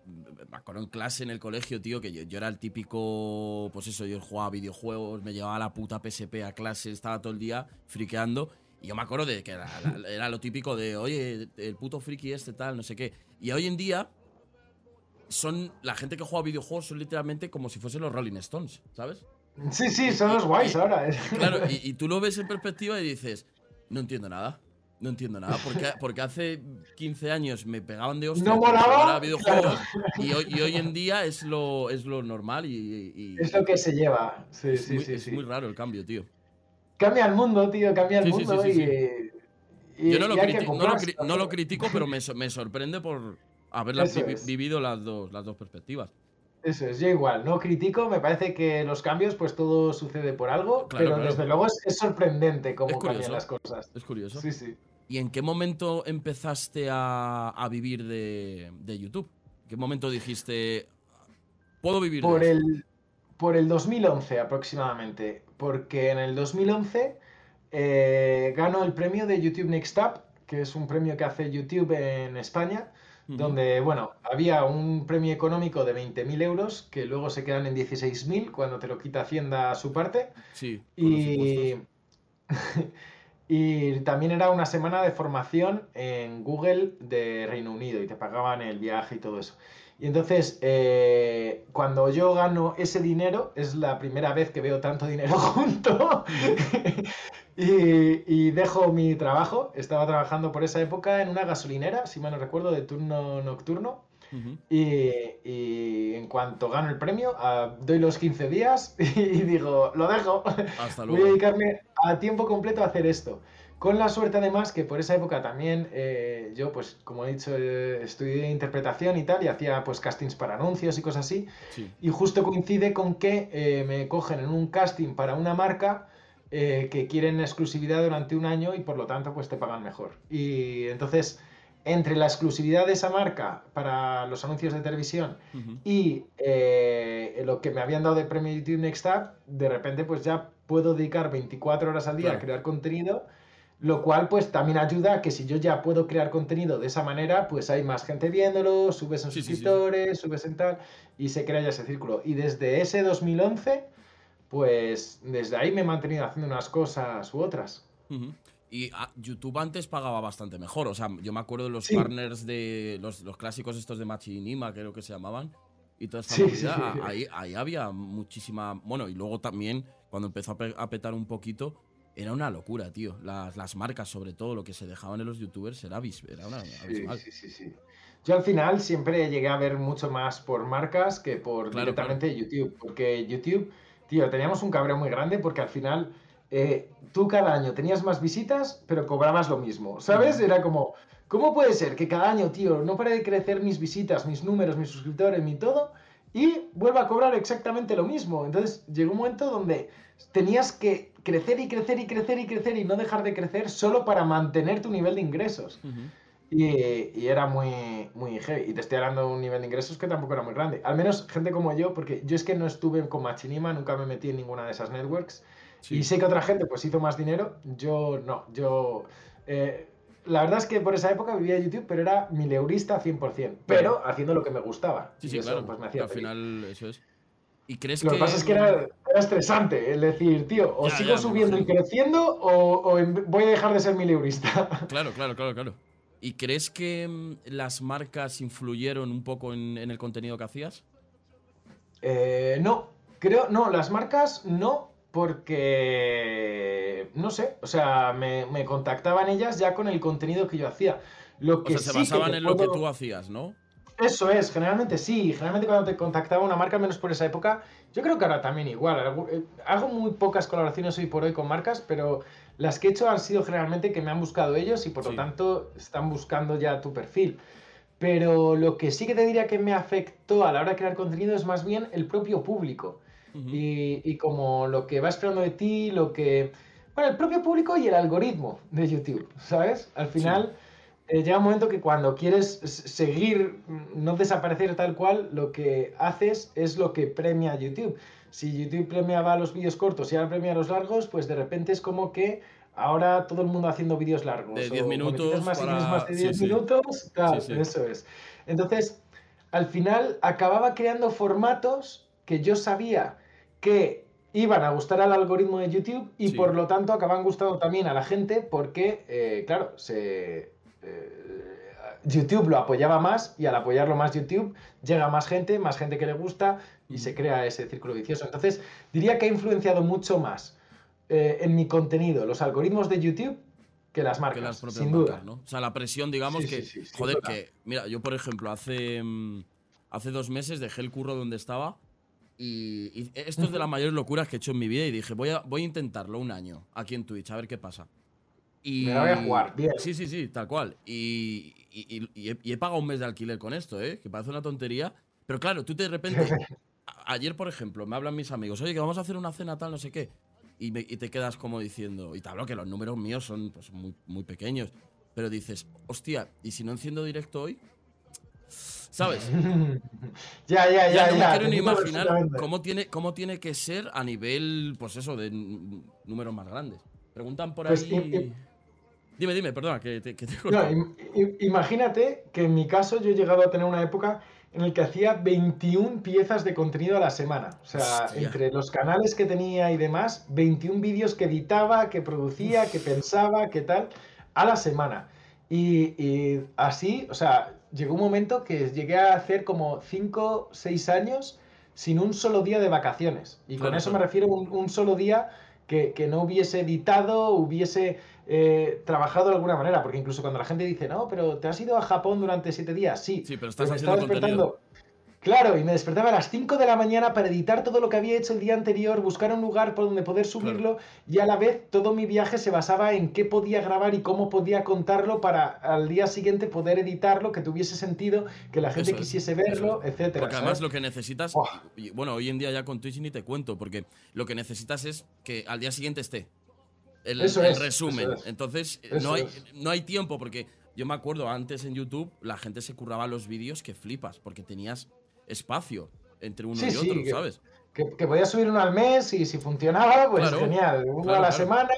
me acuerdo en clase en el colegio, tío, que yo, era el típico, pues eso, yo jugaba videojuegos, me llevaba la puta PSP a clase, estaba todo el día friqueando. Y yo me acuerdo de que era, lo típico de, oye, el puto friki este tal, no sé qué. Y hoy en día son, la gente que juega videojuegos son literalmente como si fuesen los Rolling Stones, ¿sabes? Sí, sí, son los guays ahora. ¿eh? Claro, y, tú lo ves en perspectiva y dices, no entiendo nada. No entiendo nada, porque, porque hace 15 años me pegaban de hostia no videojuegos y, hoy, en día es lo, es lo normal y, Es lo que se lleva, sí, sí, muy, sí. Es muy raro el cambio, tío. Cambia el mundo, tío, cambia el mundo y, Yo no lo, no, lo, critico, pero me, me sorprende por haber vivido las dos, las dos perspectivas. Eso es, yo igual, no critico, me parece que los cambios, pues todo sucede por algo, pero desde luego es, sorprendente cómo cambian las cosas. Es curioso. Sí, sí. ¿Y en qué momento empezaste a, vivir de, YouTube? ¿En qué momento dijiste, puedo vivir por de el, Por el 2011 aproximadamente, porque en el 2011 eh, gano el premio de YouTube Next Up, que es un premio que hace YouTube en España, donde, bueno, había un premio económico de 20.000 euros que luego se quedan en 16.000 cuando te lo quita Hacienda a su parte. Sí. Y... Y también era una semana de formación en Google de Reino Unido y te pagaban el viaje y todo eso. Y entonces, eh, cuando yo gano ese dinero, es la primera vez que veo tanto dinero junto. Y, dejo mi trabajo. Estaba trabajando por esa época en una gasolinera, si mal no recuerdo, de turno nocturno. y, en cuanto gano el premio, doy los 15 días y digo, lo dejo. Hasta luego. Voy a dedicarme a tiempo completo a hacer esto. Con la suerte además que por esa época también eh, yo, pues como he dicho, eh, estudié interpretación y tal, y hacía pues castings para anuncios y cosas así. Y justo coincide con que eh, me cogen en un casting para una marca que quieren exclusividad durante un año y por lo tanto pues te pagan mejor. Y entonces, entre la exclusividad de esa marca para los anuncios de televisión y lo que me habían dado de premio YouTube Next Up, de repente pues ya puedo dedicar 24 horas al día a crear contenido lo cual pues también ayuda a que si yo ya puedo crear contenido de esa manera, pues hay más gente viéndolo, subes en suscriptores, subes en tal, y se crea ya ese círculo. Y desde ese 2011, pues desde ahí me he mantenido haciendo unas cosas u otras. Y ah, YouTube antes pagaba bastante mejor. O sea, yo me acuerdo de los partners de los, clásicos estos de Machinima, creo que se llamaban. Y toda esta ahí, ahí había muchísima. Bueno, y luego también, cuando empezó a petar un poquito, era una locura, tío. Las, las, marcas, sobre todo, lo que se dejaban en los youtubers, era, era una sí, sí, sí, Yo al final siempre llegué a ver mucho más por marcas que por directamente YouTube. Porque YouTube, tío, teníamos un cabreo muy grande porque al final eh, tú cada año tenías más visitas, pero cobrabas lo mismo. ¿Sabes? Era como, ¿cómo puede ser que cada año, tío, no pare de crecer mis visitas, mis números, mis suscriptores, mi todo? Y vuelva a cobrar exactamente lo mismo. Entonces llegó un momento donde tenías que crecer y crecer y crecer y crecer y no dejar de crecer solo para mantener tu nivel de ingresos. Y, era muy, muy heavy. Y te estoy hablando de un nivel de ingresos que tampoco era muy grande. Al menos gente como yo, porque yo es que no estuve con Machinima, nunca me metí en ninguna de esas networks. Y sé que otra gente pues hizo más dinero. Yo no, yo... Eh, la verdad es que por esa época vivía YouTube, pero era mileurista 100%, pero haciendo lo que me gustaba. Sí, sí, claro. Pues me hacía Al final eso es. ¿Y crees lo que... pasa es que era, estresante, el decir, tío, o sigo subiendo y creciendo o, voy a dejar de ser mileurista. Claro, claro, claro, claro. ¿Y crees que mm, las marcas influyeron un poco en, el contenido que hacías? Eh, no, creo, no, las marcas no, porque, no sé, o sea, me, contactaban ellas ya con el contenido que yo hacía. Lo que o sea, se basaban en lo que tú hacías, ¿no? Eso es, generalmente sí. Generalmente cuando te contactaba una marca, menos por esa época, yo creo que ahora también igual. Eh, hago muy pocas colaboraciones hoy por hoy con marcas, pero las que he hecho han sido generalmente que me han buscado ellos y por lo tanto están buscando ya tu perfil. Pero lo que sí que te diría que me afectó a la hora de crear contenido es más bien el propio público. y, como lo que va esperando de ti, lo que... Bueno, el propio público y el algoritmo de YouTube, ¿sabes? Al final... Eh, llega un momento que cuando quieres seguir, mm, no desaparecer tal cual, lo que haces es lo que premia YouTube. Si YouTube premiaba los vídeos cortos y ahora premia los largos, pues de repente es como que ahora todo el mundo haciendo vídeos largos. De 10 minutos. Más, más de 10 minutos, claro, eso es. Entonces, al final acababa creando formatos que yo sabía que iban a gustar al algoritmo de YouTube y por lo tanto acaban gustando también a la gente porque, eh, claro, se eh, YouTube lo apoyaba más y al apoyarlo más YouTube llega más gente, más gente que le gusta y se crea ese círculo vicioso. Entonces, diría que ha influenciado mucho más eh, en mi contenido los algoritmos de YouTube que las marcas, sin duda. O sea, la presión, digamos que, joder, que, mira, yo por ejemplo, hace, mm, hace dos meses dejé el curro donde estaba y, esto es de las mayores locuras que he hecho en mi vida y dije, voy a, voy a intentarlo un año aquí en Twitch, a ver qué pasa. Y, Me la voy a jugar, bien. Sí, sí, sí, tal cual. Y, he, pagado un mes de alquiler con esto, ¿eh? Que parece una tontería. Pero claro, tú de repente. ayer, por ejemplo, me hablan mis amigos, oye, que vamos a hacer una cena tal, no sé qué. Y, te quedas como diciendo. Y te hablo que los números míos son pues, muy, muy pequeños. Pero dices, hostia, ¿y si no enciendo directo hoy? ¿Sabes? ya, ya, ya. No me quiero ni imaginar cómo tiene, cómo tiene que ser a nivel, pues eso, de números más grandes. Preguntan por pues ahí. Dime, dime, perdona, que te, que Imagínate que en mi caso yo he llegado a tener una época en la que hacía 21 piezas de contenido a la semana. O sea, entre los canales que tenía y demás, 21 vídeos que editaba, que producía, que pensaba, que tal, a la semana. Y, así, o sea, llegó un momento que llegué a hacer como 5, 6 años sin un solo día de vacaciones. Y con eso me refiero a un, un, solo día que, que, no hubiese editado, hubiese eh, trabajado de alguna manera, porque incluso cuando la gente dice, no, pero te has ido a Japón durante siete días, sí. Sí, pero estás haciendo contenido. Claro, y me despertaba a las 5 de la mañana para editar todo lo que había hecho el día anterior, buscar un lugar por donde poder subirlo y a la vez todo mi viaje se basaba en qué podía grabar y cómo podía contarlo para al día siguiente poder editarlo, que tuviese sentido, que la gente quisiese verlo, etcétera. Porque además lo que necesitas, bueno, hoy en día ya con Twitch ni te cuento, porque lo que necesitas es que al día siguiente esté el, resumen. Entonces, no hay, no hay tiempo porque yo me acuerdo antes en YouTube la gente se curraba los vídeos que flipas, porque tenías espacio entre uno y otro, ¿sabes? Que, podías subir uno al mes y si funcionaba, pues genial. Uno a la semana,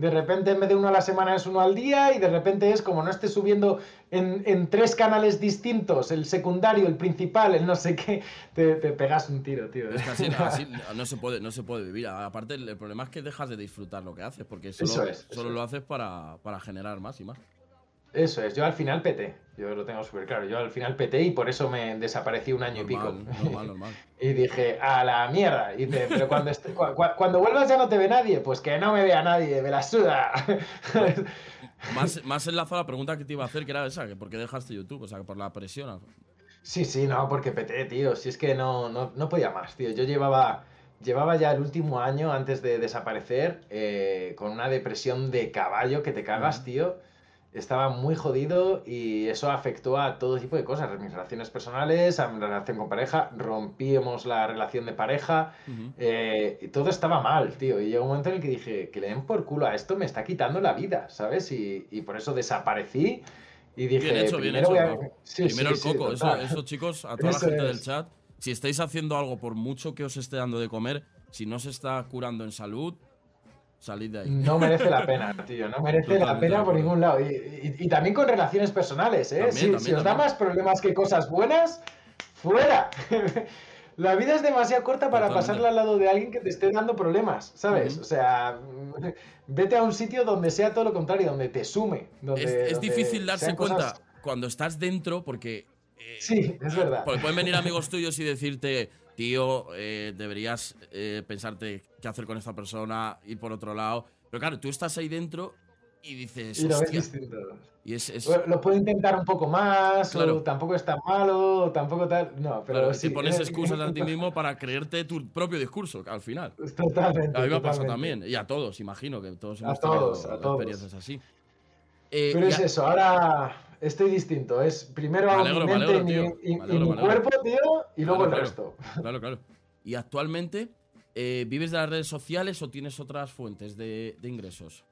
de repente en vez de uno a la semana es uno al día y de repente es como no estés subiendo en, tres canales distintos, el secundario, el principal, el no sé qué, te, pegas un tiro, tío. así, no, se puede, no se puede vivir. Aparte, el, problema es que dejas de disfrutar lo que haces, porque solo, solo lo haces para, para generar más y más. Eso es, yo al final peté, yo lo tengo súper claro, yo al final peté y por eso me desaparecí un año y pico. Normal, normal. y dije, a la mierda. Y dice, pero cuando, cuando vuelvas ya no te ve nadie, pues que no me vea nadie, me la suda. más, más enlazado a la pregunta que te iba a hacer, que era esa, que por qué dejaste YouTube, o sea, que por la presión. Sí, sí, no, porque peté, tío, si es que no, no, podía más, tío. Yo llevaba llevaba ya el último año antes de desaparecer eh, con una depresión de caballo que te cagas, tío estaba muy jodido y eso afectó a todo tipo de cosas, mis relaciones personales, a mi relación con pareja, rompíamos la relación de pareja, eh, y todo estaba mal, tío. Y llegó un momento en el que dije, que le den por culo a esto, me está quitando la vida, ¿sabes? Y, por eso desaparecí y dije, bien hecho, primero, bien hecho, primero el coco, eso, chicos, a toda la gente del chat, si estáis haciendo algo por mucho que os esté dando de comer, si no se está curando en salud, Salid de ahí. No merece la pena, tío. No merece la pena por ningún lado. Y, también con relaciones personales, ¿eh? si, os da más problemas que cosas buenas, fuera. la vida es demasiado corta para pasarla al lado de alguien que te esté dando problemas, ¿sabes? O sea, vete a un sitio donde sea todo lo contrario, donde te sume. es, difícil darse cuenta cuando estás dentro porque... Eh, sí, es verdad. Porque pueden venir amigos tuyos y decirte, tío, eh, deberías eh, pensarte qué hacer con esta persona, ir por otro lado. Pero claro, tú estás ahí dentro y dices. Y lo ves distinto. Y es, Lo puedo intentar un poco más, o tampoco es tan malo, tampoco tal. No, pero. si pones excusas a ti mismo para creerte tu propio discurso al final. Totalmente. A mí me pasa también. Y a todos, imagino que todos hemos a todos, a todos. experiencias así. Eh, pero es eso, ahora estoy distinto. Es primero mi mente y, mi, cuerpo, tío, y luego el resto. Claro, claro. ¿Y actualmente eh, vives de las redes sociales o tienes otras fuentes de, ingresos?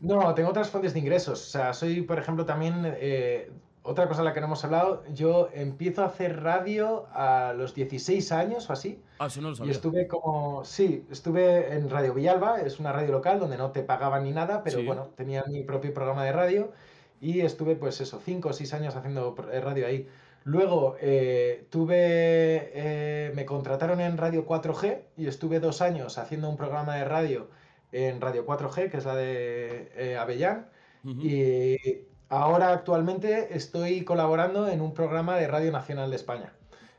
No, tengo otras fuentes de ingresos. O sea, soy, por ejemplo, también. Eh, otra cosa de la que no hemos hablado, yo empiezo a hacer radio a los 16 años o así. Ah, sí, no lo sabía. Y estuve como, sí, estuve en Radio Villalba, es una radio local donde no te pagaban ni nada, pero bueno, tenía mi propio programa de radio y estuve pues eso, cinco o seis años haciendo eh, radio ahí. Luego eh, tuve, eh, me contrataron en Radio 4G y estuve dos años haciendo un programa de radio en Radio 4G, que es la de Avellán. Y ahora actualmente estoy colaborando en un programa de Radio Nacional de España.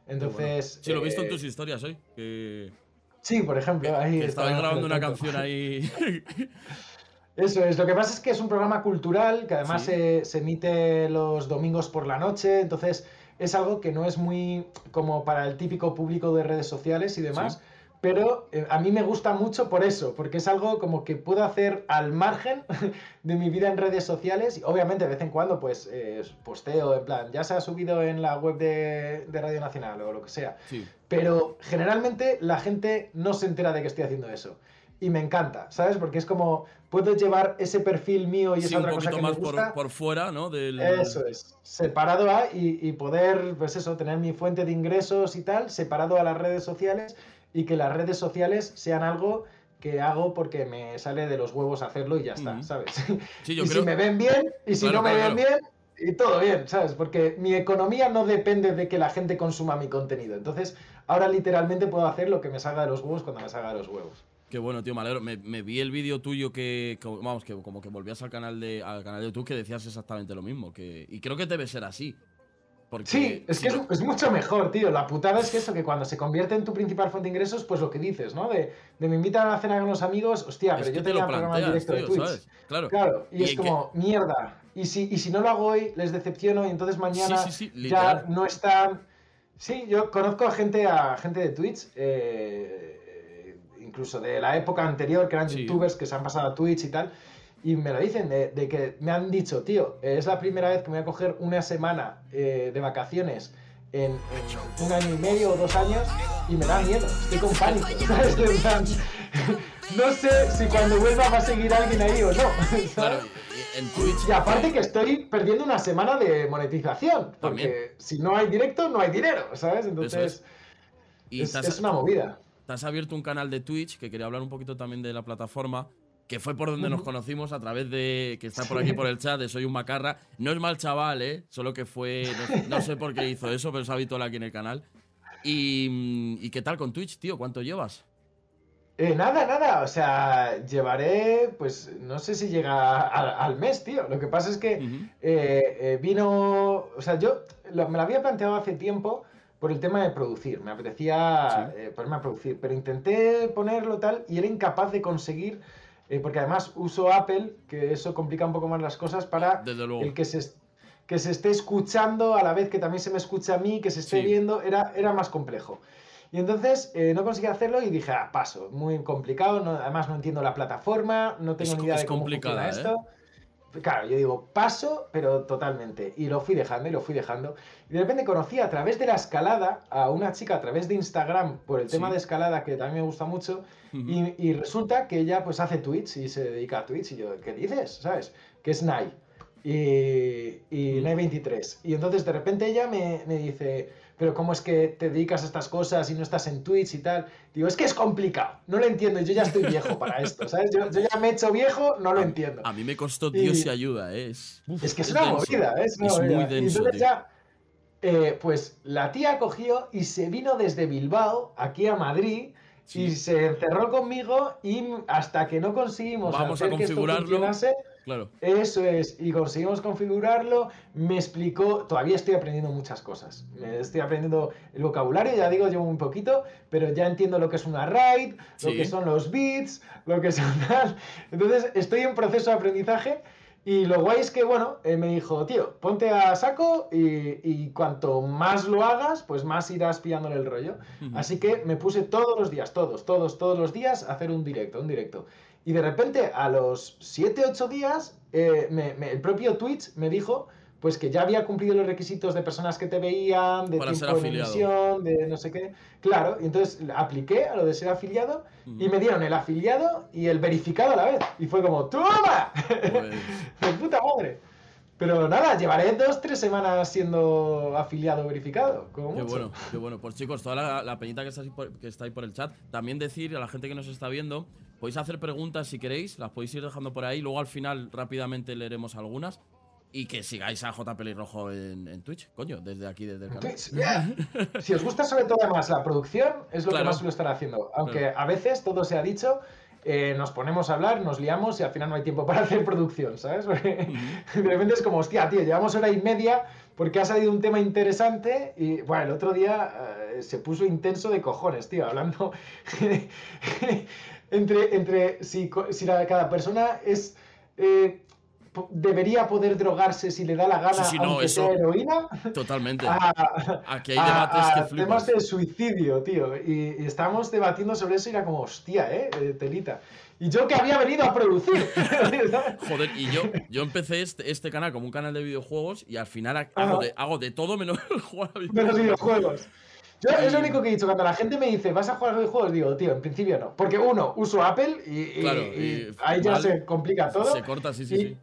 Entonces... Sí, lo he visto en tus historias hoy. Sí, por ejemplo. Ahí estaba grabando una canción ahí. Eso es, lo que pasa es que es un programa cultural que además se, emite los domingos por la noche, entonces es algo que no es muy como para el típico público de redes sociales y demás, pero eh, a mí me gusta mucho por eso, porque es algo como que puedo hacer al margen de mi vida en redes sociales. Y obviamente de vez en cuando pues eh, posteo en plan, ya se ha subido en la web de, de Radio Nacional o lo que sea, pero generalmente la gente no se entera de que estoy haciendo eso y me encanta, ¿sabes? Porque es como puedo llevar ese perfil mío y esa otra cosa que más me gusta. Por, por, fuera, ¿no? Del... Eso es, separado a y, poder, pues eso, tener mi fuente de ingresos y tal, separado a las redes sociales y que las redes sociales sean algo que hago porque me sale de los huevos hacerlo y ya está, ¿sabes? y si me ven bien y si no me ven bien y todo bien, ¿sabes? Porque mi economía no depende de que la gente consuma mi contenido. Entonces, ahora literalmente puedo hacer lo que me salga de los huevos cuando me salga de los huevos. Qué bueno, tío, me alegro. Me, vi el vídeo tuyo que, vamos, que como que volvías al canal de al canal de YouTube que decías exactamente lo mismo. Que, y creo que debe ser así. sí, es que es, mucho mejor, tío. La putada es que eso, que cuando se convierte en tu principal fuente de ingresos, pues lo que dices, ¿no? De, me invitan a la cena con los amigos, hostia, pero yo tenía un programa directo de Twitch. Claro. claro. Y, es como, mierda. Y si, y si no lo hago hoy, les decepciono y entonces mañana ya no están. Sí, yo conozco a gente, a gente de Twitch, eh, incluso de la época anterior, que eran youtubers que se han pasado a Twitch y tal y me lo dicen, de, que me han dicho, tío, es la primera vez que me voy a coger una semana eh, de vacaciones en, un año y medio o dos años y me da miedo, estoy con pánico. no sé si cuando vuelva va a seguir alguien ahí o no. Claro, en Twitch. Y aparte que estoy perdiendo una semana de monetización, porque si no hay directo, no hay dinero, ¿sabes? Entonces, es, es una movida. Te has abierto un canal de Twitch que quería hablar un poquito también de la plataforma que fue por donde nos conocimos a través de, que está por aquí por el chat, de Soy un Macarra. No es mal chaval, ¿eh? Solo que fue, no, sé por qué hizo eso, pero es habitual aquí en el canal. Y, y, qué tal con Twitch, tío? ¿Cuánto llevas? Eh, nada, nada, o sea, llevaré, pues no sé si llega al mes, tío. Lo que pasa es que eh, eh, vino, o sea, yo me lo había planteado hace tiempo por el tema de producir. Me apetecía ponerme a producir, pero intenté ponerlo tal y era incapaz de conseguir eh, porque además uso Apple, que eso complica un poco más las cosas para el que se, que se esté escuchando a la vez que también se me escucha a mí, que se esté viendo, era, era más complejo. Y entonces eh, no conseguí hacerlo y dije, ah, paso, muy complicado, además no entiendo la plataforma, no tengo ni idea de cómo funciona esto. Claro, yo digo, paso, pero totalmente. Y lo fui dejando y lo fui dejando. Y de repente conocí a través de la escalada a una chica a través de Instagram por el tema de escalada que también me gusta mucho. y, resulta que ella pues hace tweets y se dedica a tweets. Y yo, ¿qué dices? ¿Sabes? Que es Nai. Y, y Nai 23. Y entonces de repente ella me, me dice pero ¿cómo es que te dedicas a estas cosas y no estás en Twitch y tal? Digo, es que es complicado, no lo entiendo, yo ya estoy viejo para esto, ¿sabes? Yo, ya me he hecho viejo, no lo entiendo. A mí me costó Dios y, ayuda, ¿eh? es... es que es, una movida, ¿eh? es, muy denso. entonces ya, eh, pues la tía cogió y se vino desde Bilbao aquí a Madrid. Y se encerró conmigo y hasta que no conseguimos Vamos a configurarlo. Claro. Eso es, y conseguimos configurarlo, me explicó, todavía estoy aprendiendo muchas cosas, estoy aprendiendo el vocabulario, ya digo, llevo un poquito, pero ya entiendo lo que es una RAID, lo que son los bits, lo que son tal. Entonces, estoy en proceso de aprendizaje y lo guay es que, bueno, eh, me dijo, tío, ponte a saco y, cuanto más lo hagas, pues más irás pillándole el rollo. Así que me puse todos los días, todos, todos, todos los días a hacer un directo, un directo. Y de repente, a los 7, 8 días, eh, el propio Twitch me dijo pues que ya había cumplido los requisitos de personas que te veían, de tiempo de emisión, de no sé qué. Claro, y entonces apliqué a lo de ser afiliado y me dieron el afiliado y el verificado a la vez. Y fue como, ¡toma! ¡De puta madre! Pero nada, llevaré dos, tres semanas siendo afiliado verificado. qué bueno, qué bueno. Pues chicos, toda la, peñita que está, ahí por, que está ahí por el chat, también decir a la gente que nos está viendo, podéis hacer preguntas si queréis, las podéis ir dejando por ahí, luego al final rápidamente leeremos algunas. Y que sigáis a J Pelirrojo en, en Twitch, coño, desde aquí, desde el canal. si os gusta sobre todo más la producción, es lo que más suelo estar haciendo. Aunque a veces todo se ha dicho, eh, nos ponemos a hablar, nos liamos y al final no hay tiempo para hacer producción, ¿sabes? Porque de repente es como, hostia, tío, llevamos hora y media porque ha salido un tema interesante y, bueno, el otro día eh, se puso intenso de cojones, tío, hablando entre, entre si, si cada persona es... Eh, debería poder drogarse si le da la gana, aunque sea heroína. Totalmente. Aquí hay debates que flipas. Temas de suicidio, tío. Y, estamos debatiendo sobre eso y era como, hostia, ¿eh? eh telita. Y yo que había venido a producir. Joder, y yo, yo empecé este, este, canal como un canal de videojuegos y al final hago, de, hago de, todo menos jugar a videojuegos. Menos videojuegos. Yo es lo único que he dicho. Cuando la gente me dice, ¿vas a jugar a videojuegos? Digo, tío, en principio no. Porque uno, uso Apple y, ahí ya se complica todo. Se corta, sí, sí, sí.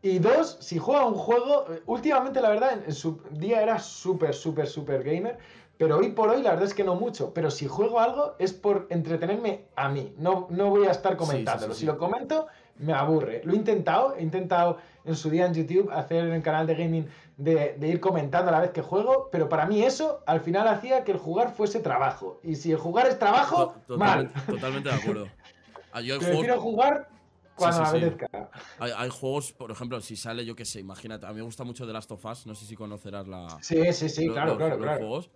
Y dos, si juega un juego, últimamente la verdad en su día era súper, súper, súper gamer, pero hoy por hoy la verdad es que no mucho. Pero si juego algo es por entretenerme a mí, no, no voy a estar comentándolo. Si lo comento, me aburre. Lo he intentado, he intentado en su día en YouTube hacer en el canal de gaming de, ir comentando a la vez que juego, pero para mí eso al final hacía que el jugar fuese trabajo. Y si el jugar es trabajo, mal. Totalmente de acuerdo. Ah, yo Prefiero jugar cuando sí, apetezca. Hay, juegos, por ejemplo, si sale, yo qué sé, imagínate, a mí me gusta mucho The Last of Us, no sé si conocerás la. Sí, sí, sí, claro, claro, claro. Juegos.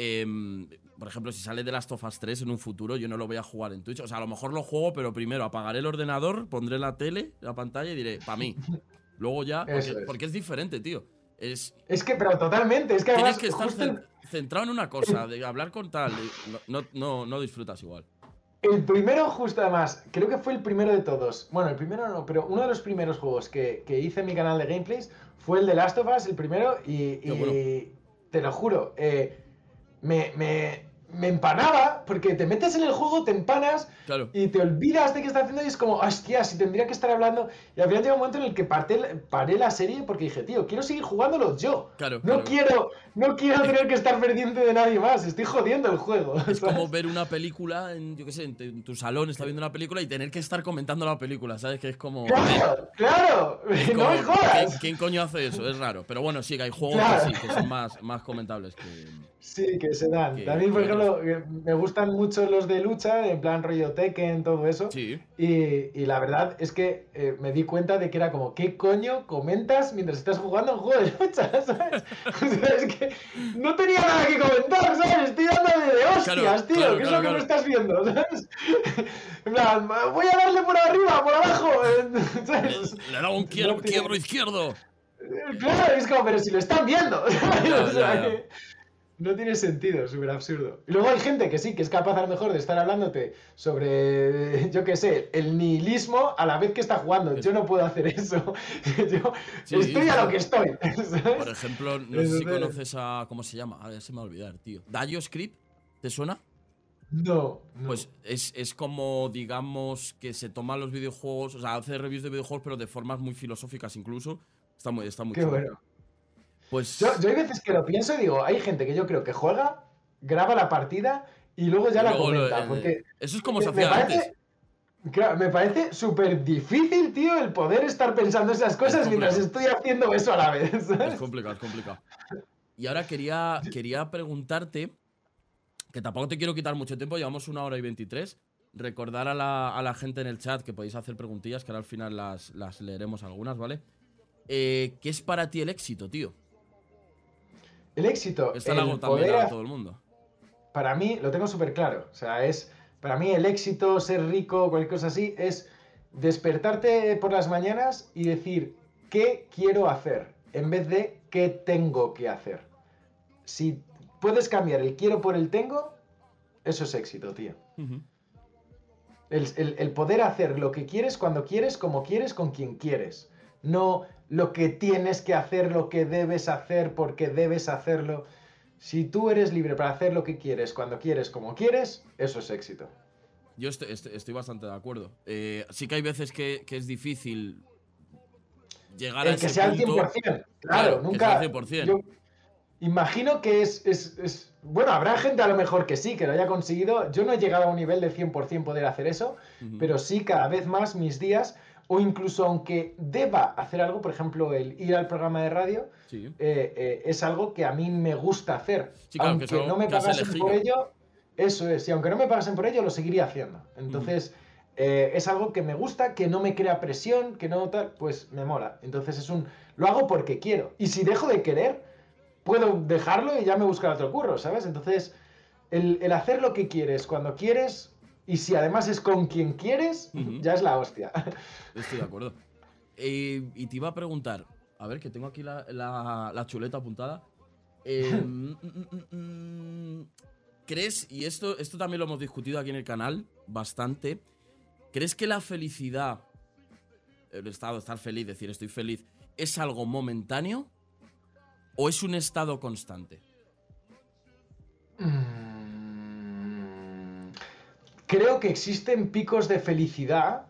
Em, por ejemplo, si sale The Last of Us 3 en un futuro, yo no lo voy a jugar en Twitch. O sea, a lo mejor lo juego, pero primero apagaré el ordenador, pondré la tele, la pantalla y diré, para mí. Luego ya, porque es. diferente, tío. Es, es que, pero totalmente, es que además. Tienes que estar centrado en una cosa, de hablar con tal, no, no, no disfrutas igual. El primero, justo además, creo que fue el primero de todos. Bueno, el primero no, pero uno de los primeros juegos que, que hice en mi canal de gameplays fue el de Last of Us, el primero, y, te lo juro, eh, me, me, me empanaba, porque te metes en el juego, te empanas y te olvidas de qué estás haciendo y es como, hostia, si tendría que estar hablando. Y al final llega un momento en el que paré la serie porque dije, tío, quiero seguir jugándolo yo. no quiero, no quiero tener que estar pendiente de nadie más, estoy jodiendo el juego. Es como ver una película, en, yo qué sé, en, tu salón está viendo una película y tener que estar comentando la película, ¿sabes? Que es como... Claro, claro, no me jodas. ¿quién, coño hace eso? Es raro. Pero bueno, sí, que hay juegos que, sí, que son más, más comentables que... Sí, que se dan. También, por ejemplo, me gustan mucho los de lucha, en plan rollo Tekken, todo eso. Sí. Y, la verdad es que eh, me di cuenta de que era como, ¿qué coño comentas mientras estás jugando un juego de lucha? ¿Sabes? es que no tenía nada que comentar, ¿sabes? Estoy dando de hostias, tío, ¿qué es lo que me estás viendo? ¿sabes? En plan, voy a darle por arriba, por abajo. ¿sabes? Le, le da un quiebro, izquierdo. Claro, es como, pero si lo están viendo. ¿sabes? No tiene sentido, súper absurdo. Y luego hay gente que sí, que es capaz a lo mejor de estar hablándote sobre, yo qué sé, el nihilismo a la vez que está jugando. Yo no puedo hacer eso. Yo estoy a lo que estoy. Por ejemplo, no sé si conoces a. ¿Cómo se llama? A ver, se me va a olvidar, tío. ¿Dayo Script? ¿Te suena? No, Pues es, es, como, digamos, que se toman los videojuegos, o sea, hace reviews de videojuegos, pero de formas muy filosóficas incluso. Está muy, está muy Qué bueno. Pues... Yo, hay veces que lo pienso y digo, hay gente que yo creo que juega, graba la partida y luego ya la comenta. porque eso es como se hacía antes. me parece súper difícil, tío, el poder estar pensando esas cosas mientras estoy haciendo eso a la vez. Es complicado, es complicado. Y ahora quería, quería preguntarte, que tampoco te quiero quitar mucho tiempo, llevamos una hora y veintitrés. Recordar a la, a la, gente en el chat que podéis hacer preguntillas, que ahora al final las, las leeremos algunas, ¿vale? Eh, ¿Qué es para ti el éxito, tío? El éxito. Está el poder, todo el mundo. Para mí, lo tengo súper claro. O sea, es. Para mí, el éxito, ser rico, cualquier cosa así, es despertarte por las mañanas y decir, ¿qué quiero hacer? En vez de, ¿qué tengo que hacer? Si puedes cambiar el quiero por el tengo, eso es éxito, tío. el poder hacer lo que quieres, cuando quieres, como quieres, con quien quieres. No lo que tienes que hacer, lo que debes hacer, porque debes hacerlo. Si tú eres libre para hacer lo que quieres, cuando quieres, como quieres, eso es éxito. Yo estoy, bastante de acuerdo. Eh, sí que hay veces que, es difícil llegar a ese que sea al 100%. Claro, nunca. 100%. imagino que es, Bueno, habrá gente a lo mejor que sí, que lo haya conseguido. Yo no he llegado a un nivel de 100% poder hacer eso, pero sí cada vez más mis días o incluso aunque deba hacer algo, por ejemplo, el ir al programa de radio, eh, eh, es algo que a mí me gusta hacer. aunque no me pagasen por ello, eso es, y aunque no me pagasen por ello, lo seguiría haciendo. Entonces, eh, es algo que me gusta, que no me crea presión, que no tal, pues me mola. Entonces es un, lo hago porque quiero. Y si dejo de querer, puedo dejarlo y ya me buscar otro curro, ¿sabes? Entonces, el, el hacer lo que quieres cuando quieres y si además es con quien quieres, ya es la hostia. Estoy de acuerdo. Eh, y te iba a preguntar, a ver, que tengo aquí la, chuleta apuntada. Eh, mm, mm, mm, ¿Crees, y esto, esto también lo hemos discutido aquí en el canal bastante, ¿crees que la felicidad, el estado de estar feliz, decir estoy feliz, es algo momentáneo o es un estado constante? Creo que existen picos de felicidad,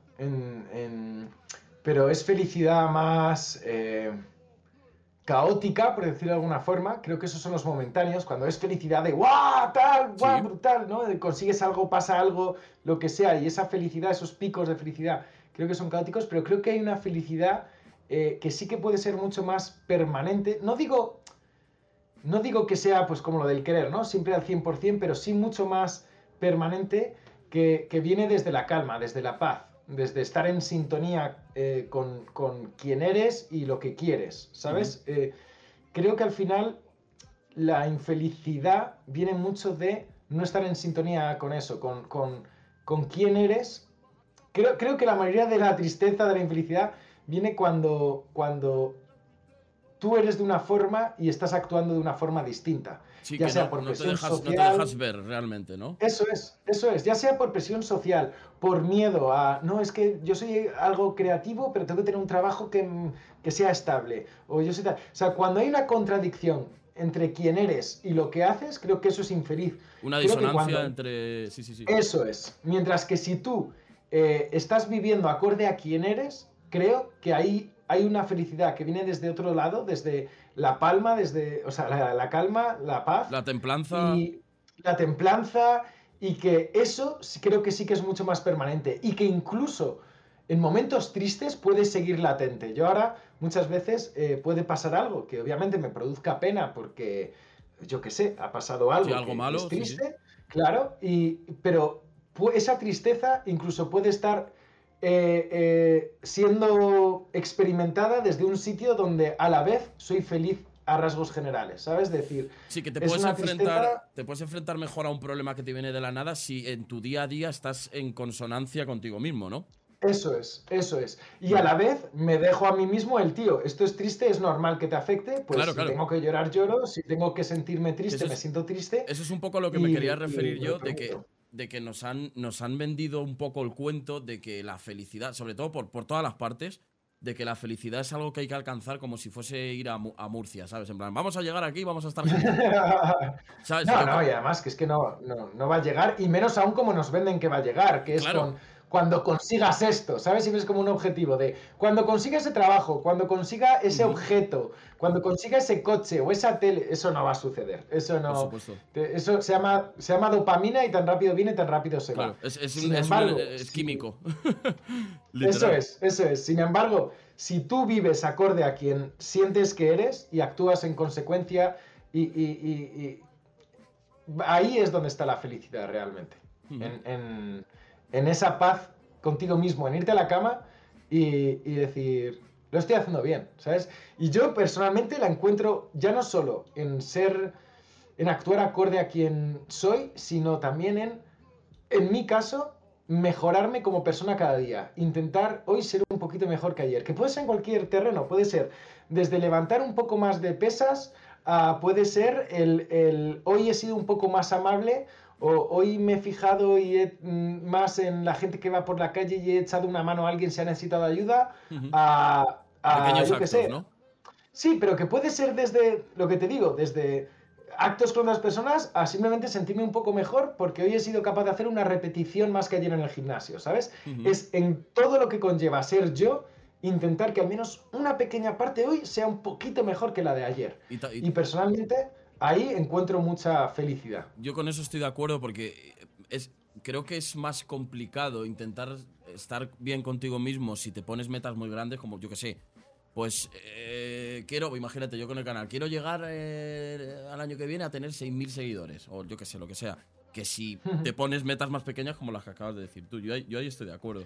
pero es felicidad más eh, caótica, por decirlo de alguna forma. Creo que esos son los momentáneos, cuando es felicidad de ¡guau! tal, guau, brutal, ¿no? consigues algo, pasa algo, lo que sea, y esa felicidad, esos picos de felicidad, creo que son caóticos, pero creo que hay una felicidad eh, que sí que puede ser mucho más permanente. No digo, no digo que sea pues como lo del querer, ¿no? Siempre al 100%, pero sí mucho más permanente que, viene desde la calma, desde la paz. desde estar en sintonía eh, con, con, quien eres y lo que quieres, ¿sabes? Eh, creo que al final la infelicidad viene mucho de no estar en sintonía con eso, con, con, con quién eres. Creo, creo, que la mayoría de la tristeza, de la infelicidad, viene cuando, cuando tú eres de una forma y estás actuando de una forma distinta. ya sea por presión social. No te dejas ver realmente, ¿no? Eso es, eso es. Ya sea por presión social, por miedo a. No, es que yo soy algo creativo, pero tengo que tener un trabajo que, que sea estable. O yo soy O sea, cuando hay una contradicción entre quién eres y lo que haces, creo que eso es infeliz. Una disonancia entre. Sí, sí, sí. Eso es. Mientras que si tú eh, estás viviendo acorde a quién eres, creo que ahí hay una felicidad que viene desde otro lado, desde la palma, desde, o sea, la, calma, la paz. La templanza. Y la templanza y que eso creo que sí que es mucho más permanente y que incluso en momentos tristes puede seguir latente. Yo ahora muchas veces eh, puede pasar algo que obviamente me produzca pena porque, yo qué sé, ha pasado algo, algo malo, triste, claro, y, pero esa tristeza incluso puede estar eh, eh, siendo experimentada desde un sitio donde a la vez soy feliz a rasgos generales, ¿sabes? Decir, sí, que te puedes, enfrentar, te puedes enfrentar mejor a un problema que te viene de la nada si en tu día a día estás en consonancia contigo mismo, ¿no? Eso es, eso es. Y a la vez me dejo a mí mismo el tío, esto es triste, es normal que te afecte, pues si tengo que llorar, lloro, si tengo que sentirme triste, me siento triste. Eso es un poco lo que me quería referir yo, de que de que nos han, nos han vendido un poco el cuento de que la felicidad, sobre todo por, por todas las partes, de que la felicidad es algo que hay que alcanzar como si fuese ir a, a Murcia, ¿sabes? En plan, vamos a llegar aquí, vamos a estar... ¿Sabes? No, no, y además que es que no, no, no, va a llegar, y menos aún como nos venden que va a llegar, que es con cuando consigas esto, ¿sabes? Si ves como un objetivo de cuando consiga ese trabajo, cuando consiga ese objeto, cuando consiga ese coche o esa tele, eso no va a suceder. Eso no. Eso se llama, se llama dopamina y tan rápido viene, tan rápido se va. Es, es, químico. eso es, eso es. Sin embargo, si tú vives acorde a quien sientes que eres y actúas en consecuencia, y, ahí es donde está la felicidad realmente. en en esa paz contigo mismo, en irte a la cama y, decir, lo estoy haciendo bien, ¿sabes? Y yo personalmente la encuentro ya no solo en ser, en actuar acorde a quien soy, sino también en, en mi caso, mejorarme como persona cada día, intentar hoy ser un poquito mejor que ayer, que puede ser en cualquier terreno, puede ser desde levantar un poco más de pesas, a, puede ser el, el hoy he sido un poco más amable hoy me he fijado y mm, más en la gente que va por la calle y he echado una mano a alguien si ha necesitado ayuda. A, Pequeños actos, ¿no? Sí, pero que puede ser desde, lo que te digo, desde actos con las personas a simplemente sentirme un poco mejor porque hoy he sido capaz de hacer una repetición más que ayer en el gimnasio, ¿sabes? Es en todo lo que conlleva ser yo intentar que al menos una pequeña parte hoy sea un poquito mejor que la de ayer. y personalmente ahí encuentro mucha felicidad. Yo con eso estoy de acuerdo porque es, creo que es más complicado intentar estar bien contigo mismo si te pones metas muy grandes, como yo que sé. Pues eh, quiero, imagínate yo con el canal, quiero llegar eh, al año que viene a tener 6.000 seguidores, o yo que sé, lo que sea. Que si te pones metas más pequeñas como las que acabas de decir tú, yo, yo ahí estoy de acuerdo.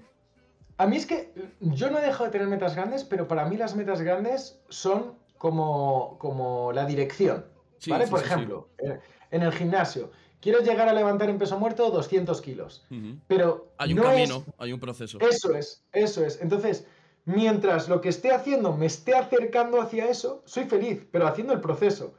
A mí es que yo no he dejado de tener metas grandes, pero para mí las metas grandes son como, como la dirección. ¿Vale? Por ejemplo, eh, en el gimnasio, quiero llegar a levantar en peso muerto 200 kilos. Pero. Hay un camino, hay un proceso. Eso es, eso es. Entonces, mientras lo que esté haciendo me esté acercando hacia eso, soy feliz, pero haciendo el proceso.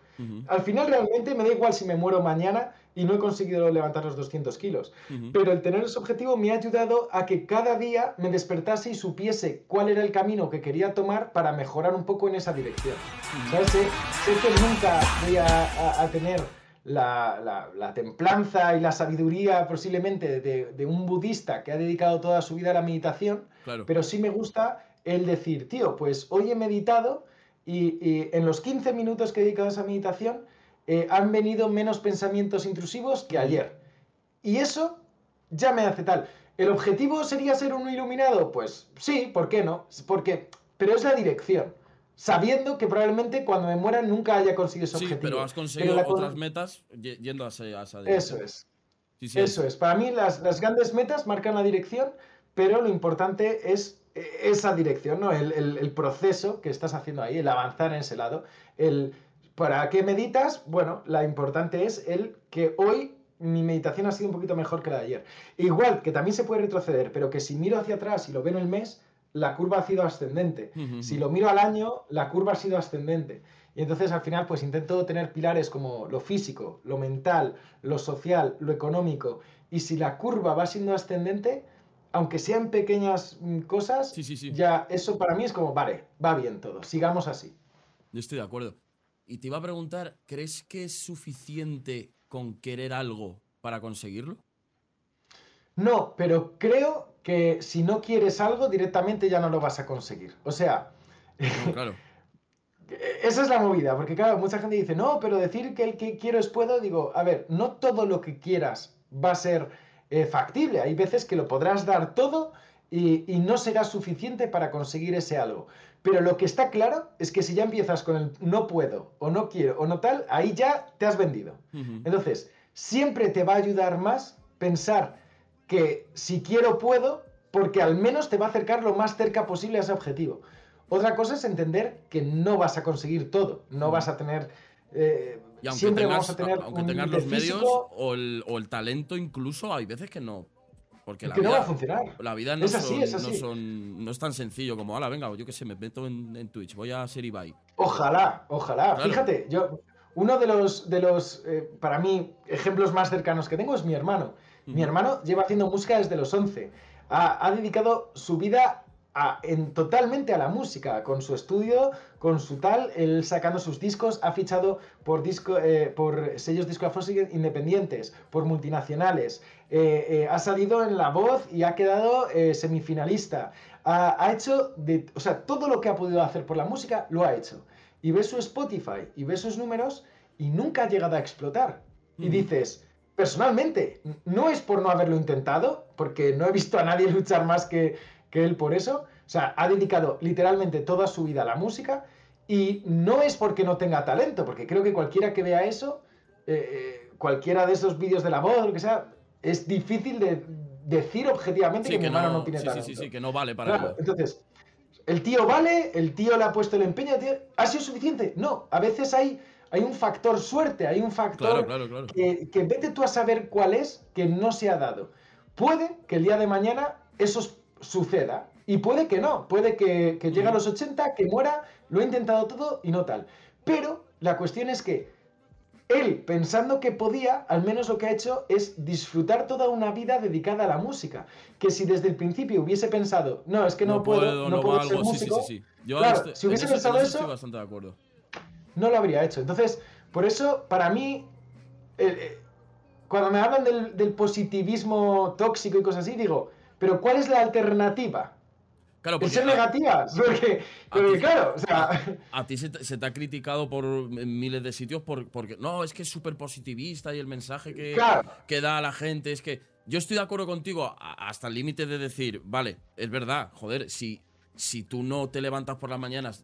Al final, realmente me da igual si me muero mañana y no he conseguido levantar los 200 kilos. Pero el tener ese objetivo me ha ayudado a que cada día me despertase y supiese cuál era el camino que quería tomar para mejorar un poco en esa dirección. Sé, que nunca voy a, tener la, templanza y la sabiduría posiblemente de, un budista que ha dedicado toda su vida a la meditación, pero sí me gusta el decir, tío, pues hoy he meditado y, y en los 15 minutos que he dedicado a esa meditación, eh, han venido menos pensamientos intrusivos que ayer. Y eso ya me hace tal. ¿El objetivo sería ser un iluminado? Pues sí, ¿por qué no? Porque, pero es la dirección. Sabiendo que probablemente cuando me muera nunca haya conseguido ese objetivo. Pero has conseguido otras metas yendo a esa, Eso es. Eso es. Para mí las, las, grandes metas marcan la dirección, pero lo importante es eh, esa dirección, ¿no? El, proceso que estás haciendo ahí, el avanzar en ese lado. El, ¿Para qué meditas? Bueno, la importante es el que hoy mi meditación ha sido un poquito mejor que la de ayer. Igual que también se puede retroceder, pero que si miro hacia atrás y lo veo en el mes, la curva ha sido ascendente. Si lo miro al año, la curva ha sido ascendente. Y entonces al final pues intento tener pilares como lo físico, lo mental, lo social, lo económico. Y si la curva va siendo ascendente, aunque sean pequeñas mm, cosas, ya eso para mí es como, vale, va bien todo, sigamos así. Yo estoy de acuerdo. Y te iba a preguntar, ¿crees que es suficiente con querer algo para conseguirlo? No, pero creo que si no quieres algo, directamente ya no lo vas a conseguir. O sea, claro. esa es la movida, porque claro, mucha gente dice, no, pero decir que el que quiero es puedo, digo, a ver, no todo lo que quieras va a ser eh, factible. Hay veces que lo podrás dar todo y, no será suficiente para conseguir ese algo. Pero lo que está claro es que si ya empiezas con el no puedo o no quiero o no tal, ahí ya te has vendido. Entonces, siempre te va a ayudar más pensar que si quiero puedo, porque al menos te va a acercar lo más cerca posible a ese objetivo. Otra cosa es entender que no vas a conseguir todo, no vas a tener... Eh, y aunque tengas, a tener aunque tengas los medios o el, talento incluso, hay veces que no. Porque la vida, no va a funcionar. La vida no, es así, es así. no, es tan sencillo como, ala, venga, yo qué sé, me meto en, Twitch, voy a ser Ibai. Ojalá, ojalá. Fíjate, yo, uno de los, de los eh, para mí, ejemplos más cercanos que tengo es mi hermano. Mi hermano lleva haciendo música desde los 11. Ha, ha dedicado su vida en, totalmente a la música, con su estudio, con su tal, él sacando sus discos, ha fichado por, disco, eh, por sellos discográficos independientes, por multinacionales, eh, eh, ha salido en La Voz y ha quedado semifinalista. Ha, hecho, de, o sea, todo lo que ha podido hacer por la música, lo ha hecho. Y ves su Spotify y ves sus números y nunca ha llegado a explotar. Y dices, personalmente, no es por no haberlo intentado, porque no he visto a nadie luchar más que, que él por eso. O sea, ha dedicado literalmente toda su vida a la música y no es porque no tenga talento, porque creo que cualquiera que vea eso, eh, eh, cualquiera de esos vídeos de la voz, lo que sea, es difícil de decir objetivamente que, mi hermano no, tiene talento. Sí, sí, sí, que no vale para Entonces, el tío vale, el tío le ha puesto el empeño, ¿ha sido suficiente? No, a veces hay, hay un factor suerte, hay un factor que, que vete tú a saber cuál es que no se ha dado. Puede que el día de mañana esos suceda. Y puede que no, puede que, llegue a los 80, que muera, lo ha intentado todo y no tal. Pero la cuestión es que él, pensando que podía, al menos lo que ha hecho es disfrutar toda una vida dedicada a la música. Que si desde el principio hubiese pensado, no, es que no, puedo, no, puedo ser músico, claro, si hubiese pensado eso, bastante de acuerdo. no lo habría hecho. Entonces, por eso, para mí, eh, cuando me hablan del, del positivismo tóxico y cosas así, digo, pero ¿cuál es la alternativa? Claro, porque, ser negativa. Porque, claro, o sea. A ti se te, ha criticado por miles de sitios por, porque no, es que es súper positivista y el mensaje que, que, da a la gente es que. Yo estoy de acuerdo contigo hasta el límite de decir, vale, es verdad, joder, si, si tú no te levantas por las mañanas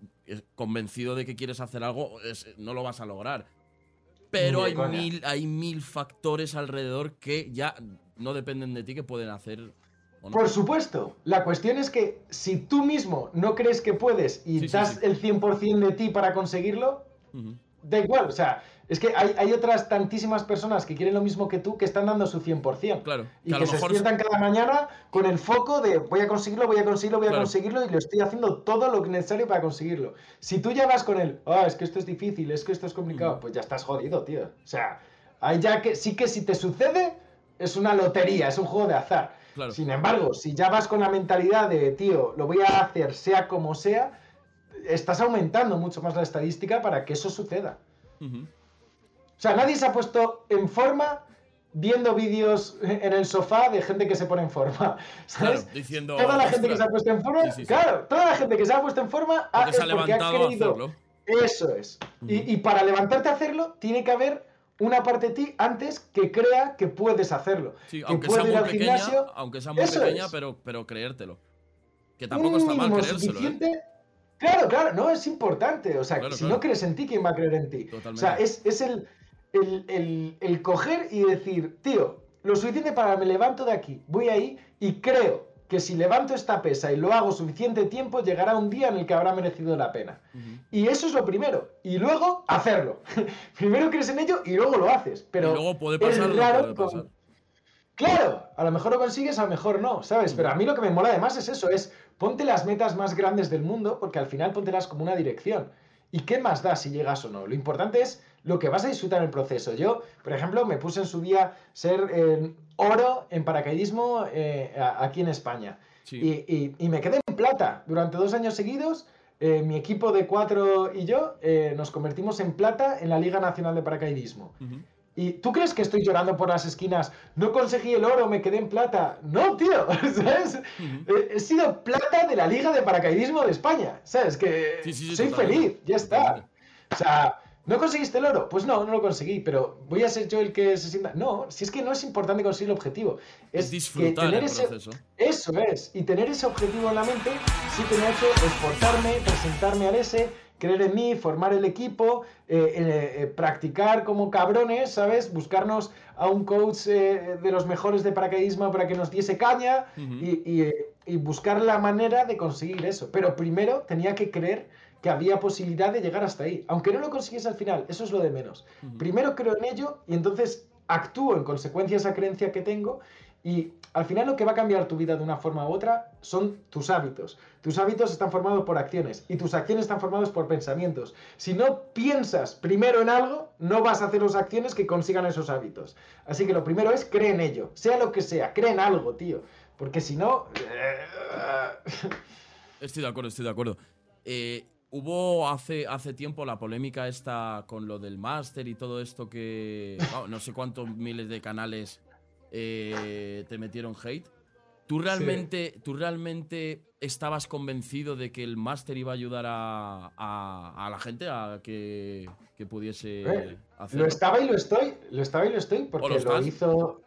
convencido de que quieres hacer algo, no lo vas a lograr. Pero hay mil, hay mil factores alrededor que ya no dependen de ti que pueden hacer por supuesto. La cuestión es que si tú mismo no crees que puedes y das el 100% de ti para conseguirlo, da igual. O sea, es que hay, otras tantísimas personas que quieren lo mismo que tú que están dando su 100%. Claro. Y que, se despiertan cada mañana con el foco de voy a conseguirlo, voy a conseguirlo, voy a conseguirlo y lo estoy haciendo todo lo necesario para conseguirlo. Si tú ya vas con el, ah, es que esto es difícil, es que esto es complicado, pues ya estás jodido, tío. O sea, hay ya que sí que si te sucede, es una lotería, es un juego de azar. Sin embargo, si ya vas con la mentalidad de, tío, lo voy a hacer sea como sea, estás aumentando mucho más la estadística para que eso suceda. O sea, nadie se ha puesto en forma viendo vídeos en el sofá de gente que se pone en forma. ¿Sabes? diciendo, toda la gente que se ha puesto en forma, claro, toda la gente que se ha puesto en forma ha, porque ha querido. Eso es. y, y, para levantarte a hacerlo, tiene que haber una parte de ti antes que crea que puedes hacerlo. Sí, aunque, sea muy pequeña, aunque sea muy pequeña, pero, pero creértelo. Que tampoco está mal creérselo. ¿eh? Claro, claro, no, es importante. O sea, si no crees en ti, ¿quién va a creer en ti? O sea, es, el, el, coger y decir, tío, lo suficiente para me levanto de aquí, voy ahí y creo que si levanto esta pesa y lo hago suficiente tiempo, llegará un día en el que habrá merecido la pena. Y eso es lo primero. Y luego, hacerlo. primero crees en ello y luego lo haces. Pero luego puede pasar, es pasar. Claro, a lo mejor lo consigues, a lo mejor no, ¿sabes? Pero a mí lo que me mola además es eso, es ponte las metas más grandes del mundo, porque al final pontelas como una dirección. ¿Y qué más da si llegas o no? Lo importante es lo que vas a disfrutar en el proceso. Yo, por ejemplo, me puse en su día ser eh, oro en paracaidismo eh, aquí en España. Y, me quedé en plata. Durante dos años seguidos, eh, mi equipo de cuatro y yo nos convertimos en plata en la Liga Nacional de Paracaidismo. ¿Y tú crees que estoy llorando por las esquinas? No conseguí el oro, me quedé en plata. No, tío, ¿sabes? He sido plata de la Liga de Paracaidismo de España, ¿sabes? Que soy feliz, ya está. O sea, ¿no conseguiste el oro? Pues no, no lo conseguí, pero voy a ser yo el que se sienta... No, si es que no es importante conseguir el objetivo. Es, disfrutar tener ese... proceso. Eso es. Y tener ese objetivo en la mente sí tenía que esforzarme, presentarme al ese creer en mí, formar el equipo, eh, eh, practicar como cabrones, ¿sabes? Buscarnos a un coach eh, de los mejores de paracaidismo para que nos diese caña y, buscar la manera de conseguir eso. Pero primero tenía que creer que había posibilidad de llegar hasta ahí. Aunque no lo consiguiese al final, eso es lo de menos. Primero creo en ello y entonces actúo en consecuencia de esa creencia que tengo y al final lo que va a cambiar tu vida de una forma u otra son tus hábitos. Tus hábitos están formados por acciones y tus acciones están formadas por pensamientos. Si no piensas primero en algo, no vas a hacer las acciones que consigan esos hábitos. Así que lo primero es cree en ello, sea lo que sea, cree en algo, tío. Porque si no... Estoy de acuerdo, estoy de acuerdo. Eh, hubo hace, hace tiempo la polémica esta con lo del máster y todo esto que... no sé cuántos miles de canales eh, te metieron hate. ¿Tú realmente, ¿Tú realmente estabas convencido de que el máster iba a ayudar a, la gente a que, pudiese eh, hacerlo? Lo estaba y lo estoy, lo estaba y lo estoy, porque lo, hizo...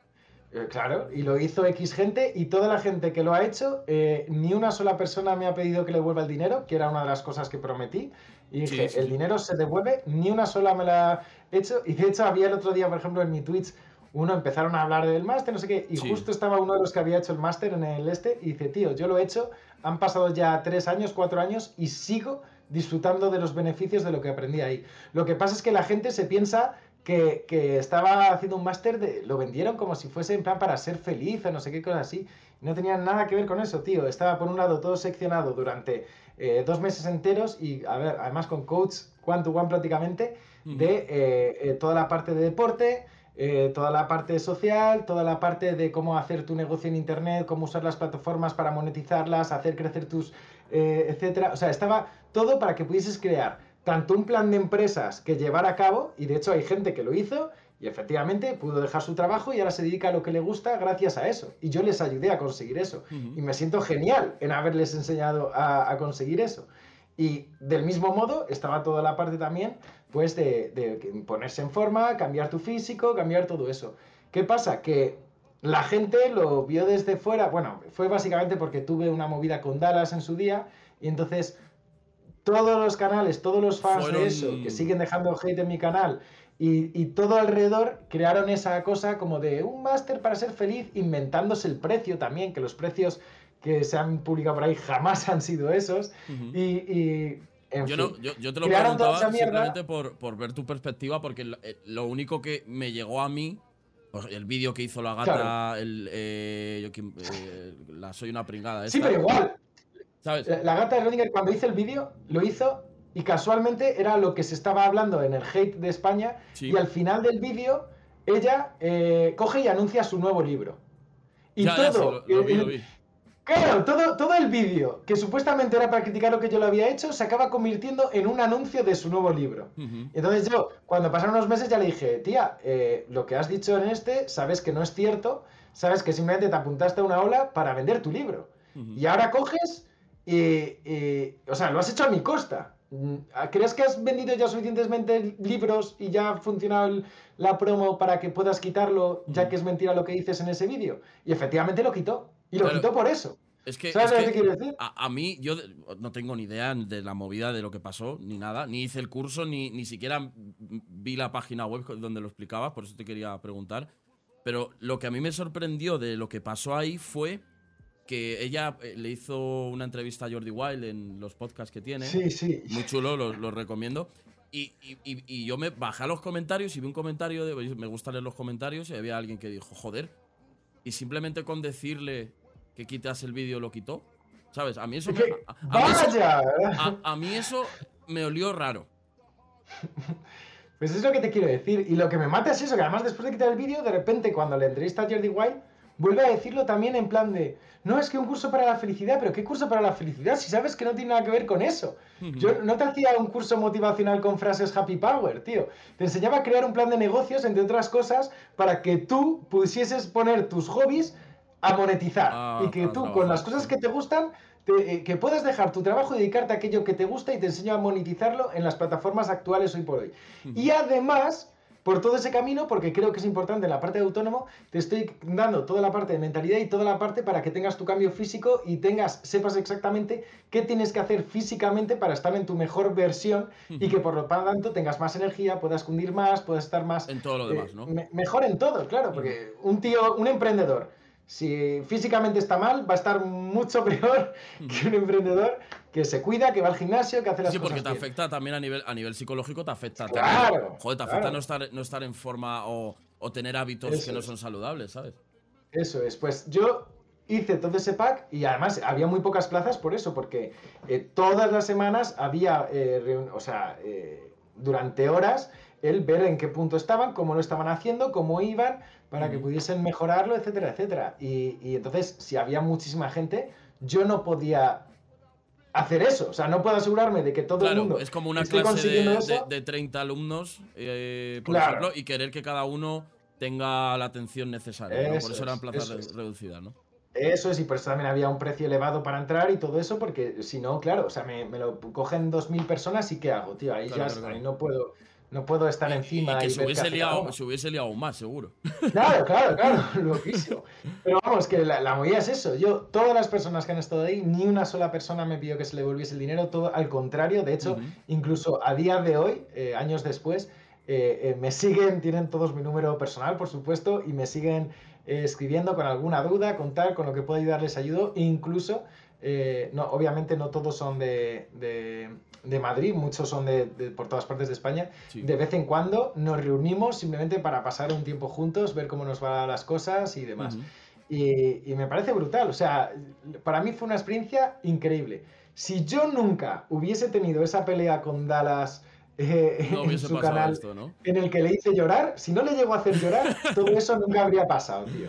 Eh, claro, y lo hizo X gente y toda la gente que lo ha hecho, ni una sola persona me ha pedido que le vuelva el dinero, que era una de las cosas que prometí. Y dije, el dinero se devuelve, ni una sola me la ha hecho. Y de hecho había el otro día, por ejemplo, en mi Twitch uno empezaron a hablar del máster, no sé qué, y justo estaba uno de los que había hecho el máster en el este y dice, tío, yo lo he hecho, han pasado ya tres años, cuatro años y sigo disfrutando de los beneficios de lo que aprendí ahí. Lo que pasa es que la gente se piensa que, estaba haciendo un máster, lo vendieron como si fuese en plan para ser feliz o no sé qué cosa así. No tenía nada que ver con eso, tío. Estaba por un lado todo seccionado durante eh, dos meses enteros y, a ver, además con coach one to one prácticamente, de eh, eh, toda la parte de deporte, eh, toda la parte social, toda la parte de cómo hacer tu negocio en Internet, cómo usar las plataformas para monetizarlas, hacer crecer tus, eh, etcétera. O sea, estaba todo para que pudieses crear tanto un plan de empresas que llevar a cabo, y de hecho hay gente que lo hizo, y efectivamente pudo dejar su trabajo y ahora se dedica a lo que le gusta gracias a eso. Y yo les ayudé a conseguir eso. Y me siento genial en haberles enseñado a conseguir eso. Y del mismo modo estaba toda la parte también pues de, ponerse en forma, cambiar tu físico, cambiar todo eso. ¿Qué pasa? Que la gente lo vio desde fuera, bueno, fue básicamente porque tuve una movida con Dallas en su día y entonces todos los canales, todos los fans de eso, que siguen dejando hate en mi canal y, y, todo alrededor crearon esa cosa como de un máster para ser feliz, inventándose el precio también, que los precios que se han publicado por ahí jamás han sido esos. y, yo, no, yo, te lo preguntaba simplemente por, por, ver tu perspectiva, porque eh, lo, único que me llegó a mí, pues, el vídeo que hizo la gata, el, eh, eh, la soy una pringada. Sí, pero igual. ¿Sabes? La gata de Rodinger, cuando hizo el vídeo, lo hizo y casualmente era lo que se estaba hablando en el hate de España. Y al final del vídeo, ella coge y anuncia su nuevo libro. Y todo. lo vi. Claro, todo, todo el vídeo, que supuestamente era para criticar lo que yo lo había hecho, se acaba convirtiendo en un anuncio de su nuevo libro. Entonces yo, cuando pasaron unos meses, ya le dije, tía, eh, lo que has dicho en este, sabes que no es cierto, sabes que simplemente te apuntaste a una ola para vender tu libro. Y ahora coges y, o sea, lo has hecho a mi costa. Mm, ¿Crees que has vendido ya suficientemente libros y ya ha funcionado la promo para que puedas quitarlo, ya que es mentira lo que dices en ese vídeo? Y efectivamente lo quitó. Y lo quitó por eso. Es que, ¿Sabes lo que quiero decir? A, mí, yo no tengo ni idea de la movida de lo que pasó, ni nada. Ni hice el curso, ni, ni siquiera vi la página web donde lo explicaba, por eso te quería preguntar. Pero lo que a mí me sorprendió de lo que pasó ahí fue que ella eh, le hizo una entrevista a Jordi Wild en los podcasts que tiene. Sí, sí. Muy chulo, lo, recomiendo. Y, y, yo me bajé a los comentarios y vi un comentario de. Me gusta leer los comentarios y había alguien que dijo, joder. Y simplemente con decirle que quitas el vídeo lo quitó. ¿Sabes? A mí eso me. a mí eso me olió raro. Pues es lo que te quiero decir. Y lo que me mata es eso, que además después de quitar el vídeo, de repente cuando le entrevista a Jordi Wild, vuelve a decirlo también en plan de, no, es que un curso para la felicidad, pero ¿qué curso para la felicidad? Si sabes que no tiene nada que ver con eso. Yo no te hacía un curso motivacional con frases happy power, tío. Te enseñaba a crear un plan de negocios, entre otras cosas, para que tú pudieses poner tus hobbies a monetizar. Ah, y que tú, con las cosas que te gustan, eh, que puedas dejar tu trabajo y dedicarte a aquello que te gusta y te enseño a monetizarlo en las plataformas actuales hoy por hoy. Y además, por todo ese camino, porque creo que es importante en la parte de autónomo, te estoy dando toda la parte de mentalidad y toda la parte para que tengas tu cambio físico y tengas, sepas exactamente qué tienes que hacer físicamente para estar en tu mejor versión y que por lo tanto tengas más energía, puedas cundir más, puedas estar más... En todo lo demás, ¿no? mejor en todo, claro, porque un tío, un emprendedor si físicamente está mal, va a estar mucho peor que un emprendedor que se cuida, que va al gimnasio, que hace las cosas. Sí, porque te afecta también a nivel, a nivel psicológico, te afecta. Claro. Joder, te afecta no, estar, no estar en forma o, tener hábitos que no son saludables, ¿sabes? Eso es. Pues yo hice todo ese pack y además había muy pocas plazas por eso, porque eh, todas las semanas había, eh, o sea, eh, durante horas, el ver en qué punto estaban, cómo lo estaban haciendo, cómo iban, para que pudiesen mejorarlo, etcétera, etcétera. Y, entonces, si había muchísima gente, yo no podía hacer eso. O sea, no puedo asegurarme de que todo el mundo. Es como una clase de, de, 30 alumnos, eh, por ejemplo, y querer que cada uno tenga la atención necesaria. Por eso eran plazas reducidas, ¿no? Eso es, y por eso también había un precio elevado para entrar y todo eso, porque si no, claro, o sea, me, lo cogen 2.000 personas y ¿qué hago, tío? Ahí ya ahí no puedo no puedo estar encima. Y que se, hubiese liado, se hubiese liado más, seguro. Claro, claro, claro, loquísimo. Pero vamos, que la, la, movida es eso. Yo, todas las personas que han estado ahí, ni una sola persona me pidió que se le volviese el dinero, todo al contrario. De hecho, incluso a día de hoy, eh, años después, eh, eh, me siguen, tienen todos mi número personal, por supuesto, y me siguen escribiendo con alguna duda, con tal, con lo que pueda ayudarles ayudo. Incluso, no, obviamente no todos son de de Madrid, muchos son de, por todas partes de España. De vez en cuando nos reunimos simplemente para pasar un tiempo juntos, ver cómo nos van las cosas y demás. y, me parece brutal, o sea, para mí fue una experiencia increíble. Si yo nunca hubiese tenido esa pelea con Dallas eh, en su canal en el que le hice llorar, si no le llego a hacer llorar, todo eso nunca habría pasado, tío.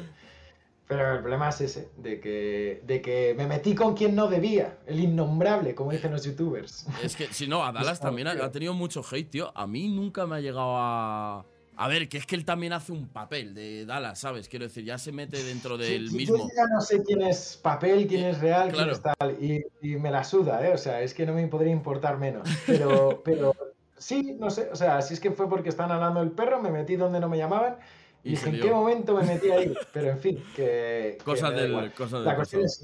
Pero el problema es ese, de que, de que me metí con quien no debía, el innombrable, como dicen los youtubers. Es que, si no, a Dallas también ha, tenido mucho hate, tío. A mí nunca me ha llegado a... A ver, que es que él también hace un papel de Dallas, ¿sabes? Quiero decir, ya se mete dentro del mismo. Yo ya no sé quién es papel, quién es real, quién es tal. Y, y, me la suda, ¿eh? O sea, es que no me podría importar menos. Pero, pero sí, no sé. O sea, si es que fue porque estaban hablando del perro, me metí donde no me llamaban y dije, ¿en qué momento me metí ahí? Pero en fin, que. Cosas del. la cuestión es.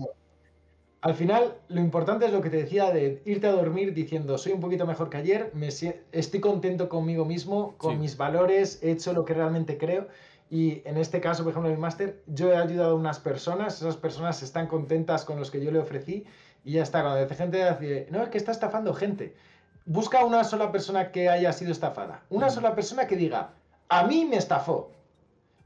Al final, lo importante es lo que te decía de irte a dormir diciendo, soy un poquito mejor que ayer, me, estoy contento conmigo mismo, con mis valores, he hecho lo que realmente creo. Y en este caso, por ejemplo, en el máster, yo he ayudado a unas personas, esas personas están contentas con los que yo le ofrecí y ya está. Cuando dice gente, dice, no, es que está estafando gente. Busca una sola persona que haya sido estafada. Una sola persona que diga, a mí me estafó.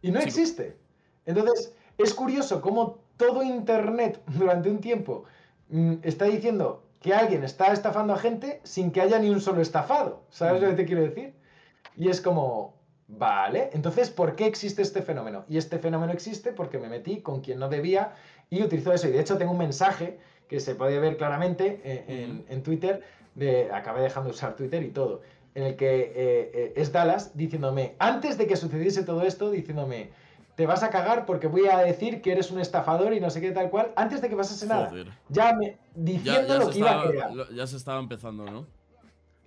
Y no existe. Entonces, es curioso cómo todo Internet durante un tiempo mm, está diciendo que alguien está estafando a gente sin que haya ni un solo estafado. ¿Sabes lo que te quiero decir? Y es como, vale, entonces, ¿por qué existe este fenómeno? Y este fenómeno existe porque me metí con quien no debía y utilizo eso. Y de hecho tengo un mensaje que se puede ver claramente eh, en, Twitter, de, acabé dejando de usar Twitter y todo, en el que eh, eh, es Dallas diciéndome, antes de que sucediese todo esto, diciéndome, te vas a cagar porque voy a decir que eres un estafador y no sé qué tal cual, antes de que pasase nada. Ya me, diciendo lo que iba a crear. Ya se estaba empezando, ¿no?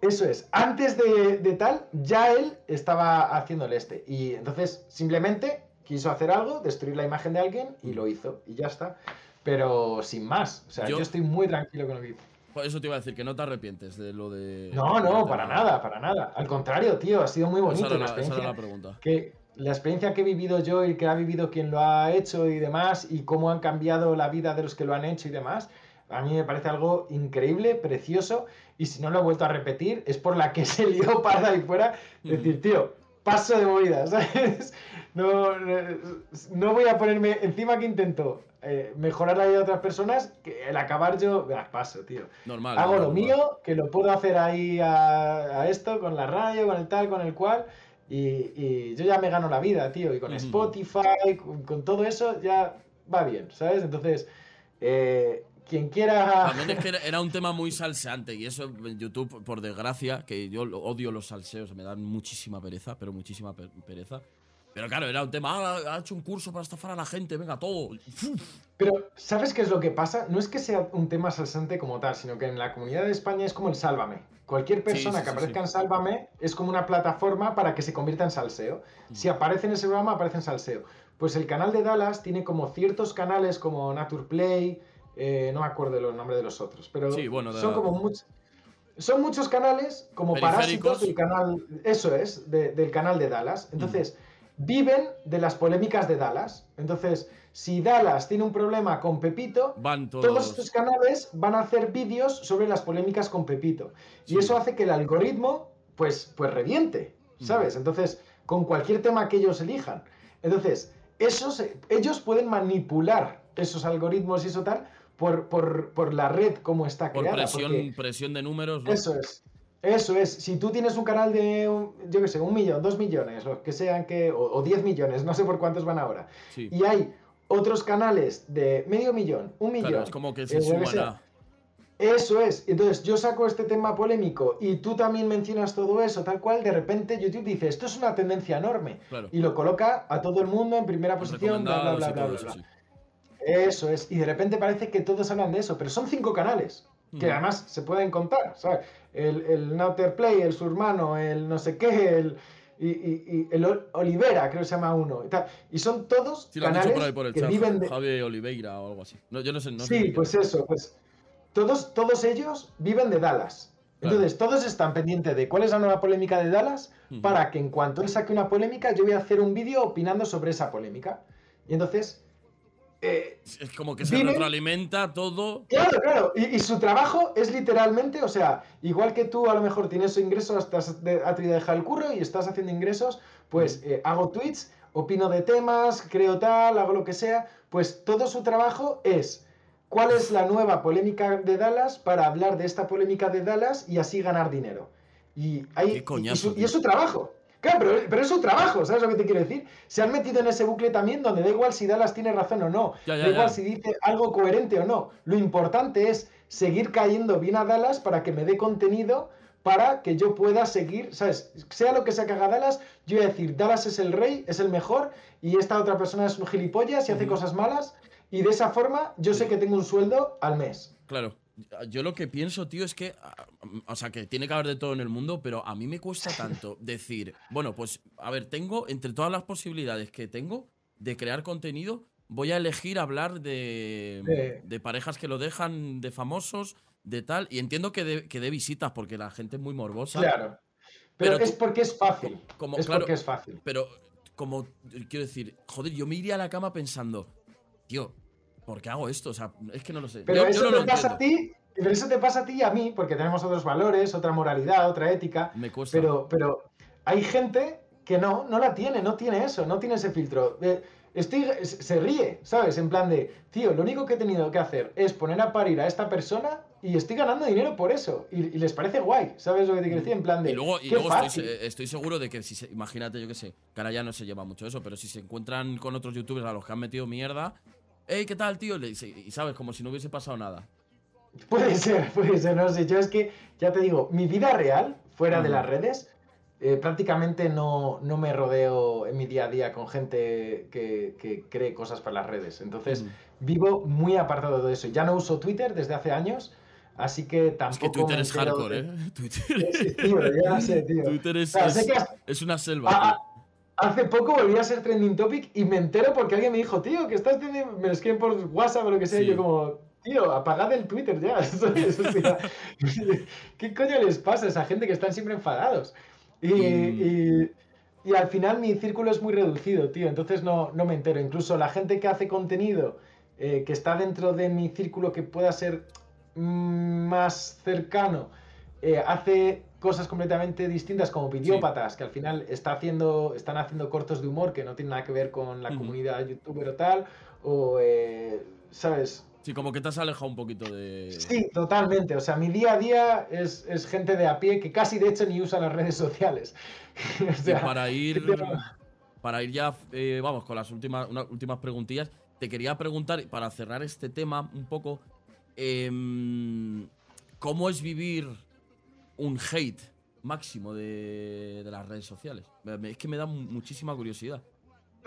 Eso es, antes de, de, tal, ya él estaba haciéndole este. Y entonces simplemente quiso hacer algo, destruir la imagen de alguien y lo hizo. Y ya está. Pero sin más. O sea, yo estoy muy tranquilo con lo que hizo. Eso te iba a decir, que no te arrepientes de lo de. No, no, para nada, para nada. Al contrario, tío, ha sido muy bonito la, experiencia. la pregunta. Que, la experiencia que he vivido yo y que ha vivido quien lo ha hecho y demás, y cómo han cambiado la vida de los que lo han hecho y demás, a mí me parece algo increíble, precioso, y si no lo he vuelto a repetir, es por la que se lió para ahí fuera, decir, tío, paso de movida, ¿sabes? No, no voy a ponerme encima que intento eh, mejorar la vida de otras personas, que el acabar yo, paso, tío. Normal. Hago lo mío, que lo puedo hacer ahí a, esto, con la radio, con el tal, con el cual, y, yo ya me gano la vida, tío, y con Spotify, con, todo eso, ya va bien, ¿sabes? Entonces, eh, quien quiera. También es que era un tema muy salseante y eso en YouTube, por desgracia, que yo odio los salseos, me dan muchísima pereza, pero muchísima pereza. Pero claro, era un tema, ah, ha hecho un curso para estafar a la gente, venga, todo. Pero, ¿sabes qué es lo que pasa? No es que sea un tema salsante como tal, sino que en la comunidad de España es como el Sálvame. Cualquier persona que aparezca en Sálvame es como una plataforma para que se convierta en salseo. Mm. Si aparece en ese programa, aparece en salseo. Pues el canal de Dallas tiene como ciertos canales como Naturplay, eh, no me acuerdo los nombres de los otros, pero son como muchos. Son muchos canales como parásitos del canal, eso es, del canal de Dallas. Entonces, viven de las polémicas de Dallas. Entonces, si Dallas tiene un problema con Pepito, todos. estos canales van a hacer vídeos sobre las polémicas con Pepito. Y eso hace que el algoritmo, pues, pues reviente, ¿sabes? Entonces, con cualquier tema que ellos elijan. Entonces, esos, ellos pueden manipular esos algoritmos y eso tal por, la red como está creada. Por presión, presión de números. Eso es. Eso es, si tú tienes un canal de, yo qué sé, un millón, dos millones, o que sean que, o, diez millones, no sé por cuántos van ahora, y hay otros canales de medio millón, un millón. es como que se eh, Eso es, entonces yo saco este tema polémico y tú también mencionas todo eso, tal cual, de repente YouTube dice, esto es una tendencia enorme, y lo coloca a todo el mundo en primera posición, bla, bla, bla, bla, bla. Eso es, y de repente parece que todos hablan de eso, pero son cinco canales que además se pueden contar, ¿sabes? El, el Play, el Surmano, el no sé qué, el, y, el Olivera, creo que se llama uno. Y, tal. y son todos canales que viven de... Javi Oliveira o algo así. No, yo no sé. sí, pues eso, pues todos, todos ellos viven de Dallas. Entonces, todos están pendientes de cuál es la nueva polémica de Dallas para que en cuanto él saque una polémica, yo voy a hacer un vídeo opinando sobre esa polémica. Y entonces, eh, es como que se retroalimenta todo. Claro, claro. Y, su trabajo es literalmente, o sea, igual que tú a lo mejor tienes ingresos, estás de, a dejar el curro y estás haciendo ingresos, pues eh, hago tweets, opino de temas, creo tal, hago lo que sea. Pues todo su trabajo es cuál es la nueva polémica de Dallas para hablar de esta polémica de Dallas y así ganar dinero. Y, hay, y, y es su trabajo. Claro, pero, es su trabajo, ¿sabes lo que te quiero decir? Se han metido en ese bucle también donde da igual si Dallas tiene razón o no, da igual si dice algo coherente o no. Lo importante es seguir cayendo bien a Dallas para que me dé contenido para que yo pueda seguir, ¿sabes? Sea lo que sea que haga Dallas, yo voy a decir, Dallas es el rey, es el mejor, y esta otra persona es un gilipollas y hace cosas malas, y de esa forma yo sé que tengo un sueldo al mes. Claro. Yo lo que pienso, tío, es que. Ah, o sea, que tiene que haber de todo en el mundo, pero a mí me cuesta tanto decir. Bueno, pues, a ver, tengo. Entre todas las posibilidades que tengo de crear contenido, voy a elegir hablar de, de parejas que lo dejan, de famosos, de tal. Y entiendo que de, que de visitas, porque la gente es muy morbosa. Claro. Pero, es porque es fácil. Como, es porque es fácil. Pero, como. Quiero decir, joder, yo me iría a la cama pensando. Tío, ¿por qué hago esto? O sea, es que no lo sé. Pero eso te pasa a ti, pero eso te pasa a ti y a mí, porque tenemos otros valores, otra moralidad, otra ética. Me cuesta. Pero, pero hay gente que no, no la tiene, no tiene eso, no tiene ese filtro. Estoy, se ríe, ¿sabes? En plan de, tío, lo único que he tenido que hacer es poner a parir a esta persona y estoy ganando dinero por eso. Y, les parece guay, ¿sabes lo que te quiero decir? En plan de. Y luego, y luego estoy, seguro de que si se, imagínate, yo qué sé, que ahora ya no se lleva mucho eso, pero si se encuentran con otros youtubers a los que han metido mierda, hey, ¿qué tal, tío? Le dice, y sabes, como si no hubiese pasado nada. Puede ser, puede ser, no sé. Yo es que, ya te digo, mi vida real, fuera de las redes, eh, prácticamente no, no, me rodeo en mi día a día con gente que, cree cosas para las redes. Entonces, vivo muy apartado de eso. Ya no uso Twitter desde hace años. Así que tampoco. Es que Twitter es hardcore, ¿eh? Twitter. ya sé, tío. Twitter es, es, una selva. Hace poco volví a ser trending topic y me entero porque alguien me dijo, tío, que estás teniendo. Me lo escriben por WhatsApp o lo que sea. Y yo, como, tío, apagad el Twitter ya. ¿Qué coño les pasa a esa gente que están siempre enfadados? Y, y al final mi círculo es muy reducido, tío, entonces no, no me entero. Incluso la gente que hace contenido eh, que está dentro de mi círculo que pueda ser mm, más cercano, eh, hace cosas completamente distintas como Videópatas, que al final está haciendo, están haciendo cortos de humor que no tienen nada que ver con la comunidad youtuber o tal, o, eh, ¿sabes? Sí, como que te has alejado un poquito de... Sí, totalmente. O sea, mi día a día es, gente de a pie que casi de hecho ni usa las redes sociales. para ir... Para ir ya, eh, vamos, con las últimas, unas últimas preguntillas, te quería preguntar, para cerrar este tema un poco, em, ¿cómo es vivir un hate máximo de, de, las redes sociales? Es que me da muchísima curiosidad.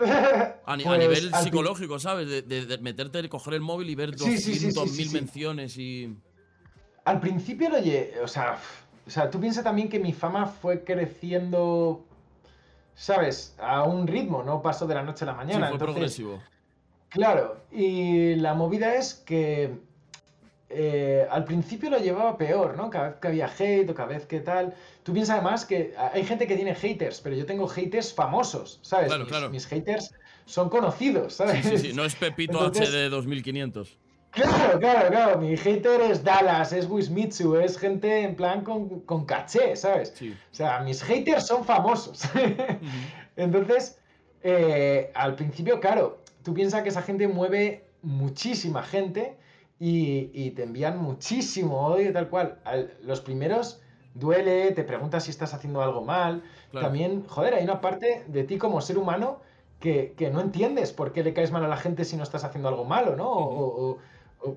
A, pues, nivel psicológico, ¿sabes? De, de, meterte, coger el móvil y ver 200.000 menciones y. Al principio lo o sea, o sea, tú piensas también que mi fama fue creciendo, ¿sabes? A un ritmo, no pasó de la noche a la mañana. fue progresivo. Claro, y la movida es que eh, al principio lo llevaba peor, ¿no? Cada vez que había hate o cada vez que tal. Tú piensas además que hay gente que tiene haters, pero yo tengo haters famosos, ¿sabes? Claro, mis, claro. mis haters son conocidos, ¿sabes? Sí, sí, no es Pepito HD 2500. Claro, claro, claro. Mi hater es Dallas, es Wismitsu, es gente en plan con, con caché, ¿sabes? Sí. O sea, mis haters son famosos. Entonces, eh, al principio, claro, tú piensas que esa gente mueve muchísima gente y, te envían muchísimo odio, tal cual. los primeros duele, te preguntas si estás haciendo algo mal. También, joder, hay una parte de ti como ser humano que, no entiendes por qué le caes mal a la gente si no estás haciendo algo malo, ¿no? o,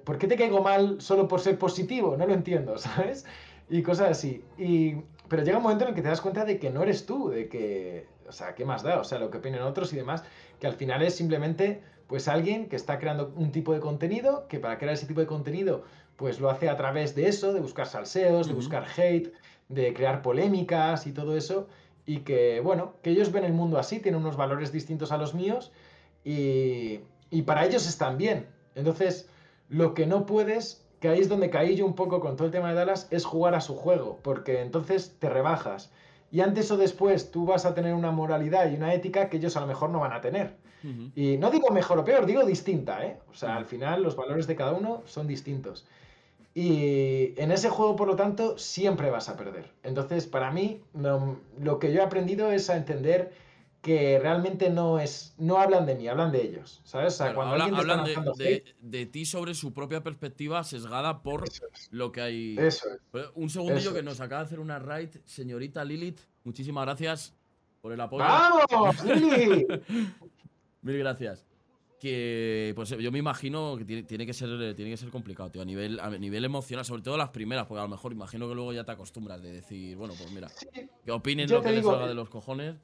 por qué te caigo mal solo por ser positivo, no lo entiendo, ¿sabes? Y cosas así. Y, pero llega un momento en el que te das cuenta de que no eres tú, de que, o sea, ¿qué más da? O sea, lo que opinen otros y demás, que al final es simplemente pues alguien que está creando un tipo de contenido, que para crear ese tipo de contenido, pues lo hace a través de eso, de buscar salseos, de buscar hate, de crear polémicas y todo eso, y que, bueno, que ellos ven el mundo así, tienen unos valores distintos a los míos, y, y para ellos están bien. Entonces, lo que no puedes, que ahí es donde caí yo un poco con todo el tema de Dallas, es jugar a su juego, porque entonces te rebajas. Y antes o después tú vas a tener una moralidad y una ética que ellos a lo mejor no van a tener. Y no digo mejor o peor, digo distinta, ¿eh? O sea, al final los valores de cada uno son distintos. Y en ese juego, por lo tanto, siempre vas a perder. Entonces, para mí, lo que yo he aprendido es a entender que realmente no es no hablan de mí, hablan de ellos, ¿sabes? O sea, cuando hablan de, de, ti sobre su propia perspectiva sesgada por lo que hay. Eso Un segundillo que nos acaba de hacer una raid, señorita Lilith. Muchísimas gracias por el apoyo. ¡Vamos, Lilith! Mil gracias. Que pues yo me imagino que tiene, que ser tiene que ser complicado, tío, a nivel a nivel emocional, sobre todo las primeras, porque a lo mejor imagino que luego ya te acostumbras de decir, bueno, pues mira, que opinen lo que les salga de los cojones.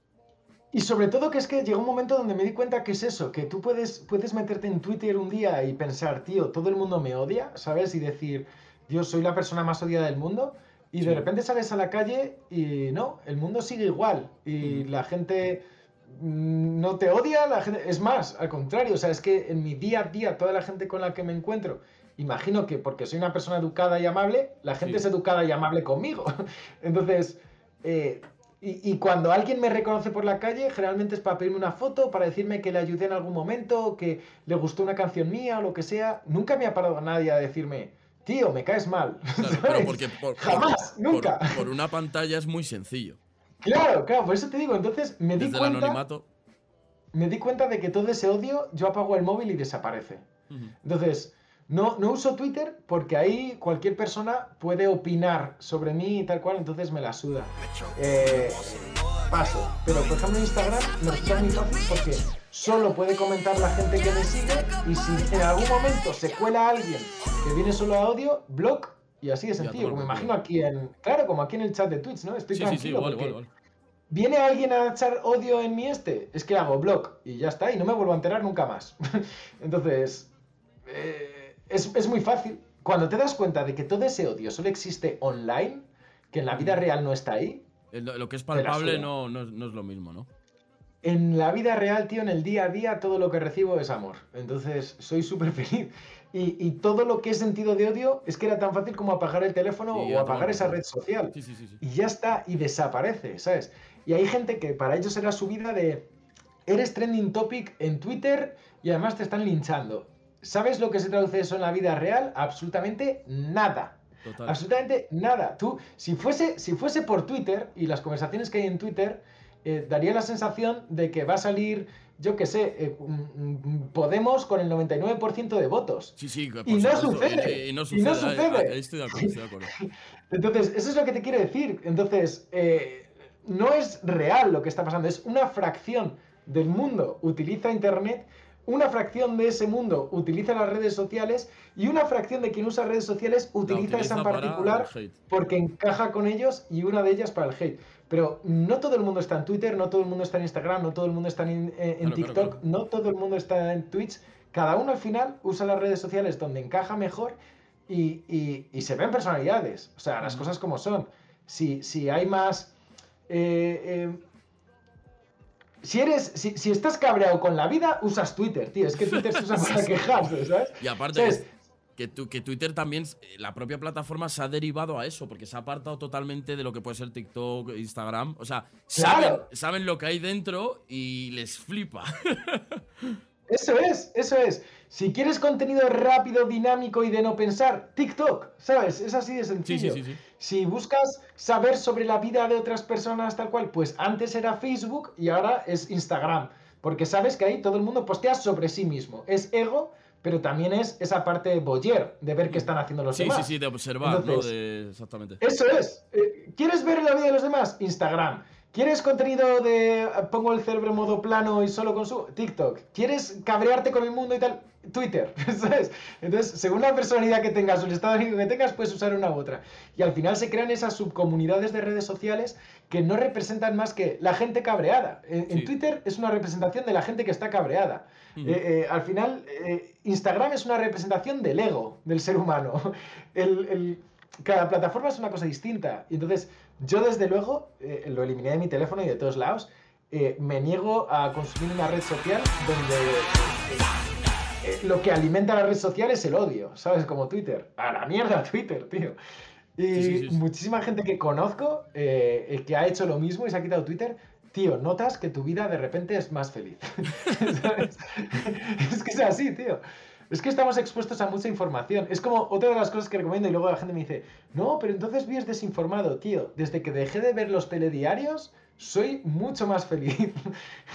Y sobre todo que es que llegó un momento donde me di cuenta que es eso, que tú puedes, puedes meterte en Twitter un día y pensar, tío, todo el mundo me odia, ¿sabes? Y decir, yo soy la persona más odiada del mundo. Y de repente sales a la calle y no, el mundo sigue igual. Y la gente Mm, no te odia, la gente... es más, al contrario, o sea, es que en mi día a día, toda la gente con la que me encuentro, imagino que porque soy una persona educada y amable, la gente es educada y amable conmigo. Entonces, eh, y, cuando alguien me reconoce por la calle, generalmente es para pedirme una foto, para decirme que le ayudé en algún momento, que le gustó una canción mía o lo que sea. Nunca me ha parado nadie a decirme, tío, me caes mal. porque Jamás, nunca. por una pantalla es muy sencillo. Claro, claro, por eso te digo. Entonces me di cuenta. Me di cuenta de que todo ese odio, yo apago el móvil y desaparece. Entonces, no, no uso Twitter porque ahí cualquier persona puede opinar sobre mí y tal cual, entonces me la suda. Eh, paso. Pero por ejemplo Instagram me resulta muy fácil porque solo puede comentar la gente que me sigue y si en algún momento se cuela alguien que viene solo a audio, blog y así de sencillo, como imagino aquí en. Claro, como aquí en el chat de Twitch, ¿no? Estoy tranquilo. porque ¿Viene alguien a echar odio en mi este? Es que hago blog y ya está, y no me vuelvo a enterar nunca más. Entonces, eh, es, muy fácil. Cuando te das cuenta de que todo ese odio solo existe online, que en la vida real no está ahí. Lo, que es palpable no, no, es lo mismo, ¿no? En la vida real, tío, en el día a día, todo lo que recibo es amor. Entonces, soy súper feliz. Y, todo lo que es sentido de odio es que era tan fácil como apagar el teléfono o apagar esa red social. y ya está, y desaparece, ¿sabes? Y hay gente que para ellos era su vida de eres trending topic en Twitter y además te están linchando. ¿Sabes lo que se traduce eso en la vida real? Absolutamente nada. Absolutamente nada. Tú, si fuese, si fuese por Twitter y las conversaciones que hay en Twitter, eh, daría la sensación de que va a salir, yo qué sé, eh, Podemos con el 99% de votos. Sí, sí, y, no sucede, y, no sucede. estoy de acuerdo, estoy de acuerdo. Entonces, eso es lo que te quiere decir. Entonces, eh, no es real lo que está pasando, es una fracción del mundo utiliza Internet una fracción de ese mundo utiliza las redes sociales y una fracción de quien usa redes sociales utiliza, esa en particular porque encaja con ellos y una de ellas para el hate. Pero no todo el mundo está en Twitter, no todo el mundo está en Instagram, no todo el mundo está en, eh, TikTok, no todo el mundo está en Twitch. Cada uno al final usa las redes sociales donde encaja mejor y, se ven personalidades. O sea, las cosas como son. Si, si hay más... Eh, eh, si eres, si, estás cabreado con la vida, usas Twitter, tío. Es que Twitter se usa para quejarse, ¿sabes? Y aparte, que, que Twitter también, la propia plataforma se ha derivado a eso, porque se ha apartado totalmente de lo que puede ser TikTok, Instagram. O sea, saben, saben lo que hay dentro y les flipa. Eso es, eso es. Si quieres contenido rápido, dinámico y de no pensar, TikTok, ¿sabes? Es así de sencillo. Sí, sí, sí, si buscas saber sobre la vida de otras personas tal cual, pues antes era Facebook y ahora es Instagram. Porque sabes que ahí todo el mundo postea sobre sí mismo. Es ego, pero también es esa parte boyer, de ver qué están haciendo los demás. Sí, sí, sí, de observar, ¿no? exactamente. Eso es. Eh, ¿Quieres ver la vida de los demás? Instagram. ¿Quieres contenido de pongo el cerebro en modo plano y solo consumo? TikTok. ¿Quieres cabrearte con el mundo y tal? Twitter, ¿sabes? Entonces, según la personalidad que tengas o el estado de que tengas, puedes usar una u otra. Y al final se crean esas subcomunidades de redes sociales que no representan más que la gente cabreada. En, Twitter es una representación de la gente que está cabreada. Eh, eh, al final, eh, Instagram es una representación del ego del ser humano. cada plataforma es una cosa distinta. Y entonces, yo desde luego eh, lo eliminé de mi teléfono y de todos lados. Eh, me niego a consumir una red social donde eh, lo que alimenta la red social es el odio, ¿sabes? Como Twitter. A la mierda Twitter, tío. Y muchísima gente que conozco que ha hecho lo mismo y se ha quitado Twitter, tío, notas que tu vida de repente es más feliz. es que es así, tío. Es que estamos expuestos a mucha información. Es como otra de las cosas que recomiendo y luego la gente me dice, no, pero entonces vives desinformado, tío. Desde que dejé de ver los telediarios, soy mucho más feliz.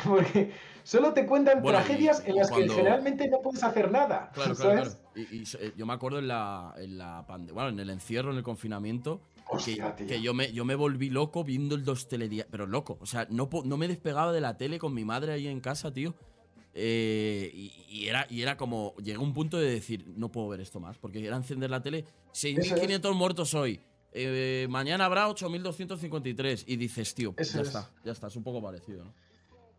Porque solo te cuentan tragedias en las que generalmente no puedes hacer nada. Claro, claro, claro. Y, eh, yo me acuerdo en la, en la bueno, en el encierro, en el confinamiento, que, yo, me, yo me volví loco viendo el dos telediarios. Pero loco, o sea, no, no me despegaba de la tele con mi madre ahí en casa, tío. Eh, y, era, y era como, llegó un punto de decir, no puedo ver esto más, porque era encender la tele, 6.500 muertos hoy, eh, mañana habrá 8.253 y dices, tío, ya está, ya está, es un poco parecido, ¿no?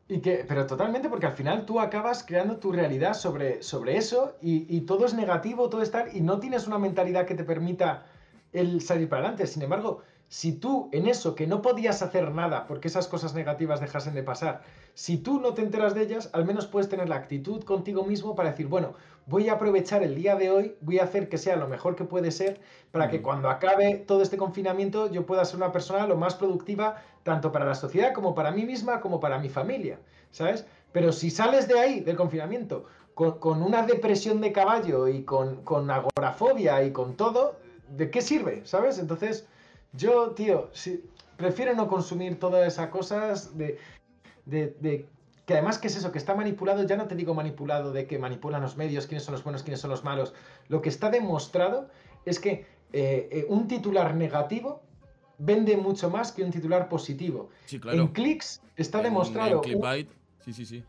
Y que, pero totalmente, porque al final tú acabas creando tu realidad sobre, sobre eso y, todo es negativo, todo está, y no tienes una mentalidad que te permita el salir para adelante. Sin embargo, si tú en eso que no podías hacer nada porque esas cosas negativas dejasen de pasar, si tú no te enteras de ellas, al menos puedes tener la actitud contigo mismo para decir, bueno, voy a aprovechar el día de hoy, voy a hacer que sea lo mejor que puede ser para que cuando acabe todo este confinamiento yo pueda ser una persona lo más productiva tanto para la sociedad como para mí misma como para mi familia, ¿sabes? Pero si sales de ahí, del confinamiento, con, una depresión de caballo y con, con agorafobia y con todo, ¿de qué sirve? ¿Sabes? Entonces yo, tío, prefiero no consumir todas esas cosas de, de, que además, ¿qué es eso? Que está manipulado, ya no te digo manipulado de que manipulan los medios, quiénes son los buenos, quiénes son los malos. Lo que está demostrado es que eh, eh, un titular negativo vende mucho más que un titular positivo. Sí, claro. En clics está demostrado. En sí, sí, sí.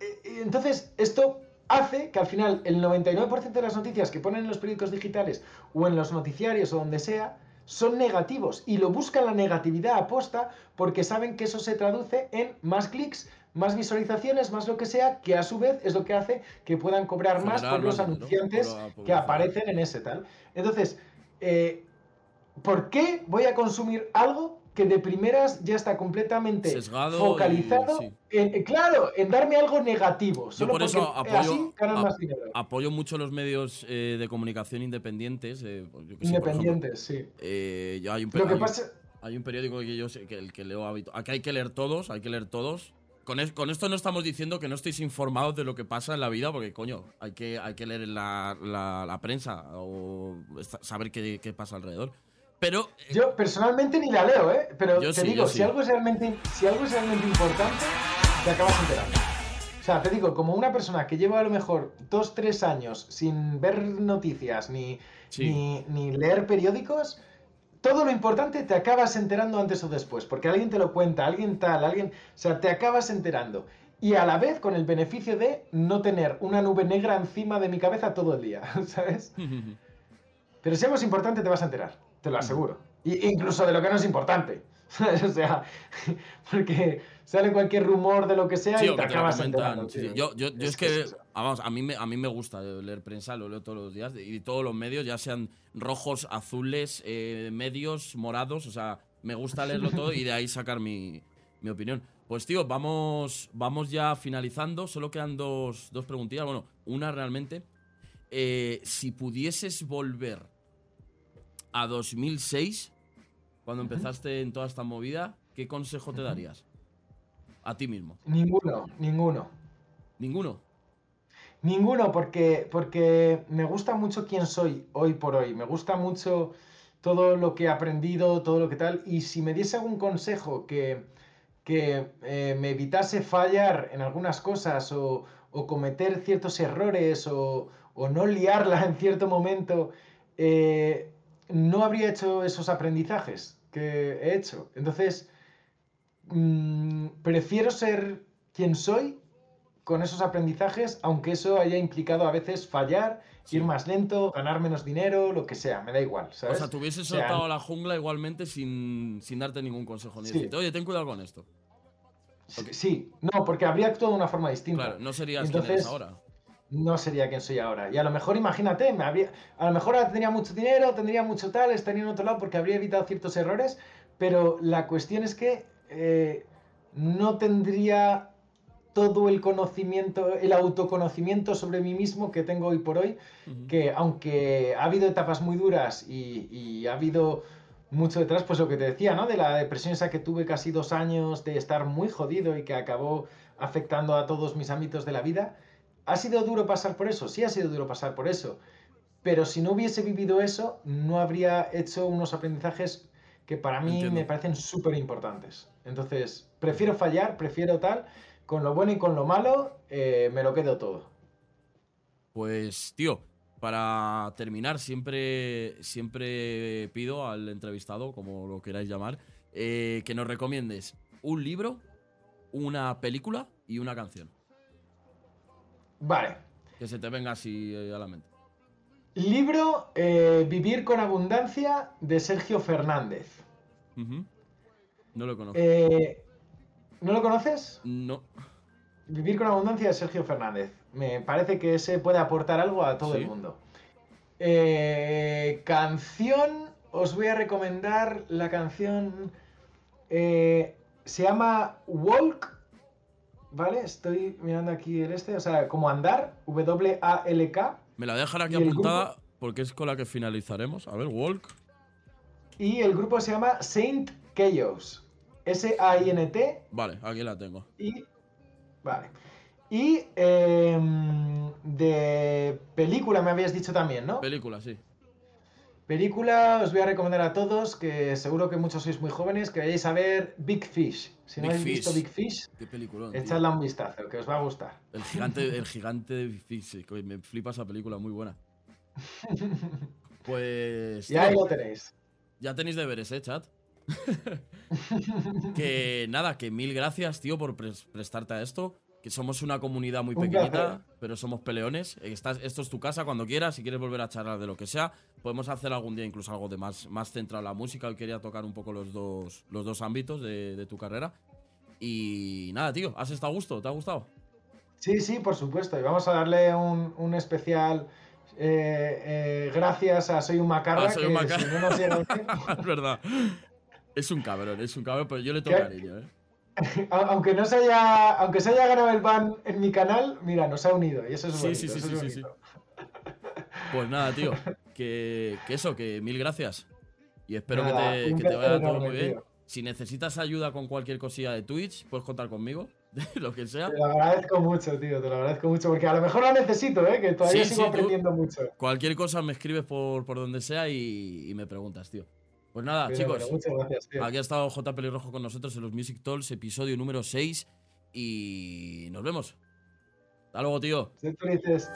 Eh, entonces, esto hace que al final el 99% de las noticias que ponen en los periódicos digitales o en los noticiarios o donde sea, son negativos y lo buscan la negatividad aposta porque saben que eso se traduce en más clics, más visualizaciones, más lo que sea, que a su vez es lo que hace que puedan cobrar más por los anunciantes que aparecen en ese tal. Entonces, eh, ¿por qué voy a consumir algo que de primeras ya está completamente focalizado en, claro, en darme algo negativo. Yo por eso apoyo, apoyo mucho los medios eh, de comunicación independientes. Eh, independientes, sí. Eh, hay un, Lo que pasa... Hay un periódico que yo sé que el que leo hábito. Aquí hay que leer todos, hay que leer todos. Con, con, esto no estamos diciendo que no estéis informados de lo que pasa en la vida, porque coño, hay que, hay que leer la, la, prensa o saber qué, qué, pasa alrededor. Pero. Eh, yo personalmente ni la leo, ¿eh? Pero te digo, si, algo es realmente, si algo es realmente importante, te acabas enterando. O sea, te digo, como una persona que lleva a lo mejor dos, tres años sin ver noticias ni, ni, ni leer periódicos, todo lo importante te acabas enterando antes o después, porque alguien te lo cuenta, alguien tal, alguien, o sea, te acabas enterando. Y a la vez con el beneficio de no tener una nube negra encima de mi cabeza todo el día, ¿sabes? Pero si algo es importante te vas a enterar, te lo aseguro. Y incluso de lo que no es importante. o sea, porque sale cualquier rumor de lo que sea y te, acabas enterando. Yo, yo, yo es, que, vamos, a mí, me, a mí me gusta leer prensa, lo leo todos los días, y todos los medios, ya sean rojos, azules, eh, medios, morados, o sea, me gusta leerlo todo y de ahí sacar mi, mi opinión. Pues tío, vamos, vamos ya finalizando, solo quedan dos, dos preguntillas, bueno, una realmente. Eh, si pudieses volver a 2006, cuando empezaste en toda esta movida, ¿qué consejo te darías? A ti mismo. Ninguno, ninguno. ¿Ninguno? Ninguno, porque, porque me gusta mucho quién soy hoy por hoy. Me gusta mucho todo lo que he aprendido, todo lo que tal. Y si me diese algún consejo que, que eh, me evitase fallar en algunas cosas o, cometer ciertos errores o, no liarla en cierto momento, eh, no habría hecho esos aprendizajes que he hecho. Entonces, mm, prefiero ser quien soy con esos aprendizajes, aunque eso haya implicado a veces fallar, ir más lento, ganar menos dinero, lo que sea, me da igual. ¿sabes? O sea, te hubieses soltado la jungla igualmente sin, darte ningún consejo, ni decirte, oye, ten cuidado con esto. Sí, no, porque habría actuado de una forma distinta. Claro, no serías Entonces, ahora no sería quien soy ahora. Y a lo mejor, imagínate, me habría, a lo mejor tendría mucho dinero, tendría mucho tal, estaría en otro lado porque habría evitado ciertos errores, pero la cuestión es que eh, no tendría todo el conocimiento, el autoconocimiento sobre mí mismo que tengo hoy por hoy, que aunque ha habido etapas muy duras y, ha habido mucho detrás, pues lo que te decía, ¿no? De la depresión esa que tuve casi dos años, de estar muy jodido y que acabó afectando a todos mis ámbitos de la vida, ¿Ha sido duro pasar por eso? Sí ha sido duro pasar por eso. Pero si no hubiese vivido eso, no habría hecho unos aprendizajes que para mí me parecen súper importantes. Entonces, prefiero fallar, prefiero tal. Con lo bueno y con lo malo, eh, me lo quedo todo. Pues, tío, para terminar, siempre, siempre pido al entrevistado, como lo queráis llamar, eh, que nos recomiendes un libro, una película y una canción. Vale. Que se te venga así eh, a la mente. Libro eh, Vivir con Abundancia de Sergio Fernández. No lo conozco. Eh, ¿No lo conoces? No. Vivir con Abundancia de Sergio Fernández. Me parece que ese puede aportar algo a todo el mundo. canción, os voy a recomendar la canción. se llama Walk ¿vale? Estoy mirando aquí el este, o sea, como andar, W-A-L-K. Me la voy a dejar aquí apuntada porque es con la que finalizaremos. A ver, Walk. Y el grupo se llama Saint Chaos. S-A-I-N-T. Vale, aquí la tengo. Y. Vale. Y em, de película me habías dicho también, ¿no? Película, sí. Película, os voy a recomendar a todos, que seguro que muchos sois muy jóvenes, que vayáis a ver Big Fish. Si no habéis visto Big Fish, echadle un vistazo, que os va a gustar. El gigante, el gigante de Big Fish, me flipa esa película, muy buena. Pues. Ya ahí lo tenéis. Ya tenéis deberes, ¿eh, chat? que nada, que mil gracias, tío, por prestarte a esto que somos una comunidad muy pequeñita, pero somos peleones. Estás, esto es tu casa cuando quieras, si quieres volver a charlar de lo que sea, podemos hacer algún día incluso algo de más, más centrado en la música. Hoy quería tocar un poco los dos, los dos ámbitos de, tu carrera. Y nada, tío, ¿has estado a gusto? ¿Te ha gustado? Sí, sí, por supuesto. Y vamos a darle un, especial eh, eh, gracias a Soy un Macarra. soy un macarra. es verdad. Es un cabrón, es un cabrón, pero yo le toco cariño, ¿eh? aunque no se haya, aunque se haya ganado el ban en mi canal, mira, nos ha unido y eso es sí, sí, sí, sí, Pues nada, tío, que, eso, que mil gracias. Y espero que te, vaya todo muy bien. Si necesitas ayuda con cualquier cosilla de Twitch, puedes contar conmigo, lo que sea. Te lo agradezco mucho, tío, te lo agradezco mucho, porque a lo mejor lo necesito, ¿eh? que todavía sigo aprendiendo mucho. Cualquier cosa me escribes por, por donde sea y, me preguntas, tío. Pues nada, chicos. Muchas gracias, tío. Aquí ha estado J. Pelirrojo con nosotros en los Music Talks, episodio número 6. Y nos vemos. Hasta luego, tío. felices.